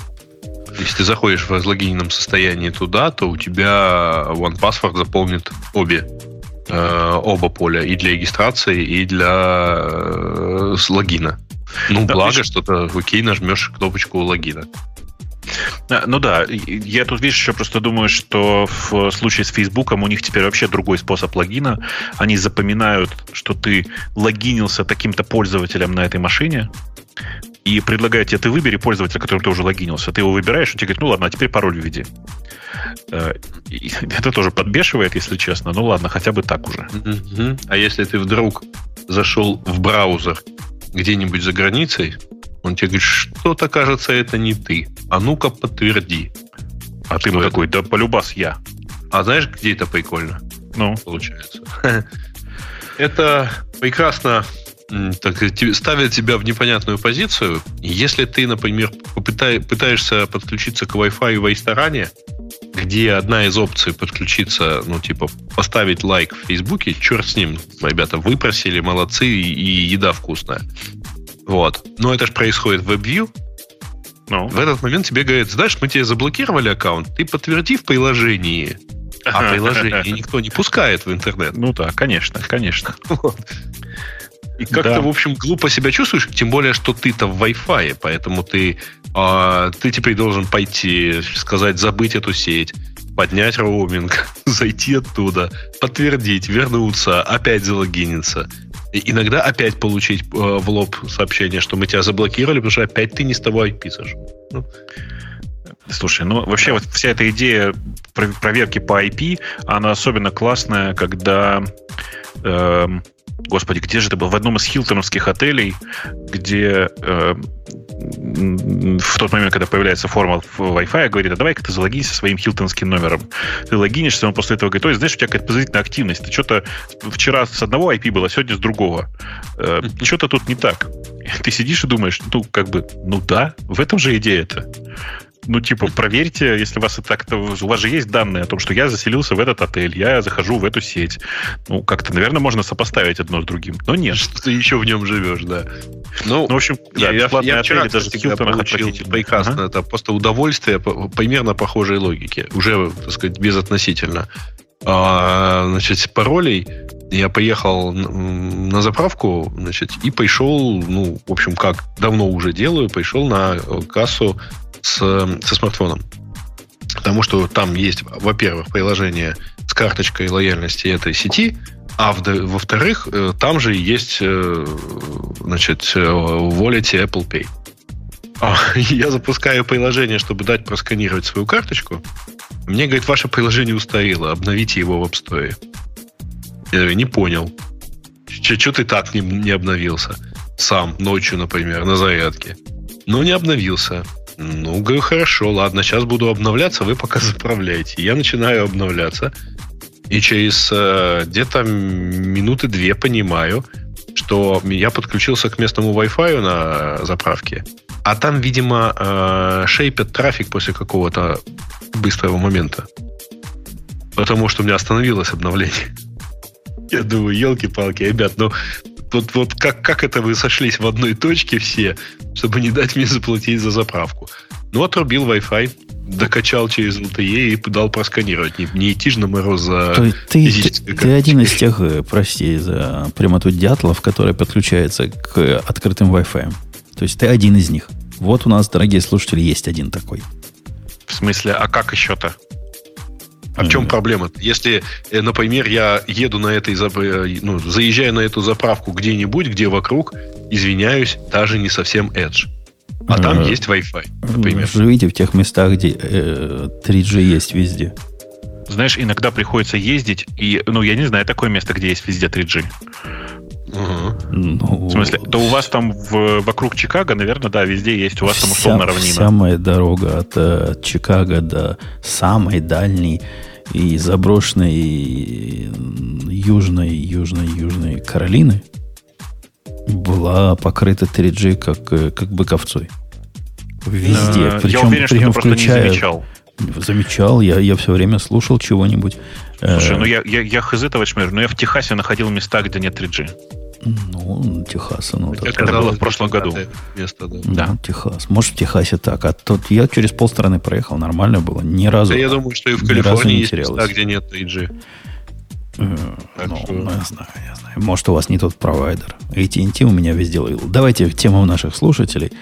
Speaker 4: Если ты заходишь в разлогиненном состоянии туда, то у тебя OnePassword заполнит обе э, оба поля и для регистрации, и для э, логина. Ну, да, благо, что ты окей нажмешь кнопочку логина.
Speaker 2: А, ну да, я тут, видишь, еще просто думаю, что в случае с Фейсбуком у них теперь вообще другой способ логина. Они запоминают, что ты логинился таким-то пользователем на этой машине, и предлагает тебе, ты выбери пользователя, которым ты уже логинился. Ты его выбираешь, он тебе говорит, ну ладно, а теперь пароль введи. Э, это тоже подбешивает, если честно. Ну ладно, хотя бы так уже.
Speaker 4: А если ты вдруг зашел в браузер где-нибудь за границей, он тебе говорит, что-то кажется, это не ты. А ну-ка подтверди.
Speaker 2: А ты ему такой, да полюбас я.
Speaker 4: А знаешь, где это прикольно?
Speaker 2: Ну,
Speaker 4: получается. Это прекрасно так, ставит тебя в непонятную позицию. Если ты, например, попытай, пытаешься подключиться к Wi-Fi в ресторане, где одна из опций подключиться, ну, типа, поставить лайк в Фейсбуке, черт с ним, ребята, выпросили, молодцы, и еда вкусная. Вот. Но это же происходит в WebView, ну. В этот момент тебе говорят, знаешь, мы тебе заблокировали аккаунт, ты подтверди в приложении, а приложение никто не пускает в интернет.
Speaker 2: Ну да, конечно, конечно.
Speaker 4: И как-то, да. в общем, глупо себя чувствуешь, тем более, что ты-то в Wi-Fi, поэтому ты, э, ты теперь должен пойти, сказать, забыть эту сеть, поднять роуминг, зайти оттуда, подтвердить, вернуться, опять залогиниться. И иногда опять получить э, в лоб сообщение, что мы тебя заблокировали, потому что опять ты не с тобой IP зашел. Ну.
Speaker 2: Слушай, ну вообще вот вся эта идея проверки по IP, она особенно классная, когда э, Господи, где же это был? В одном из хилтоновских отелей, где э, в тот момент, когда появляется форма Wi-Fi, говорит, а давай-ка ты залогинься своим хилтонским номером. Ты логинишься, он после этого говорит, ой, знаешь, у тебя какая-то подозрительная активность. Ты что-то вчера с одного IP было, сегодня с другого. Э, что-то тут не так. Ты сидишь и думаешь, ну, как бы, ну да, в этом же идея-то ну, типа, проверьте, если у вас это так-то... У вас же есть данные о том, что я заселился в этот отель, я захожу в эту сеть. Ну, как-то, наверное, можно сопоставить одно с другим. Но нет.
Speaker 4: Что ты еще в нем живешь, да. Ну, ну в общем,
Speaker 2: да, я, я, я вчера,
Speaker 4: даже в получил прекрасно. Ага. Это просто удовольствие примерно похожей логике. Уже, так сказать, безотносительно. А, значит, паролей я поехал на заправку, значит, и пошел, ну, в общем, как давно уже делаю, пошел на кассу с, со смартфоном. Потому что там есть, во-первых, приложение с карточкой лояльности этой сети, а во-вторых, э, там же есть э, значит, э, в Wallet Apple Pay. А, я запускаю приложение, чтобы дать просканировать свою карточку. Мне говорит, ваше приложение устарело, обновите его в App Store. Я говорю, не понял. Что ты так не, не обновился? Сам, ночью, например, на зарядке. Но не обновился. Ну, говорю, хорошо, ладно, сейчас буду обновляться, вы пока заправляете. Я начинаю обновляться, и через э, где-то минуты две понимаю, что я подключился к местному Wi-Fi на заправке, а там, видимо, э, шейпят трафик после какого-то быстрого момента. Потому что у меня остановилось обновление. Я думаю, елки-палки, ребят, ну вот, вот как, как это вы сошлись в одной точке все, чтобы не дать мне заплатить за заправку? Ну, отрубил Wi-Fi, докачал через LTE и дал просканировать. Не, не идти же на мороз за
Speaker 1: То ты, ты, ты один из тех, э, прости за прямоту дятлов, который подключается к открытым Wi-Fi. То есть ты один из них. Вот у нас, дорогие слушатели, есть один такой.
Speaker 2: В смысле, а как еще-то?
Speaker 4: А в чем проблема? Если, э, например, я еду на этой, э, ну, заезжаю на эту заправку где-нибудь, где вокруг, извиняюсь, даже не совсем Edge. А там есть Wi-Fi,
Speaker 1: например. Живите в тех местах, где э, 3G есть везде.
Speaker 2: Знаешь, иногда приходится ездить, и, ну, я не знаю такое место, где есть везде 3G.
Speaker 1: Угу. Ну,
Speaker 2: в смысле, то у вас там в, вокруг Чикаго, наверное, да, везде есть, у вас там условно вся, равнина.
Speaker 1: Самая дорога от, от Чикаго до самой дальней и заброшенной южной, южной, южной Каролины была покрыта 3G как, э, как быковцой. Везде.
Speaker 2: Да, причем, я уверен, что ты включая, не замечал.
Speaker 1: Замечал, я, я все время слушал чего-нибудь.
Speaker 2: Слушай, э, ну я, я, я хз, товарищ мэр, но я в Техасе находил места, где нет 3G.
Speaker 1: Ну, Техас, ну,
Speaker 2: это, это было в прошлом году.
Speaker 1: Место, да. да, Техас. Может, в Техасе так. А тут я через полстраны проехал, нормально было. Ни разу. Да,
Speaker 4: я думаю, что и в Калифорнии есть места, где нет 3G.
Speaker 1: Э, ну, что... ну, я знаю, я знаю. Может, у вас не тот провайдер. AT&T у меня везде ловил. Давайте в тему наших слушателей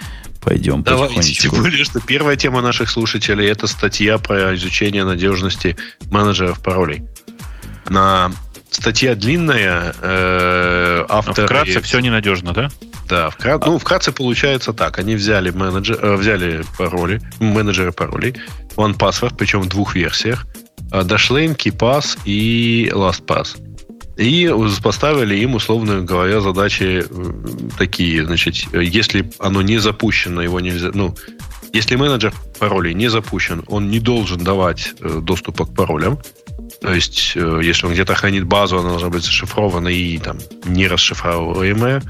Speaker 1: пойдем
Speaker 4: Давайте, тем более, что первая тема наших слушателей – это статья про изучение надежности менеджеров паролей. На статья длинная, э,
Speaker 2: автор... Вкратце все ненадежно, да?
Speaker 4: Да, вкратце, а. ну, вкратце получается так. Они взяли, менеджер, э, взяли пароли, менеджеры паролей, OnePassword, причем в двух версиях, Dashlane, KeyPass и LastPass. И поставили им, условно говоря, задачи такие. Значит, если оно не запущено, его нельзя... Ну, если менеджер паролей не запущен, он не должен давать э, доступа к паролям. То есть, э, если он где-то хранит базу, она должна быть зашифрована и там, не расшифровываемая.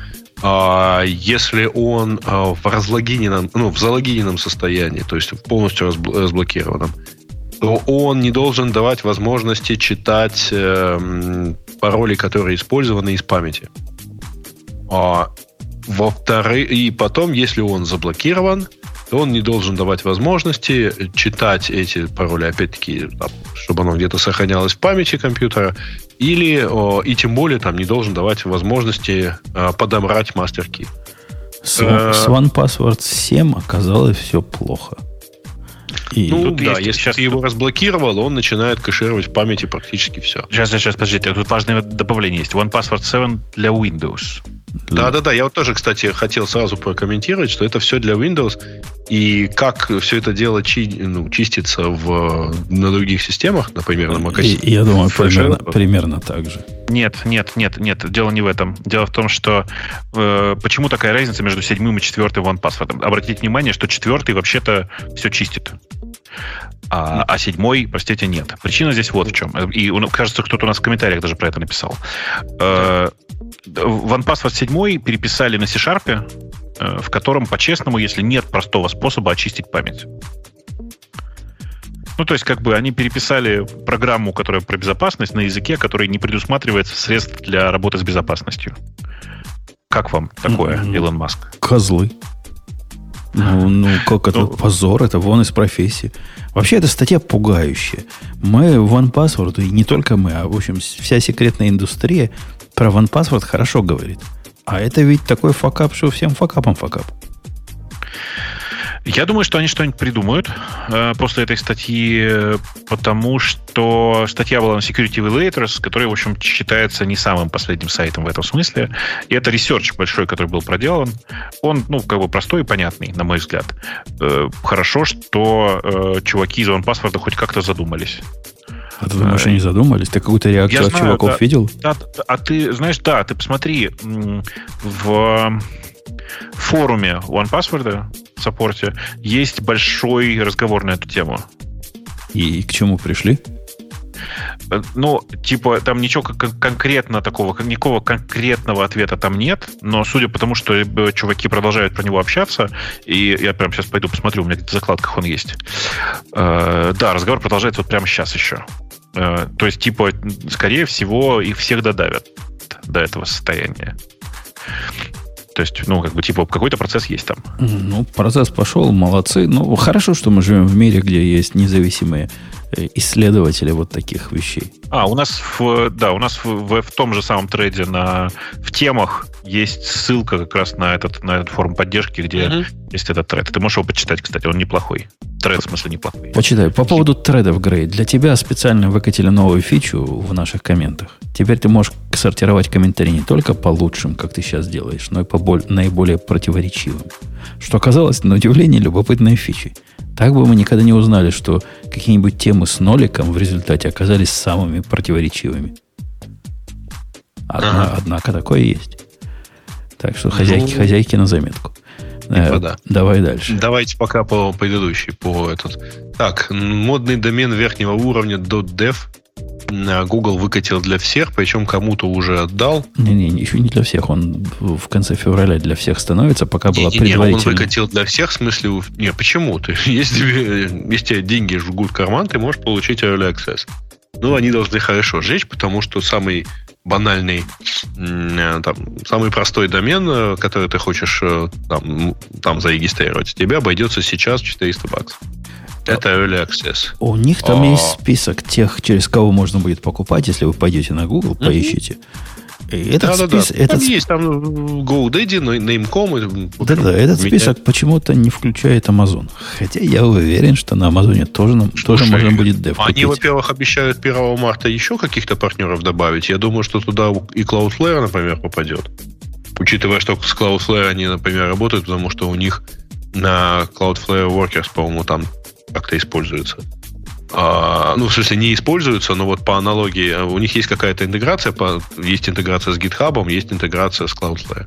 Speaker 4: А если он э, в разлогиненном, ну, в залогиненном состоянии, то есть полностью разблокированном, то он не должен давать возможности читать э, пароли, которые использованы из памяти. А, во-вторых, и потом, если он заблокирован, то он не должен давать возможности читать эти пароли, опять-таки, чтобы оно где-то сохранялось в памяти компьютера, или, и тем более, там не должен давать возможности а, подобрать мастер-ки.
Speaker 1: С, э, с One Password 7 оказалось все плохо.
Speaker 4: И ну да, есть, если сейчас ты его разблокировал, он начинает кэшировать в памяти практически все.
Speaker 2: Сейчас, сейчас, подождите, тут важное добавление есть. One Password 7 для Windows.
Speaker 4: Да-да-да, я вот тоже, кстати, хотел сразу прокомментировать, что это все для Windows, и как все это дело чи, ну, чистится в, на других системах, например, на Mac
Speaker 1: OS. Я думаю, примерно, примерно так же.
Speaker 2: Нет, нет, нет, нет, дело не в этом. Дело в том, что э, почему такая разница между седьмым и четвертым OnePassword? Обратите внимание, что четвертый вообще-то все чистит. А, а седьмой, простите, нет. Причина здесь вот в чем. И кажется, кто-то у нас в комментариях даже про это написал. Э, OnePassword 7 переписали на C-Sharp, э, в котором, по-честному, если нет простого способа очистить память. Ну, то есть, как бы они переписали программу, которая про безопасность, на языке, который не предусматривается средств для работы с безопасностью. Как вам такое, mm-hmm. Илон Маск?
Speaker 1: Козлы. Ну, ну как это ну, позор, это вон из профессии. Вообще, эта статья пугающая. Мы в 1Password, и не только мы, а, в общем, вся секретная индустрия про 1Password хорошо говорит. А это ведь такой факап, что всем факапом факап.
Speaker 2: Я думаю, что они что-нибудь придумают э, после этой статьи, потому что статья была на Security Evaluators, который, в общем, считается не самым последним сайтом в этом смысле. И это research большой, который был проделан. Он, ну, как бы простой и понятный, на мой взгляд. Э, хорошо, что э, чуваки из OnePassword хоть как-то задумались.
Speaker 1: А ты думаешь, они задумались? Ты какую-то реакцию
Speaker 2: Я
Speaker 1: от знаю, чуваков
Speaker 2: да,
Speaker 1: видел?
Speaker 2: Да, а ты, знаешь, да, ты посмотри, в форуме OnePassword саппорте есть большой разговор на эту тему.
Speaker 1: И, и к чему пришли?
Speaker 2: Э, ну, типа, там ничего конкретно такого, никакого конкретного ответа там нет, но судя по тому, что э, чуваки продолжают про него общаться, и я прямо сейчас пойду посмотрю, у меня где-то в закладках он есть. Э, да, разговор продолжается вот прямо сейчас еще. Э, то есть, типа, скорее всего, их всех додавят до этого состояния. То есть, ну, как бы, типа, какой-то процесс есть там.
Speaker 1: Ну, процесс пошел, молодцы. Ну, хорошо, что мы живем в мире, где есть независимые э, исследователи вот таких вещей.
Speaker 2: А, у нас, в, да, у нас в, в, в том же самом трейде на, в темах есть ссылка как раз на этот, на этот форум поддержки, где uh-huh. есть этот тред. Ты можешь его почитать, кстати, он неплохой. Тред, в смысле, неплохой.
Speaker 1: Почитай. По поводу тредов, Грей, для тебя специально выкатили новую фичу в наших комментах. Теперь ты можешь сортировать комментарии не только по лучшим, как ты сейчас делаешь, но и по наиболее противоречивым. Что оказалось, на удивление, любопытной фичей. Так бы мы никогда не узнали, что какие-нибудь темы с ноликом в результате оказались самыми противоречивыми. Одна, ага. Однако такое есть. Так что хозяйки, ну, хозяйки на заметку.
Speaker 4: Типа, э, да.
Speaker 1: Давай дальше.
Speaker 4: Давайте пока по предыдущей, по этот. Так, модный домен верхнего уровня .dev Google выкатил для всех, причем кому-то уже отдал.
Speaker 1: Не-не, еще не для всех. Он в конце февраля для всех становится, пока была не, предварительная.
Speaker 4: Не, он выкатил для всех, в смысле... Не, почему? Ты, если, если тебе деньги жгут в карман, ты можешь получить Early Access. Ну, они должны хорошо жечь, потому что самый банальный, э, там, самый простой домен, э, который ты хочешь э, там, там зарегистрировать, тебе обойдется сейчас 400 баксов. Это Early Access.
Speaker 1: У них там а... есть список тех, через кого можно будет покупать, если вы пойдете на Google, mm-hmm. поищите.
Speaker 4: Этот да, спис... да, да. Этот... Там есть там GoDaddy, Name.com.
Speaker 1: Да-да, этот список почему-то не включает Amazon. Хотя я уверен, что на Амазоне тоже, Слушай, тоже можно будет дев
Speaker 4: Они, во-первых, обещают 1 марта еще каких-то партнеров добавить. Я думаю, что туда и Cloudflare, например, попадет. Учитывая, что с Cloudflare они, например, работают, потому что у них на Cloudflare Workers, по-моему, там как-то используется. А, ну, в смысле, не используются, но вот по аналогии, э, у них есть какая-то интеграция, по, есть интеграция с GitHub, есть интеграция с Cloudflare.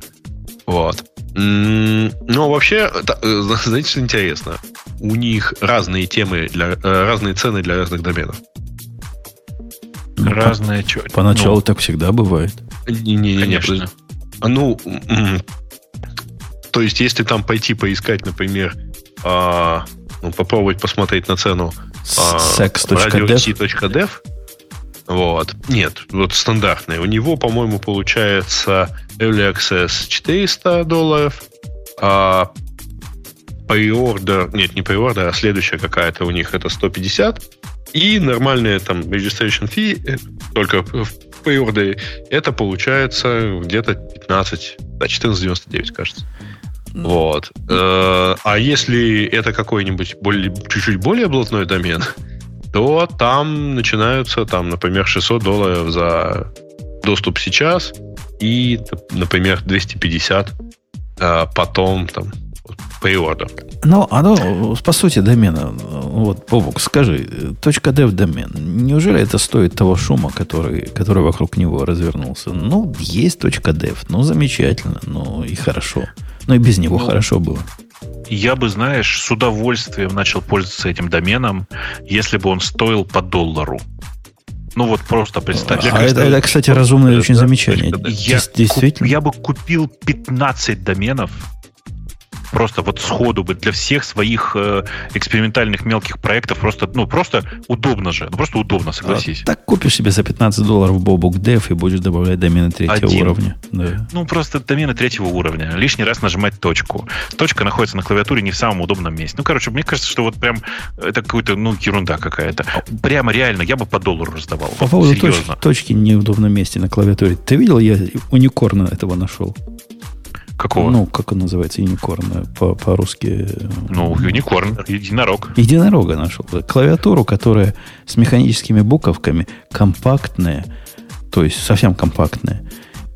Speaker 4: Вот. Но вообще, э, знаете, что интересно? У них разные темы, для, э, разные цены для разных доменов.
Speaker 2: Разные что?
Speaker 1: Поначалу ну, так всегда бывает.
Speaker 4: Не, не, не, Конечно. Ну, то есть, если там пойти поискать, например, а, ну, попробовать посмотреть на цену
Speaker 1: sex.dev.
Speaker 4: Вот. Нет, вот стандартный. У него, по-моему, получается Early Access 400 долларов, а preorder, нет, не preorder, а следующая какая-то у них это 150. И нормальная там registration fee, э, только в preorder, это получается где-то 15, да, 14,99, кажется. Вот. Э, а если это какой-нибудь более, чуть-чуть более блатной домен, то там начинаются, там, например, 600 долларов за доступ сейчас и, например, 250 а потом там preorder.
Speaker 1: Ну, оно, по сути, домена. Вот, Бобук, скажи, точка .dev домен, неужели это стоит того шума, который, который вокруг него развернулся? Ну, есть точка .dev, ну, замечательно, ну, и хорошо. Но и без него ну, хорошо было.
Speaker 2: Я бы, знаешь, с удовольствием начал пользоваться этим доменом, если бы он стоил по доллару. Ну вот просто представь.
Speaker 1: А это, это, кстати, разумное очень замечание.
Speaker 2: Я, Действительно. я бы купил 15 доменов просто вот сходу бы для всех своих э, экспериментальных мелких проектов просто, ну, просто удобно же. Ну, просто удобно, согласись.
Speaker 1: А, так купишь себе за 15 долларов Бобук Dev и будешь добавлять домены третьего Один. уровня.
Speaker 2: Да. Ну, просто домены третьего уровня. Лишний раз нажимать точку. Точка находится на клавиатуре не в самом удобном месте. Ну, короче, мне кажется, что вот прям это какая-то, ну, ерунда какая-то. Прямо реально, я бы по доллару раздавал.
Speaker 1: По поводу точки, точки в неудобном месте на клавиатуре. Ты видел, я уникорна этого нашел?
Speaker 2: Какого?
Speaker 1: Ну, как он называется, юникорн по- по-русски?
Speaker 2: Ну, юникорн, единорог.
Speaker 1: Единорога нашел. Клавиатуру, которая с механическими буковками, компактная, то есть совсем компактная,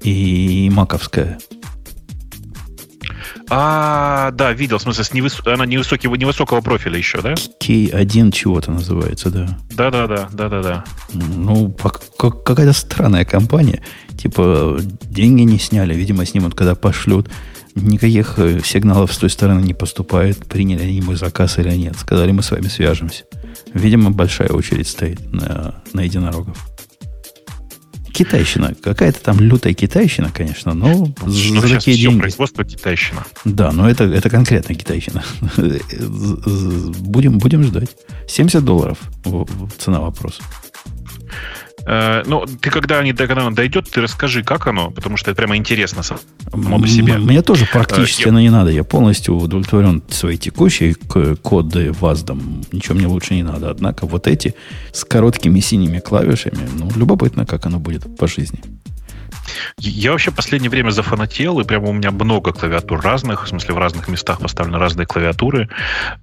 Speaker 1: и маковская.
Speaker 2: А, да, видел, в смысле, с невыс... она невысокого, невысокого профиля еще, да?
Speaker 1: K1 чего-то называется, да.
Speaker 2: Да-да-да, да-да-да.
Speaker 1: Ну, какая-то странная компания. Типа, деньги не сняли, видимо, снимут, когда пошлют. Никаких э, сигналов с той стороны не поступает, приняли они мой заказ или нет. Сказали, мы с вами свяжемся. Видимо, большая очередь стоит на, на единорогов китайщина. Какая-то там лютая китайщина, конечно, но
Speaker 2: ну, за такие деньги... производство китайщина.
Speaker 1: Да, но это, это конкретно китайщина. будем, будем ждать. 70 долларов цена вопроса.
Speaker 2: Э, ну, ты когда они до когда дойдет, ты расскажи, как оно, потому что это прямо интересно само по себе.
Speaker 1: Мне тоже практически э, оно не надо. Я полностью удовлетворен своей текущей коды ВАЗДом. Ничего мне лучше не надо. Однако вот эти с короткими синими клавишами, ну, любопытно, как оно будет по жизни.
Speaker 2: Я вообще последнее время зафанател, и прямо у меня много клавиатур разных, в смысле в разных местах поставлены разные клавиатуры.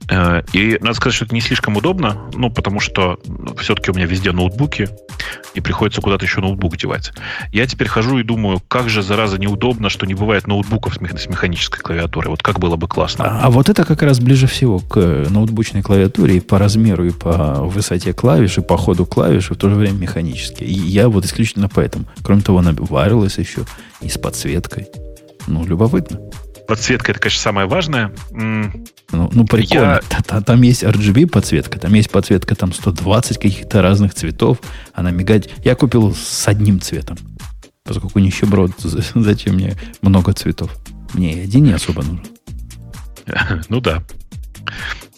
Speaker 2: Э, и надо сказать, что это не слишком удобно, ну, потому что все-таки у меня везде ноутбуки, и приходится куда-то еще ноутбук девать. Я теперь хожу и думаю, как же, зараза, неудобно, что не бывает ноутбуков с механической клавиатурой. Вот как было бы классно.
Speaker 1: А, а вот это как раз ближе всего к ноутбучной клавиатуре и по размеру, и по высоте клавиш, и по ходу клавиш, и в то же время механически. И я вот исключительно поэтому. Кроме того, она wireless еще и с подсветкой. Ну, любопытно.
Speaker 2: Подсветка это, конечно, самое важное. Ну,
Speaker 1: ну прикольно. Я... Там есть RGB подсветка, там есть подсветка там 120 каких-то разных цветов. Она мигает. Я купил с одним цветом. Поскольку нищеброд, зачем мне много цветов? Мне один не особо нужен.
Speaker 2: Ну да.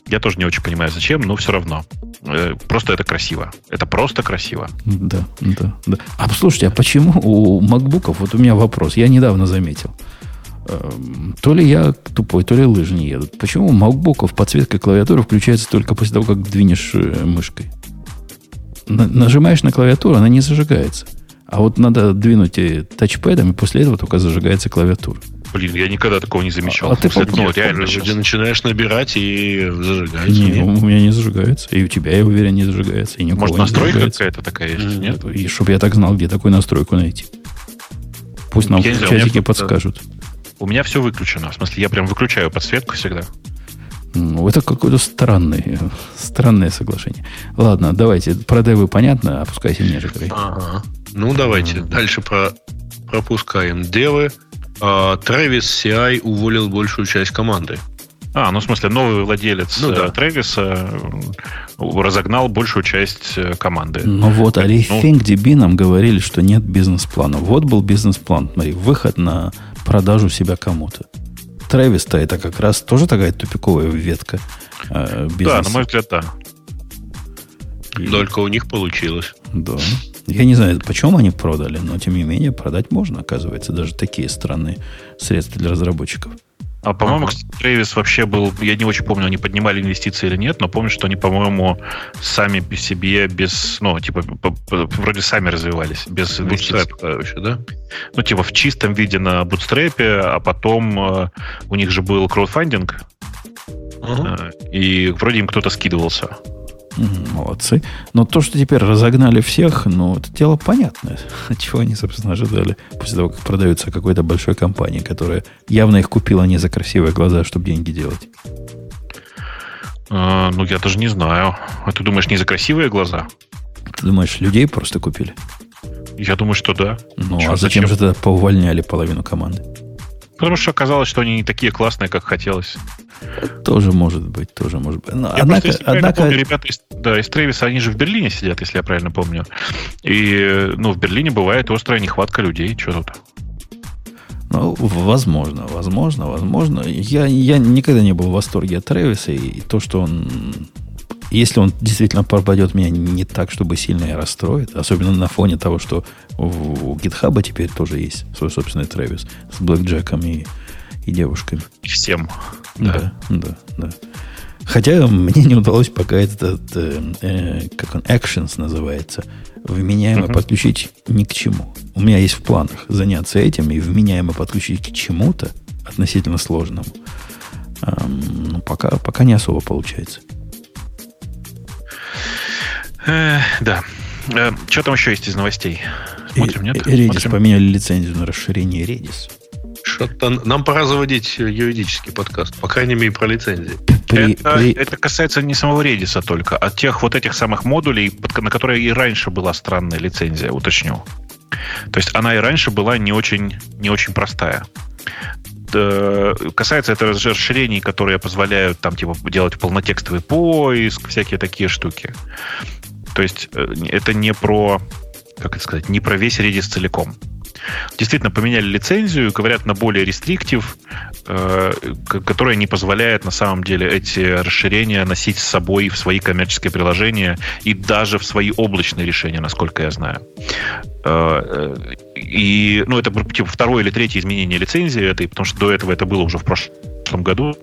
Speaker 2: Я тоже не очень понимаю, зачем, но все равно. Э, просто это красиво. Это просто красиво.
Speaker 1: Да, да, да. А слушайте, а почему у макбуков, вот у меня вопрос, я недавно заметил. Эм, то ли я тупой, то ли лыжи не едут. Почему у макбуков подсветка клавиатуры включается только после того, как двинешь э, мышкой? На, нажимаешь на клавиатуру, она не зажигается. А вот надо двинуть тачпэдом, и после этого только зажигается клавиатура.
Speaker 2: Блин, я никогда такого не замечал.
Speaker 4: А, а ты ну, реально сейчас. Ты начинаешь набирать и зажигать.
Speaker 1: Не, у меня не зажигается. И у тебя, я уверен, не зажигается. И
Speaker 2: Может, настройка какая-то такая есть? Нет?
Speaker 1: И чтобы я так знал, где такую настройку найти. Пусть нам я в чатике подскажут.
Speaker 2: У меня все выключено. В смысле, я прям выключаю подсветку всегда.
Speaker 1: Ну, это какое-то странное, странное соглашение. Ладно, давайте. Про девы понятно, опускайте ниже.
Speaker 4: Ага. Ну, давайте. Дальше про, пропускаем девы. Трэвис CI уволил большую часть команды.
Speaker 2: А, ну в смысле, новый владелец ну, да. Трэвиса разогнал большую часть э, команды.
Speaker 1: Ну вот, а RethinkDB ну, нам говорили, что нет бизнес-плана. Вот был бизнес-план. Смотри, выход на продажу себя кому-то. Трэвис-то это как раз тоже такая тупиковая ветка
Speaker 2: э, бизнеса. Да, на мой взгляд, да.
Speaker 4: И... Только у них получилось.
Speaker 1: Да. Я не знаю, почему они продали, но тем не менее продать можно, оказывается, даже такие странные средства для разработчиков.
Speaker 2: А, по-моему, ага. Travis вообще был, я не очень помню, они поднимали инвестиции или нет, но помню, что они, по-моему, сами по себе без, ну, типа, вроде сами развивались, без инвестиций.
Speaker 4: короче, да?
Speaker 2: Ну, типа, в чистом виде на бутстрепе, а потом э, у них же был краудфандинг, э, и вроде им кто-то скидывался.
Speaker 1: Молодцы. Но то, что теперь разогнали всех, ну, это дело понятное. Чего они, собственно, ожидали после того, как продаются какой-то большой компании, которая явно их купила не за красивые глаза, чтобы деньги делать.
Speaker 2: А, ну, я даже не знаю. А ты думаешь, не за красивые глаза?
Speaker 1: Ты думаешь, людей просто купили?
Speaker 2: Я думаю, что да.
Speaker 1: Ну, Че, а зачем, зачем же тогда поувольняли половину команды?
Speaker 2: Потому что оказалось, что они не такие классные, как хотелось.
Speaker 1: Тоже может быть, тоже может быть.
Speaker 2: Но, я однако, просто, однако... помню, ребята из, да, из Тревиса, они же в Берлине сидят, если я правильно помню. И ну, в Берлине бывает острая нехватка людей. Что тут?
Speaker 1: Ну, возможно, возможно, возможно. Я, я никогда не был в восторге от Тревиса, и то, что он если он действительно пропадет меня не так, чтобы сильно я расстроит, особенно на фоне того, что у GitHub теперь тоже есть свой собственный Travis с блэкджеком и, и девушками.
Speaker 2: Всем.
Speaker 1: Да, да, да. да. Хотя мне не удалось пока этот, э, э, как он, Actions называется, вменяемо uh-huh. подключить ни к чему. У меня есть в планах заняться этим и вменяемо подключить к чему-то относительно сложному. Эм, ну, пока, пока не особо получается.
Speaker 2: Э, да. Э, что там еще есть из новостей?
Speaker 1: Смотрим, нет? Redis Смотрим. поменяли лицензию на расширение Redis.
Speaker 4: Что-то нам пора заводить юридический подкаст, по крайней мере, про лицензии.
Speaker 2: При, это, при... это касается не самого Redis только, а тех вот этих самых модулей, на которые и раньше была странная лицензия, уточню. То есть она и раньше была не очень, не очень простая касается это расширений, которые позволяют там типа делать полнотекстовый поиск, всякие такие штуки. То есть э, это не про, как это сказать, не про весь Redis целиком. Действительно, поменяли лицензию, говорят на более рестриктив, э, которая не позволяет на самом деле эти расширения носить с собой в свои коммерческие приложения и даже в свои облачные решения, насколько я знаю. Э, и, ну, это типа второе или третье изменение лицензии этой, потому что до этого это было уже в прошлом году.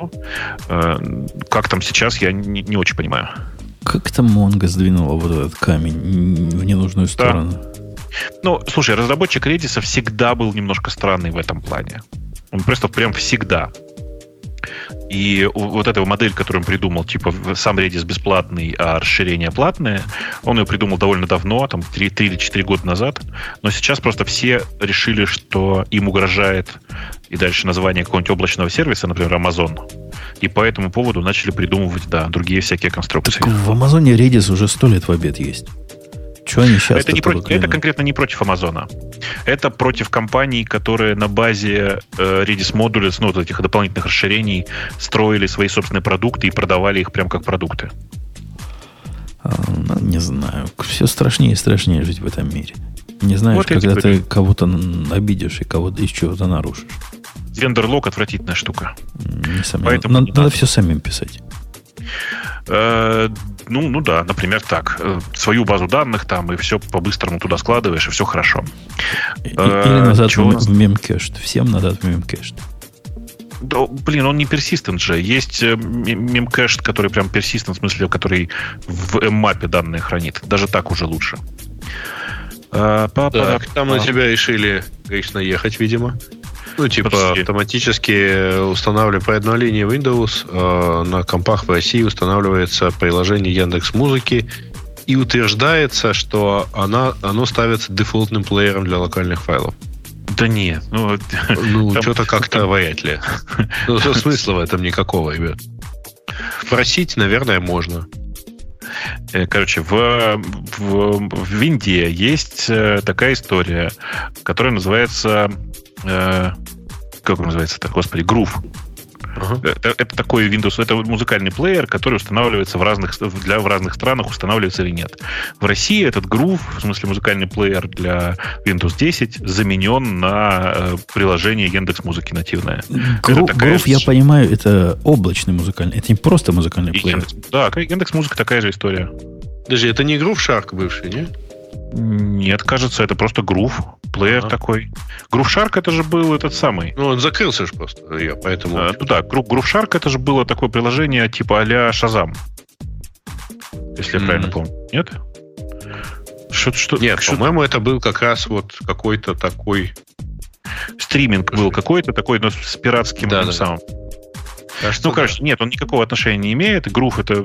Speaker 2: Как там сейчас, я не, не очень понимаю.
Speaker 1: Как там Монго сдвинула вот этот камень в ненужную сторону? Да.
Speaker 2: Ну, слушай, разработчик Redis всегда был немножко странный в этом плане. Он просто прям всегда. И вот эта модель, которую он придумал, типа сам Redis бесплатный, а расширение платное, он ее придумал довольно давно, там 3, 3 или 4 года назад. Но сейчас просто все решили, что им угрожает и дальше название какого-нибудь облачного сервиса, например, Amazon. И по этому поводу начали придумывать, да, другие всякие конструкции. Так
Speaker 1: в Амазоне Redis уже сто лет в обед есть.
Speaker 2: Что они сейчас это, не против, это конкретно не против Амазона. Это против компаний, которые на базе э, Redis модуля, ну, вот этих дополнительных расширений, строили свои собственные продукты и продавали их прям как продукты.
Speaker 1: А, ну, не знаю. Все страшнее и страшнее жить в этом мире. Не знаешь, вот когда ты кого-то обидишь и кого-то из чего-то нарушишь.
Speaker 2: Вендерлог отвратительная штука.
Speaker 1: Несомненно. Поэтому надо, надо все самим писать.
Speaker 2: Э, ну, ну да, например, так. Э, свою базу данных там, и все по-быстрому туда складываешь, и все хорошо.
Speaker 1: Или э, назад Чего? в мемкэш. Всем назад в мемкэш.
Speaker 2: Да, блин, он не персистент же. Есть мемкэш, который прям персистент, в смысле, который в мапе данные хранит. Даже так уже лучше.
Speaker 4: А, так, там на тебя решили, конечно, ехать, видимо. Ну, типа Подожди. автоматически устанавливая по одной линии Windows э, на компах в России устанавливается приложение Яндекс Музыки и утверждается, что она, оно ставится дефолтным плеером для локальных файлов.
Speaker 2: Да нет.
Speaker 4: Ну, ну там... что-то как-то вряд ли. Ну, смысла в этом никакого, ребят. Просить, наверное, можно.
Speaker 2: Э, короче, в, в, в Винде есть э, такая история, которая называется э, как он называется это, господи, Groove. Uh-huh. Это, это такой Windows, это музыкальный плеер, который устанавливается в разных, для, в разных странах, устанавливается или нет. В России этот Groove, в смысле музыкальный плеер для Windows 10, заменен на э, приложение Яндекс Музыки нативное.
Speaker 1: Гру, такая... Groove, я понимаю, это облачный музыкальный, это не просто музыкальный плеер.
Speaker 2: Яндекс, да, Яндекс Музыка такая же история.
Speaker 4: Даже это не Groove Shark бывший, не?
Speaker 2: Нет, кажется, это просто Groove медиаплеер ага. такой. GrooveShark это же был этот самый.
Speaker 4: Ну, он закрылся же просто, я поэтому...
Speaker 2: А, ну да, GrooveShark это же было такое приложение типа а-ля Shazam. Если mm. я правильно помню. Нет?
Speaker 4: Что, что, Нет, что по-моему, это был как раз вот какой-то такой...
Speaker 2: Стриминг был какой-то такой, но с пиратским да, да. самым. Кажется, ну, короче, да. нет, он никакого отношения не имеет. Groove это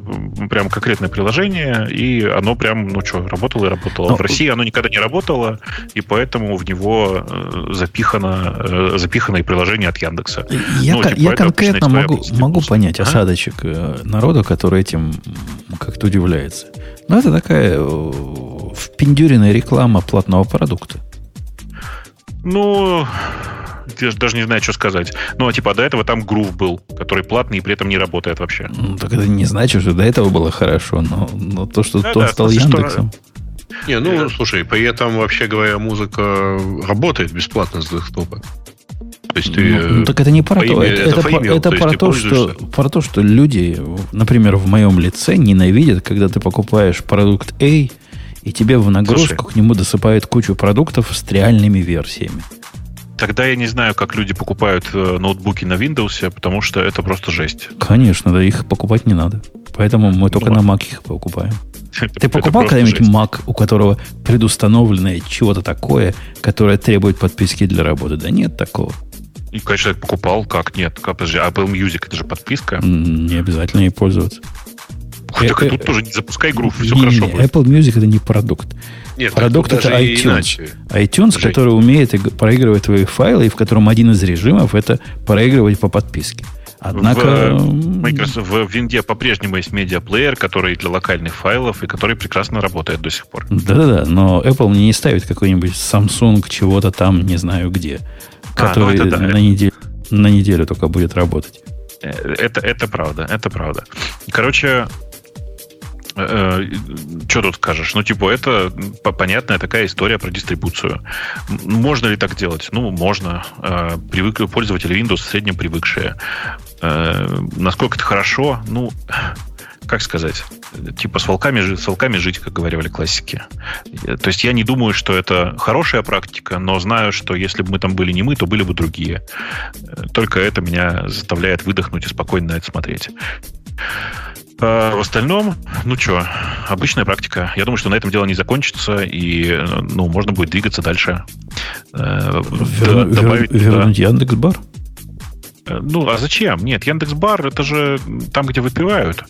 Speaker 2: прям конкретное приложение, и оно прям, ну что, работало и работало. Но... В России оно никогда не работало, и поэтому в него э, запихано, э, запихано и приложение от Яндекса.
Speaker 1: Я, ну, типа, я конкретно могу, могу понять а? осадочек э, народа, который этим как-то удивляется. Но это такая впендюренная реклама платного продукта.
Speaker 2: Ну, я даже не знаю, что сказать. Ну, а типа до этого там грув был, который платный и при этом не работает вообще.
Speaker 1: Ну, так это не значит, что до этого было хорошо, но, но то, что да, он да, стал Яндексом. Что...
Speaker 4: Не, ну, слушай, при этом, вообще говоря, музыка работает бесплатно с десктопа.
Speaker 1: То есть ты, ну, ну, так это не про то. Это, это, это, email, это то про, то, что, про то, что люди, например, в моем лице ненавидят, когда ты покупаешь продукт A, и тебе в нагрузку Слушай, к нему досыпают кучу продуктов с реальными версиями.
Speaker 2: Тогда я не знаю, как люди покупают э, ноутбуки на Windows, потому что это просто жесть.
Speaker 1: Конечно, да, их покупать не надо. Поэтому мы только ну, на Mac их покупаем. Ты покупал когда-нибудь Mac, у которого предустановленное чего-то такое, которое требует подписки для работы? Да нет такого.
Speaker 2: И, конечно, покупал. Как нет? Как, подожди, Apple Music это же подписка.
Speaker 1: Не обязательно ей пользоваться.
Speaker 2: Так э, тут тоже не запускай группу, все хорошо
Speaker 1: будет. Apple Music это не продукт. Нет, продукт это iTunes. iTunes, который умеет проигрывать твои файлы, и в котором один из режимов это проигрывать по подписке. Однако...
Speaker 2: В, Microsoft, в Винде по-прежнему есть медиаплеер, который для локальных файлов и который прекрасно работает до сих пор.
Speaker 1: Да-да-да, но Apple мне не ставит какой-нибудь Samsung чего-то там, не знаю где, который а, ну да, на, неделю, на неделю только будет работать.
Speaker 2: Э, это, это правда, это правда. Короче, Э, что тут скажешь? Ну, типа, это понятная такая история про дистрибуцию. Можно ли так делать? Ну, можно. Э, привык, пользователи Windows в среднем привыкшие. Э, насколько это хорошо? Ну, как сказать, типа с волками, с волками жить, как говорили классики. То есть я не думаю, что это хорошая практика, но знаю, что если бы мы там были не мы, то были бы другие. Только это меня заставляет выдохнуть и спокойно на это смотреть. А в остальном, ну что, обычная практика. Я думаю, что на этом дело не закончится, и ну, можно будет двигаться дальше.
Speaker 1: Э, Вер, добавить вер, вернуть Яндекс.Бар?
Speaker 2: Э, ну, а зачем? Нет, Яндекс.Бар это же там, где выпивают.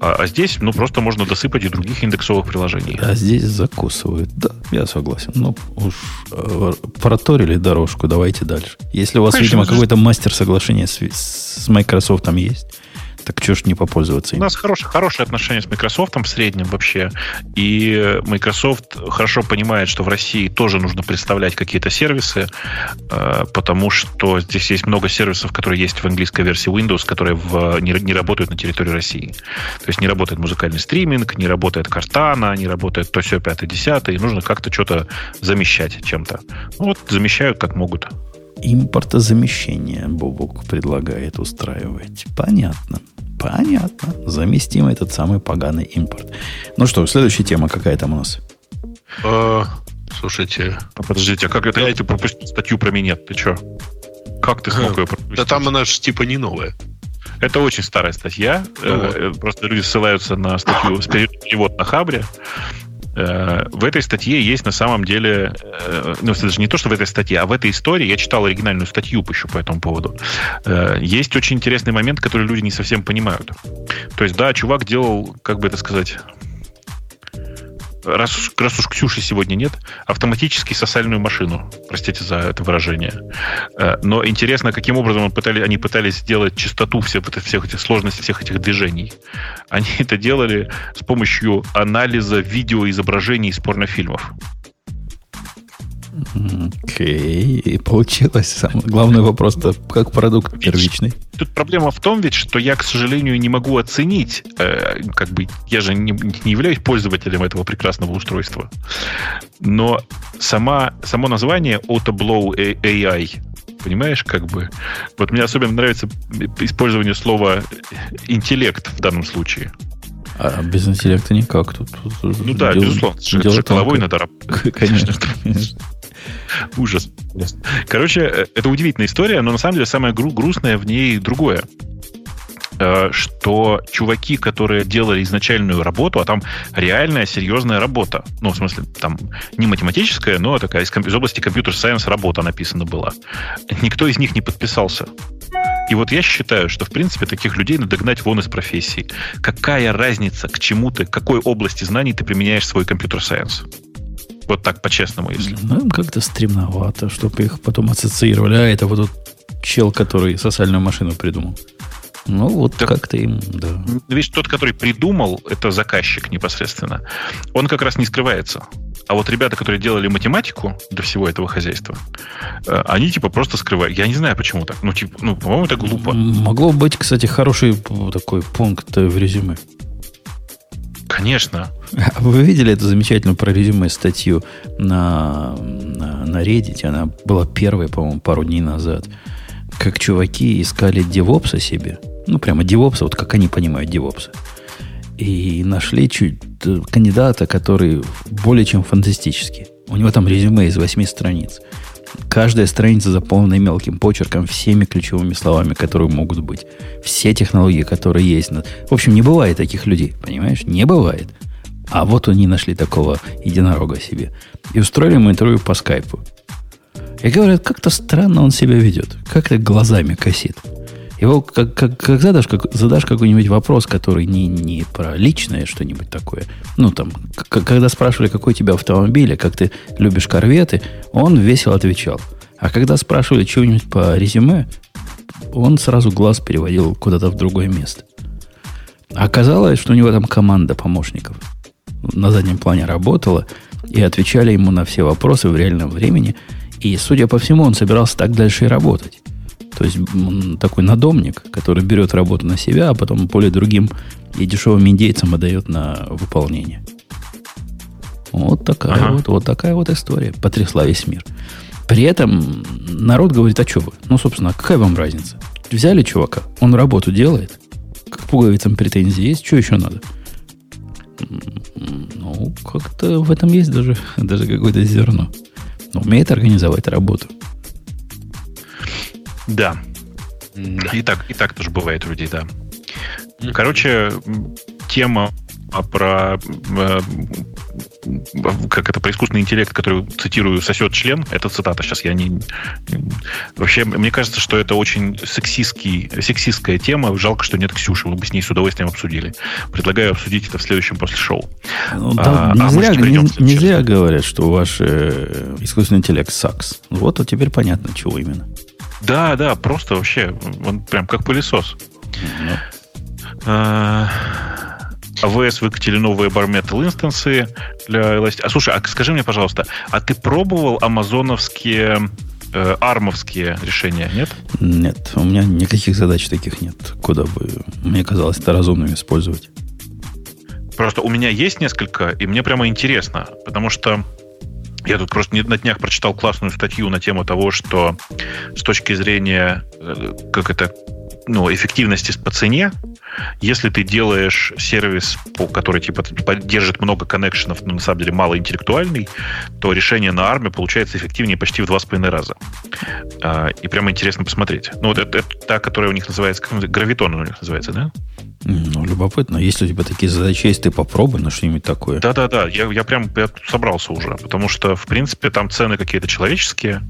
Speaker 2: А, а здесь, ну, просто можно досыпать и других индексовых приложений.
Speaker 1: А здесь закусывают. Да, я согласен. Ну, уж э, проторили дорожку, давайте дальше. Если у вас, Конечно, видимо, какой-то мастер соглашения с, с Microsoft там есть, так что ж не попользоваться
Speaker 2: им? У нас хорошие, хорошие отношения с Microsoft в среднем вообще. И Microsoft хорошо понимает, что в России тоже нужно представлять какие-то сервисы, э, потому что здесь есть много сервисов, которые есть в английской версии Windows, которые в, не, не работают на территории России. То есть не работает музыкальный стриминг, не работает Картана, не работает то все 5 10 и нужно как-то что-то замещать чем-то. Ну, вот замещают как могут.
Speaker 1: Импортозамещение Бобук предлагает устраивать. Понятно. Понятно. Заместим этот самый поганый импорт. Ну что, следующая тема какая там у нас?
Speaker 2: А, слушайте. А подождите, а как это я эти пропустил статью про минет? Ты что? Как ты смог ее пропустить?
Speaker 4: Да там она же типа не новая.
Speaker 2: Это очень старая статья. Ну, э, вот. Просто люди ссылаются на статью с перевод на Хабре. Э, в этой статье есть на самом деле, э, ну, даже не то, что в этой статье, а в этой истории, я читал оригинальную статью еще по этому поводу, э, есть очень интересный момент, который люди не совсем понимают. То есть, да, чувак делал, как бы это сказать, раз, раз уж Ксюши сегодня нет, автоматически сосальную машину. Простите за это выражение. Э, но интересно, каким образом он пытали, они пытались сделать чистоту всех, всех этих сложностей, всех этих движений. Они это делали с помощью анализа видеоизображений из порнофильмов.
Speaker 1: Окей, okay. получилось. Самый главный вопрос-то, как продукт первичный.
Speaker 2: Тут проблема в том ведь, что я, к сожалению, не могу оценить, э, как бы, я же не, не являюсь пользователем этого прекрасного устройства. Но сама, само название Autoblow AI, понимаешь, как бы, вот мне особенно нравится использование слова интеллект в данном случае.
Speaker 1: А без интеллекта никак. Тут,
Speaker 2: тут ну да, дел, безусловно. Дело это же головой надо работать.
Speaker 1: Конечно.
Speaker 2: Ужас. Короче, э, это удивительная история, но на самом деле самое гру- грустное в ней другое э, что чуваки, которые делали изначальную работу, а там реальная серьезная работа, ну, в смысле, там не математическая, но такая из, из области компьютер-сайенс работа написана была, никто из них не подписался. И вот я считаю, что, в принципе, таких людей надо гнать вон из профессии. Какая разница, к чему ты, к какой области знаний ты применяешь свой компьютер-сайенс? Вот так, по-честному, если.
Speaker 1: Ну, им как-то стремновато, чтобы их потом ассоциировали. А это вот тот чел, который сосальную машину придумал. Ну, вот так, как-то им, да.
Speaker 2: Видишь, тот, который придумал, это заказчик непосредственно. Он как раз не скрывается. А вот ребята, которые делали математику для всего этого хозяйства, э, они типа просто скрывают. Я не знаю, почему так. Ну, типа, ну, по-моему, это глупо.
Speaker 1: Могло быть, кстати, хороший такой пункт в резюме.
Speaker 2: Конечно.
Speaker 1: А вы видели эту замечательную про резюме статью на, на, на Reddit? Она была первая, по-моему, пару дней назад. Как чуваки искали девопса себе. Ну, прямо девопса, вот как они понимают девопса. И нашли чуть э, кандидата, который более чем фантастический. У него там резюме из восьми страниц. Каждая страница заполнена мелким почерком всеми ключевыми словами, которые могут быть. Все технологии, которые есть. В общем, не бывает таких людей, понимаешь? Не бывает. А вот они нашли такого единорога себе. И устроили ему интервью по скайпу. И говорят, как-то странно он себя ведет. Как-то глазами косит. Его, как, как, как задашь, как, задашь какой-нибудь вопрос, который не, не про личное что-нибудь такое, ну, там, к, когда спрашивали, какой у тебя автомобиль, а как ты любишь корветы, он весело отвечал. А когда спрашивали чего-нибудь по резюме, он сразу глаз переводил куда-то в другое место. Оказалось, что у него там команда помощников на заднем плане работала и отвечали ему на все вопросы в реальном времени. И, судя по всему, он собирался так дальше и работать. То есть такой надомник, который берет работу на себя, а потом более другим и дешевым индейцам отдает на выполнение. Вот такая, ага. вот, вот такая вот история. Потрясла весь мир. При этом народ говорит, а что вы? Ну, собственно, какая вам разница? Взяли чувака, он работу делает, к пуговицам претензии есть, что еще надо? Ну, как-то в этом есть даже, даже какое-то зерно. Умеет организовать работу.
Speaker 2: Да. да. И так, и так тоже бывает у людей, да. Короче, тема про э, как это про искусственный интеллект, который цитирую сосет член, это цитата. Сейчас я не вообще мне кажется, что это очень сексистский, сексистская тема. Жалко, что нет Ксюши, вы бы с ней с удовольствием обсудили. Предлагаю обсудить это в следующем после шоу.
Speaker 1: Ну, да, а, не, а зря, не, не зря говорят, что ваш э, искусственный интеллект сакс. Вот, вот теперь понятно, чего именно.
Speaker 2: Да, да, просто вообще, он прям как пылесос. А, АВС выкатили новые Bare Metal инстансы для Elastic. А слушай, а скажи мне, пожалуйста, а ты пробовал амазоновские э, армовские решения, нет?
Speaker 1: Нет, у меня никаких задач таких нет, куда бы мне казалось это разумным использовать.
Speaker 2: Просто у меня есть несколько, и мне прямо интересно, потому что я тут просто на днях прочитал классную статью на тему того, что с точки зрения, э, как это, ну, эффективности по цене, если ты делаешь сервис, который типа поддержит много коннекшенов, но на самом деле мало интеллектуальный, то решение на арме получается эффективнее почти в два с половиной раза. А, и прямо интересно посмотреть. Ну, вот это, это та, которая у них называется, гравитон у них называется, да?
Speaker 1: Ну, любопытно. Если у тебя такие задачи есть, ты попробуй на что-нибудь такое.
Speaker 2: Да-да-да, я, я прям я собрался уже, потому что, в принципе, там цены какие-то человеческие,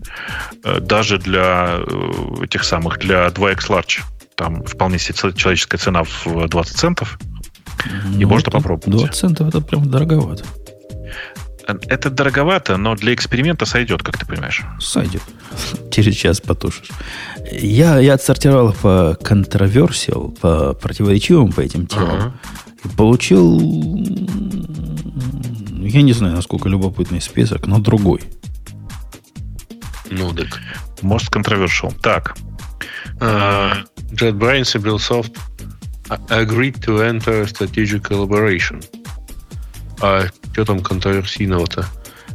Speaker 2: э, даже для э, этих самых, для 2x Large. Там вполне себе человеческая цена в 20 центов. Ну, и можно попробовать.
Speaker 1: 20 центов это прям дороговато.
Speaker 2: Это дороговато, но для эксперимента сойдет, как ты понимаешь.
Speaker 1: Сойдет. Через час потушишь. Я, я отсортировал по контроверсиал, по противоречивым по этим темам. Uh-huh. И получил, я не знаю, насколько любопытный список, но другой.
Speaker 2: Ну, так. Most controversial. Так.
Speaker 4: Uh, JetBrains и BuildSoft agreed to enter strategic collaboration. А что там контроверсийного-то?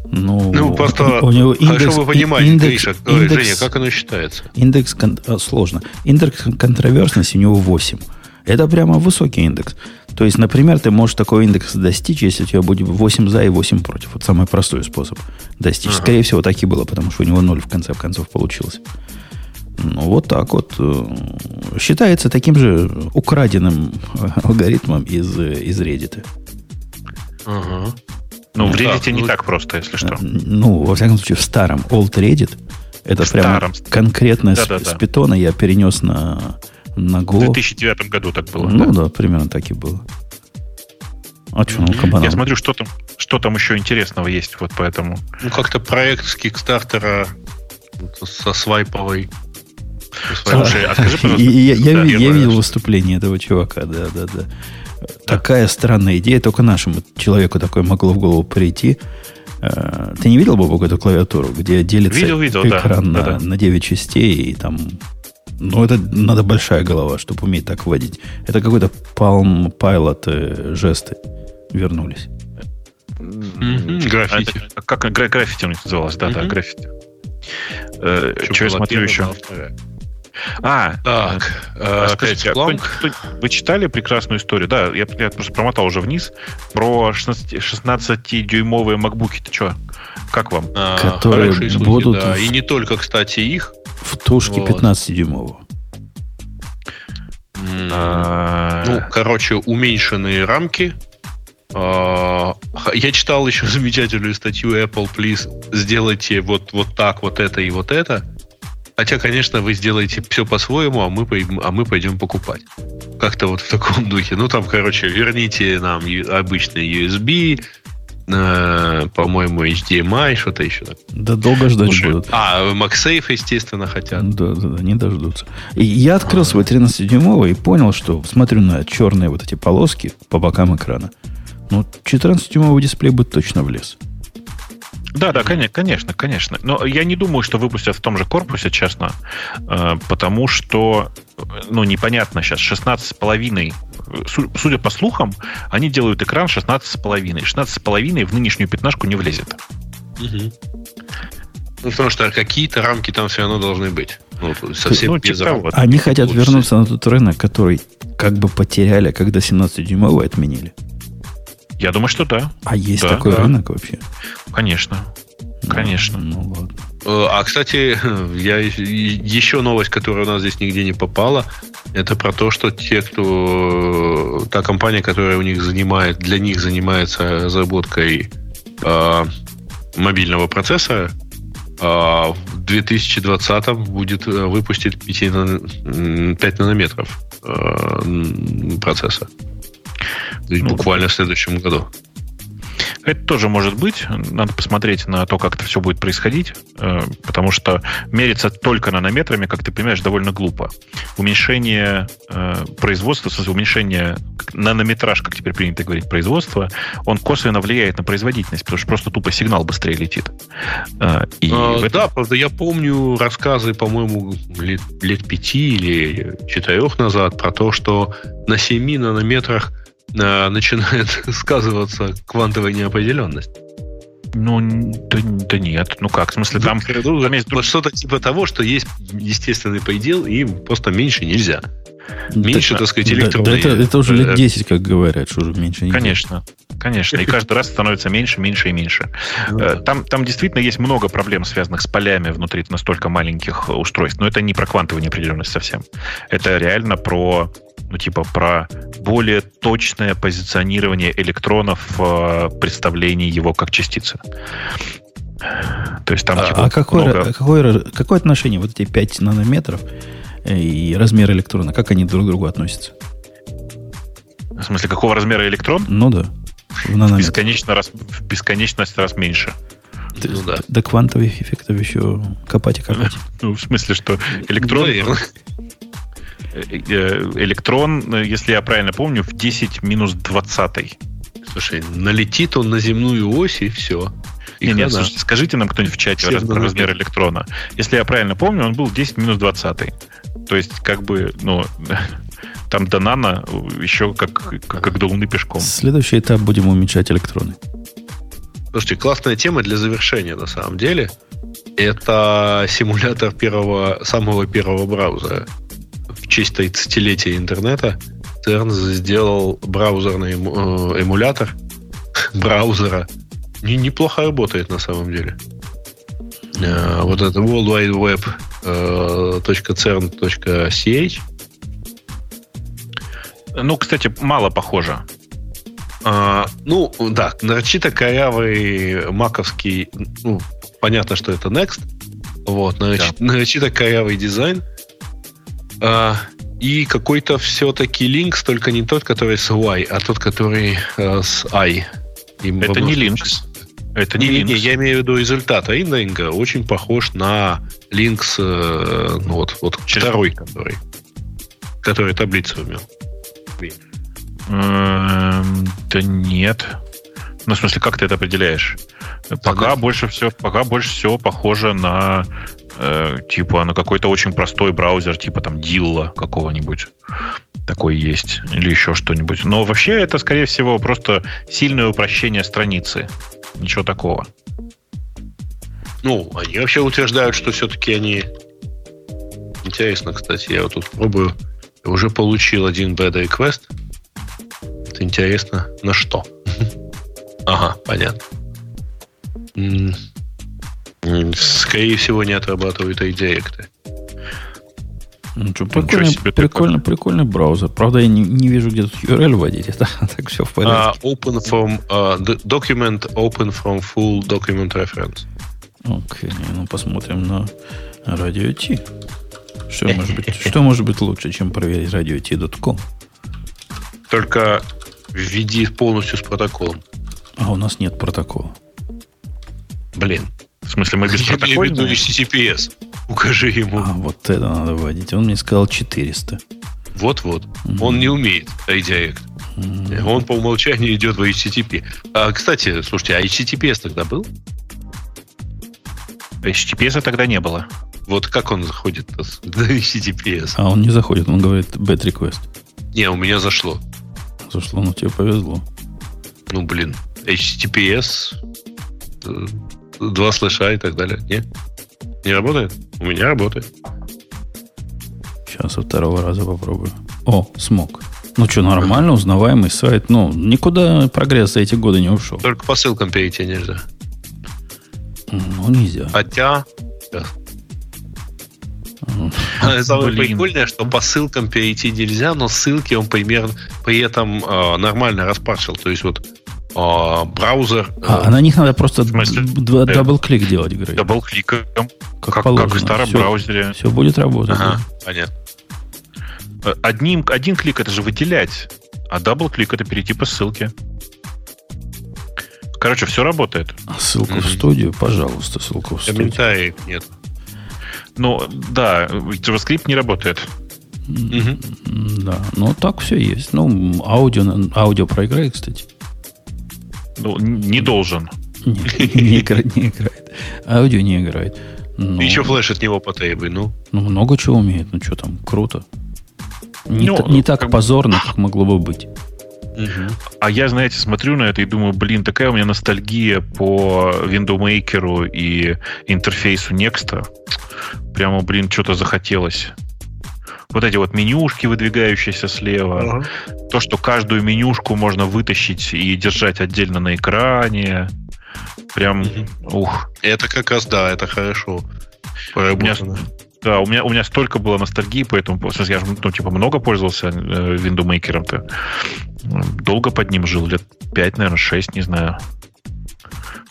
Speaker 1: Ну,
Speaker 4: ну просто у него индекс, хорошо вы понимаете, индекс, Гриша, индекс, Женя, как оно считается?
Speaker 1: Индекс кон, а, сложно. Индекс контроверсности у него 8. Это прямо высокий индекс. То есть, например, ты можешь такой индекс достичь, если у тебя будет 8 за и 8 против. Вот самый простой способ достичь. Ага. Скорее всего, так и было, потому что у него 0 в конце концов получилось. Ну, вот так вот. Э, считается таким же украденным алгоритмом из, из Reddit.
Speaker 2: Ага. Ну, в Reddit да, не ну, так просто, если что.
Speaker 1: Ну, во всяком случае, в старом Old Reddit это в прямо старом. конкретно да, с, да, да. с питона я перенес на, на Go.
Speaker 2: В 2009 году так было.
Speaker 1: Ну да, да примерно так и было.
Speaker 2: А что, ну, кабана? Я смотрю, что там, что там еще интересного есть, вот поэтому.
Speaker 4: Ну, как-то проект с Кикстартера со свайповой.
Speaker 1: Слушай, а скажи, пожалуйста. Я, я, я видел выступление этого чувака, да, да, да. Такая странная идея, только нашему человеку такое могло в голову прийти. Э, ты не видел, Бобок, эту клавиатуру, где делится видел, видел, экран да, на, да. на 9 частей и там... Ну, это надо большая голова, чтобы уметь так вводить. Это какой-то Palm Pilot э, жесты вернулись.
Speaker 2: Mm-hmm. Граффити. Это, как граффити у них называлось, да, mm-hmm. да, граффити. Э, что я смотрю еще? А, так, э, скажите, а вы читали прекрасную историю? Да, я, я просто промотал уже вниз про 16, 16-дюймовые макбуки. Ты что? Как вам?
Speaker 1: А, Которые слухи, будут... Да.
Speaker 4: И не только, кстати, их.
Speaker 1: В тушке вот. 15-дюймового.
Speaker 4: А... Ну, короче, уменьшенные рамки. А, я читал еще замечательную статью Apple, please, сделайте вот, вот так, вот это и вот это. Хотя, конечно, вы сделаете все по-своему, а мы, а мы пойдем покупать. Как-то вот в таком духе. Ну, там, короче, верните нам обычный USB, э, по-моему, HDMI, что-то еще.
Speaker 1: Да долго ждать Слушай, будут.
Speaker 4: А, MagSafe, естественно, хотят.
Speaker 1: Да, да, да, не дождутся. И я открыл свой 13-дюймовый и понял, что смотрю на черные вот эти полоски по бокам экрана. Ну, 14-дюймовый дисплей будет точно влез.
Speaker 2: Да, да, конечно, конечно, конечно. Но я не думаю, что выпустят в том же корпусе, честно, э, потому что, ну, непонятно сейчас, 16,5, судя по слухам, они делают экран 16,5. 16,5 в нынешнюю пятнашку не влезет.
Speaker 4: Угу. Ну, потому что какие-то рамки там все равно должны быть. Ну, совсем ну, без
Speaker 1: типа рамок. Они хотят вернуться на тот рынок, который как бы потеряли, когда 17-дюймовый отменили.
Speaker 2: Я думаю, что да.
Speaker 1: А есть
Speaker 2: да,
Speaker 1: такой да. рынок вообще?
Speaker 2: Конечно. Ну, Конечно. Ну,
Speaker 4: ладно. Э, а, кстати, я, еще новость, которая у нас здесь нигде не попала, это про то, что те, кто... Та компания, которая у них занимает, для них занимается разработкой э, мобильного процессора, э, в 2020 будет э, выпустить 5, 5 нанометров э, процессор. То есть ну, буквально в следующем году.
Speaker 2: Это тоже может быть. Надо посмотреть на то, как это все будет происходить, э, потому что мериться только нанометрами, как ты понимаешь, довольно глупо. Уменьшение э, производства, в смысле, уменьшение нанометраж, как теперь принято говорить, производства, он косвенно влияет на производительность, потому что просто тупо сигнал быстрее летит.
Speaker 4: Э, и а, этом... Да, правда, я помню рассказы, по-моему, лет, лет пяти или четырех назад про то, что на 7 нанометрах э, начинает сказываться квантовая неопределенность.
Speaker 2: Ну, да, да нет. Ну как, в смысле, там...
Speaker 4: Ну, там есть... Вот что-то типа того, что есть естественный предел, и просто меньше нельзя.
Speaker 1: Меньше, так, так сказать, электронные... Да, да, это, это уже лет 10, как говорят, что уже меньше
Speaker 2: нельзя. Конечно, конечно. И каждый раз становится меньше, меньше и меньше. Ну э, там, там действительно есть много проблем, связанных с полями внутри настолько маленьких устройств. Но это не про квантовую неопределенность совсем. Это реально про ну, типа, про более точное позиционирование электронов в э, представлении его как частицы.
Speaker 1: То есть там а, типа, а какое, много... какое, какое отношение вот эти 5 нанометров и размер электрона, как они друг к другу относятся?
Speaker 2: В смысле, какого размера электрон?
Speaker 1: Ну да.
Speaker 2: В, в, бесконечно раз, в бесконечность раз меньше.
Speaker 1: Ну, да. До квантовых эффектов еще копать и копать.
Speaker 2: Ну, в смысле, что электрон... Э, э, электрон, э, если я правильно помню, в 10 минус 20.
Speaker 4: Слушай, налетит он на земную ось и все.
Speaker 2: И нет, нет, слушайте, скажите нам кто-нибудь в чате раз, про размер электрона. Если я правильно помню, он был 10 минус 20. То есть, как бы, ну, там до нано еще как, как, как до Луны пешком.
Speaker 1: Следующий этап будем уменьшать электроны.
Speaker 4: Слушайте, классная тема для завершения на самом деле. Это симулятор первого, самого первого браузера честь 30-летия интернета. CERN сделал браузерный э, эмулятор браузера. Не, неплохо работает на самом деле. Э, вот это World Wide Web .cern.ch
Speaker 2: Ну, кстати, мало похоже.
Speaker 4: А, ну, да, нарочито корявый маковский, ну, понятно, что это Next, вот, нарочито, да. нарочито корявый дизайн, а, и какой-то все-таки Links, только не тот, который с Y, а тот, который а, с I.
Speaker 2: И это не Links.
Speaker 4: Это не, не, не, я имею в виду результат рендеринга очень похож на Links, э, ну, вот, вот второй, который, который таблицу имел.
Speaker 2: Эм, да нет. Ну, в смысле, как ты это определяешь? Пока больше всего, пока больше всего похоже на э, типа на какой-то очень простой браузер, типа там Dilla какого-нибудь. Такой есть. Или еще что-нибудь. Но вообще это, скорее всего, просто сильное упрощение страницы. Ничего такого.
Speaker 4: Ну, они вообще утверждают, что все-таки они... Интересно, кстати, я вот тут пробую. Уже получил один bad request интересно, на что? Ага, понятно. Скорее всего, не отрабатывают редиректы.
Speaker 1: Ну, что, прикольный, прикольно, прикольный браузер. Правда, я не, не вижу, где тут URL вводить. Это так все в порядке.
Speaker 4: Uh, open from uh, document open from full document reference.
Speaker 1: Окей, okay, ну посмотрим на радио T. Что может быть, что может быть лучше, чем проверить радио.t.com?
Speaker 4: Только введи полностью с протоколом.
Speaker 1: А у нас нет протокола.
Speaker 4: Блин.
Speaker 2: В смысле, мы без протокола? Я
Speaker 4: HTTPS. Укажи ему.
Speaker 1: А, вот это надо вводить. Он мне сказал 400.
Speaker 4: Вот-вот. Mm-hmm. Он не умеет redirect. Mm-hmm. Он по умолчанию идет в HTTP. А, кстати, слушайте, а HTTPS тогда был?
Speaker 2: HTTPS тогда не было.
Speaker 4: Вот как он заходит до HTTPS?
Speaker 1: А он не заходит, он говорит bad request.
Speaker 4: Не, у меня зашло
Speaker 1: зашло, ну тебе повезло.
Speaker 4: Ну, блин, HTTPS, э, два слэша и так далее. Не? Не работает? У меня работает.
Speaker 1: Сейчас со второго раза попробую. О, смог. Ну что, нормально, узнаваемый сайт. Ну, никуда прогресс за эти годы не ушел.
Speaker 4: Только по ссылкам перейти нельзя.
Speaker 1: Ну, нельзя.
Speaker 4: Хотя, Самое прикольное, что по ссылкам перейти нельзя, но ссылки он примерно при этом э, нормально распаршил. То есть вот э, браузер...
Speaker 1: Э, а, на них надо просто double click делать,
Speaker 2: говорит. Double click ом, как, как, как в старом все, браузере.
Speaker 1: Все будет работать.
Speaker 4: Ага, да. понятно.
Speaker 2: Э, одним, один клик это же выделять, а double click это перейти по ссылке. Короче, все работает.
Speaker 1: А ссылку mm-hmm. в студию, пожалуйста, ссылку в студию.
Speaker 4: Комментариев нет.
Speaker 2: Ну, да, JavaScript не работает.
Speaker 1: Угу. Да, ну так все есть. Ну, аудио, аудио проиграет, кстати.
Speaker 2: Ну, не должен.
Speaker 1: Не, не, играет, не играет. Аудио не играет.
Speaker 4: Ну, Еще флеш от него потребуй, ну.
Speaker 1: Ну, много чего умеет. Ну, что там, круто. Не, ну, не так как позорно, как могло бы быть.
Speaker 2: Угу. А я, знаете, смотрю на это и думаю, блин, такая у меня ностальгия по Window и интерфейсу Next. Прямо, блин, что-то захотелось. Вот эти вот менюшки, выдвигающиеся слева. Ага. То, что каждую менюшку можно вытащить и держать отдельно на экране. Прям, угу. ух.
Speaker 4: Это как раз, да, это хорошо.
Speaker 2: Поработано. Да, у меня, у меня столько было ностальгии, поэтому я же, ну, типа, много пользовался э, Maker-то. Долго под ним жил, лет 5, наверное, 6, не знаю.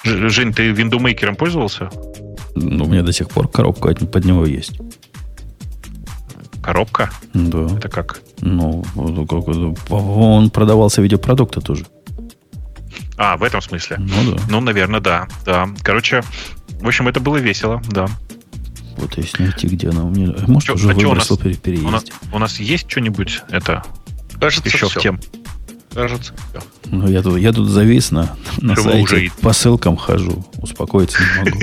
Speaker 2: Жень, ты Windows Maker пользовался?
Speaker 1: Ну, у меня до сих пор коробка под него есть.
Speaker 2: Коробка?
Speaker 1: Да.
Speaker 2: Это как?
Speaker 1: Ну, он продавался в виде продукта тоже.
Speaker 2: А, в этом смысле?
Speaker 1: Ну да.
Speaker 2: Ну, наверное, да. Да. Короче, в общем, это было весело, да.
Speaker 1: Вот если найти, где она у меня. Может, что, уже а выбросил
Speaker 2: при переезде. У нас, у нас есть что-нибудь это
Speaker 4: Кажется,
Speaker 2: еще
Speaker 4: все.
Speaker 2: в тем?
Speaker 4: Кажется,
Speaker 1: все. Ну, я тут, я тут завис на, на сайте, уже... по ссылкам хожу. Успокоиться не могу.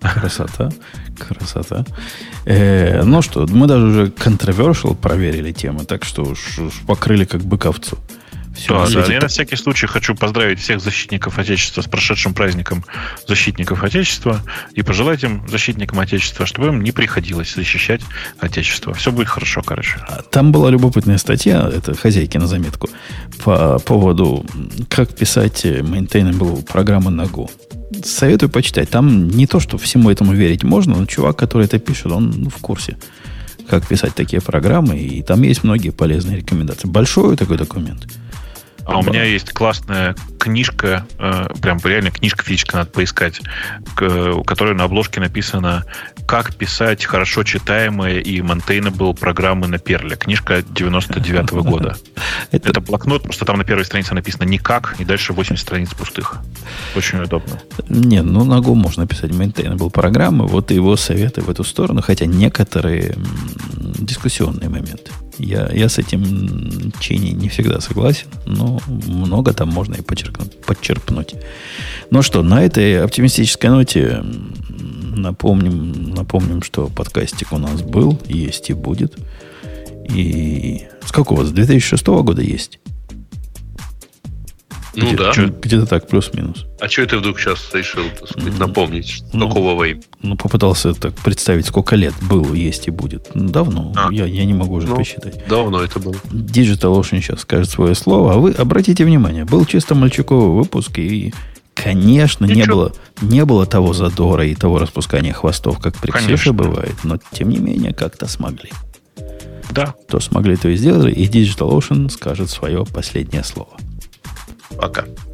Speaker 1: Красота. Красота. Э, ну что, мы даже уже controversial проверили темы, так что уж, уж покрыли как быковцу.
Speaker 2: Все, да, да. Я на всякий случай хочу поздравить всех защитников Отечества с прошедшим праздником защитников Отечества и пожелать им, защитникам Отечества, чтобы им не приходилось защищать Отечество. Все будет хорошо, короче.
Speaker 1: А там была любопытная статья, это хозяйки на заметку, по поводу, как писать maintainable программы на Go. Советую почитать. Там не то, что всему этому верить можно, но чувак, который это пишет, он в курсе как писать такие программы, и там есть многие полезные рекомендации. Большой такой документ.
Speaker 2: А у меня есть классная книжка, э, прям реально книжка физическая надо поискать, у которой на обложке написано «Как писать хорошо читаемые и maintainable программы на Перле». Книжка 99 -го года. Это... Это блокнот, просто там на первой странице написано «Никак», и дальше 80 страниц пустых. Очень удобно.
Speaker 1: Не, ну на Go можно писать maintainable программы, вот его советы в эту сторону, хотя некоторые дискуссионные моменты. Я, я с этим Чини не всегда согласен, но много там можно и подчеркнуть, подчерпнуть. Ну что, на этой оптимистической ноте напомним, напомним, что подкастик у нас был, есть и будет. И с какого? С 2006 года есть.
Speaker 4: Ну где, да.
Speaker 1: Где-то так, плюс-минус.
Speaker 4: А что ты вдруг сейчас решил, так сказать, напомнить? Ну, какого вейп?
Speaker 1: Ну, попытался так представить, сколько лет было, есть и будет. Ну, давно. А. Я, я не могу уже ну, посчитать.
Speaker 4: Давно это было.
Speaker 1: Digital Ocean сейчас скажет свое слово. А вы обратите внимание, был чисто мальчиковый выпуск, и, конечно, не было, не было того задора и того распускания хвостов, как при Ксюше бывает. Но, тем не менее, как-то смогли.
Speaker 2: Да.
Speaker 1: То смогли, то и сделали. И Digital Ocean скажет свое последнее слово.
Speaker 4: Пока.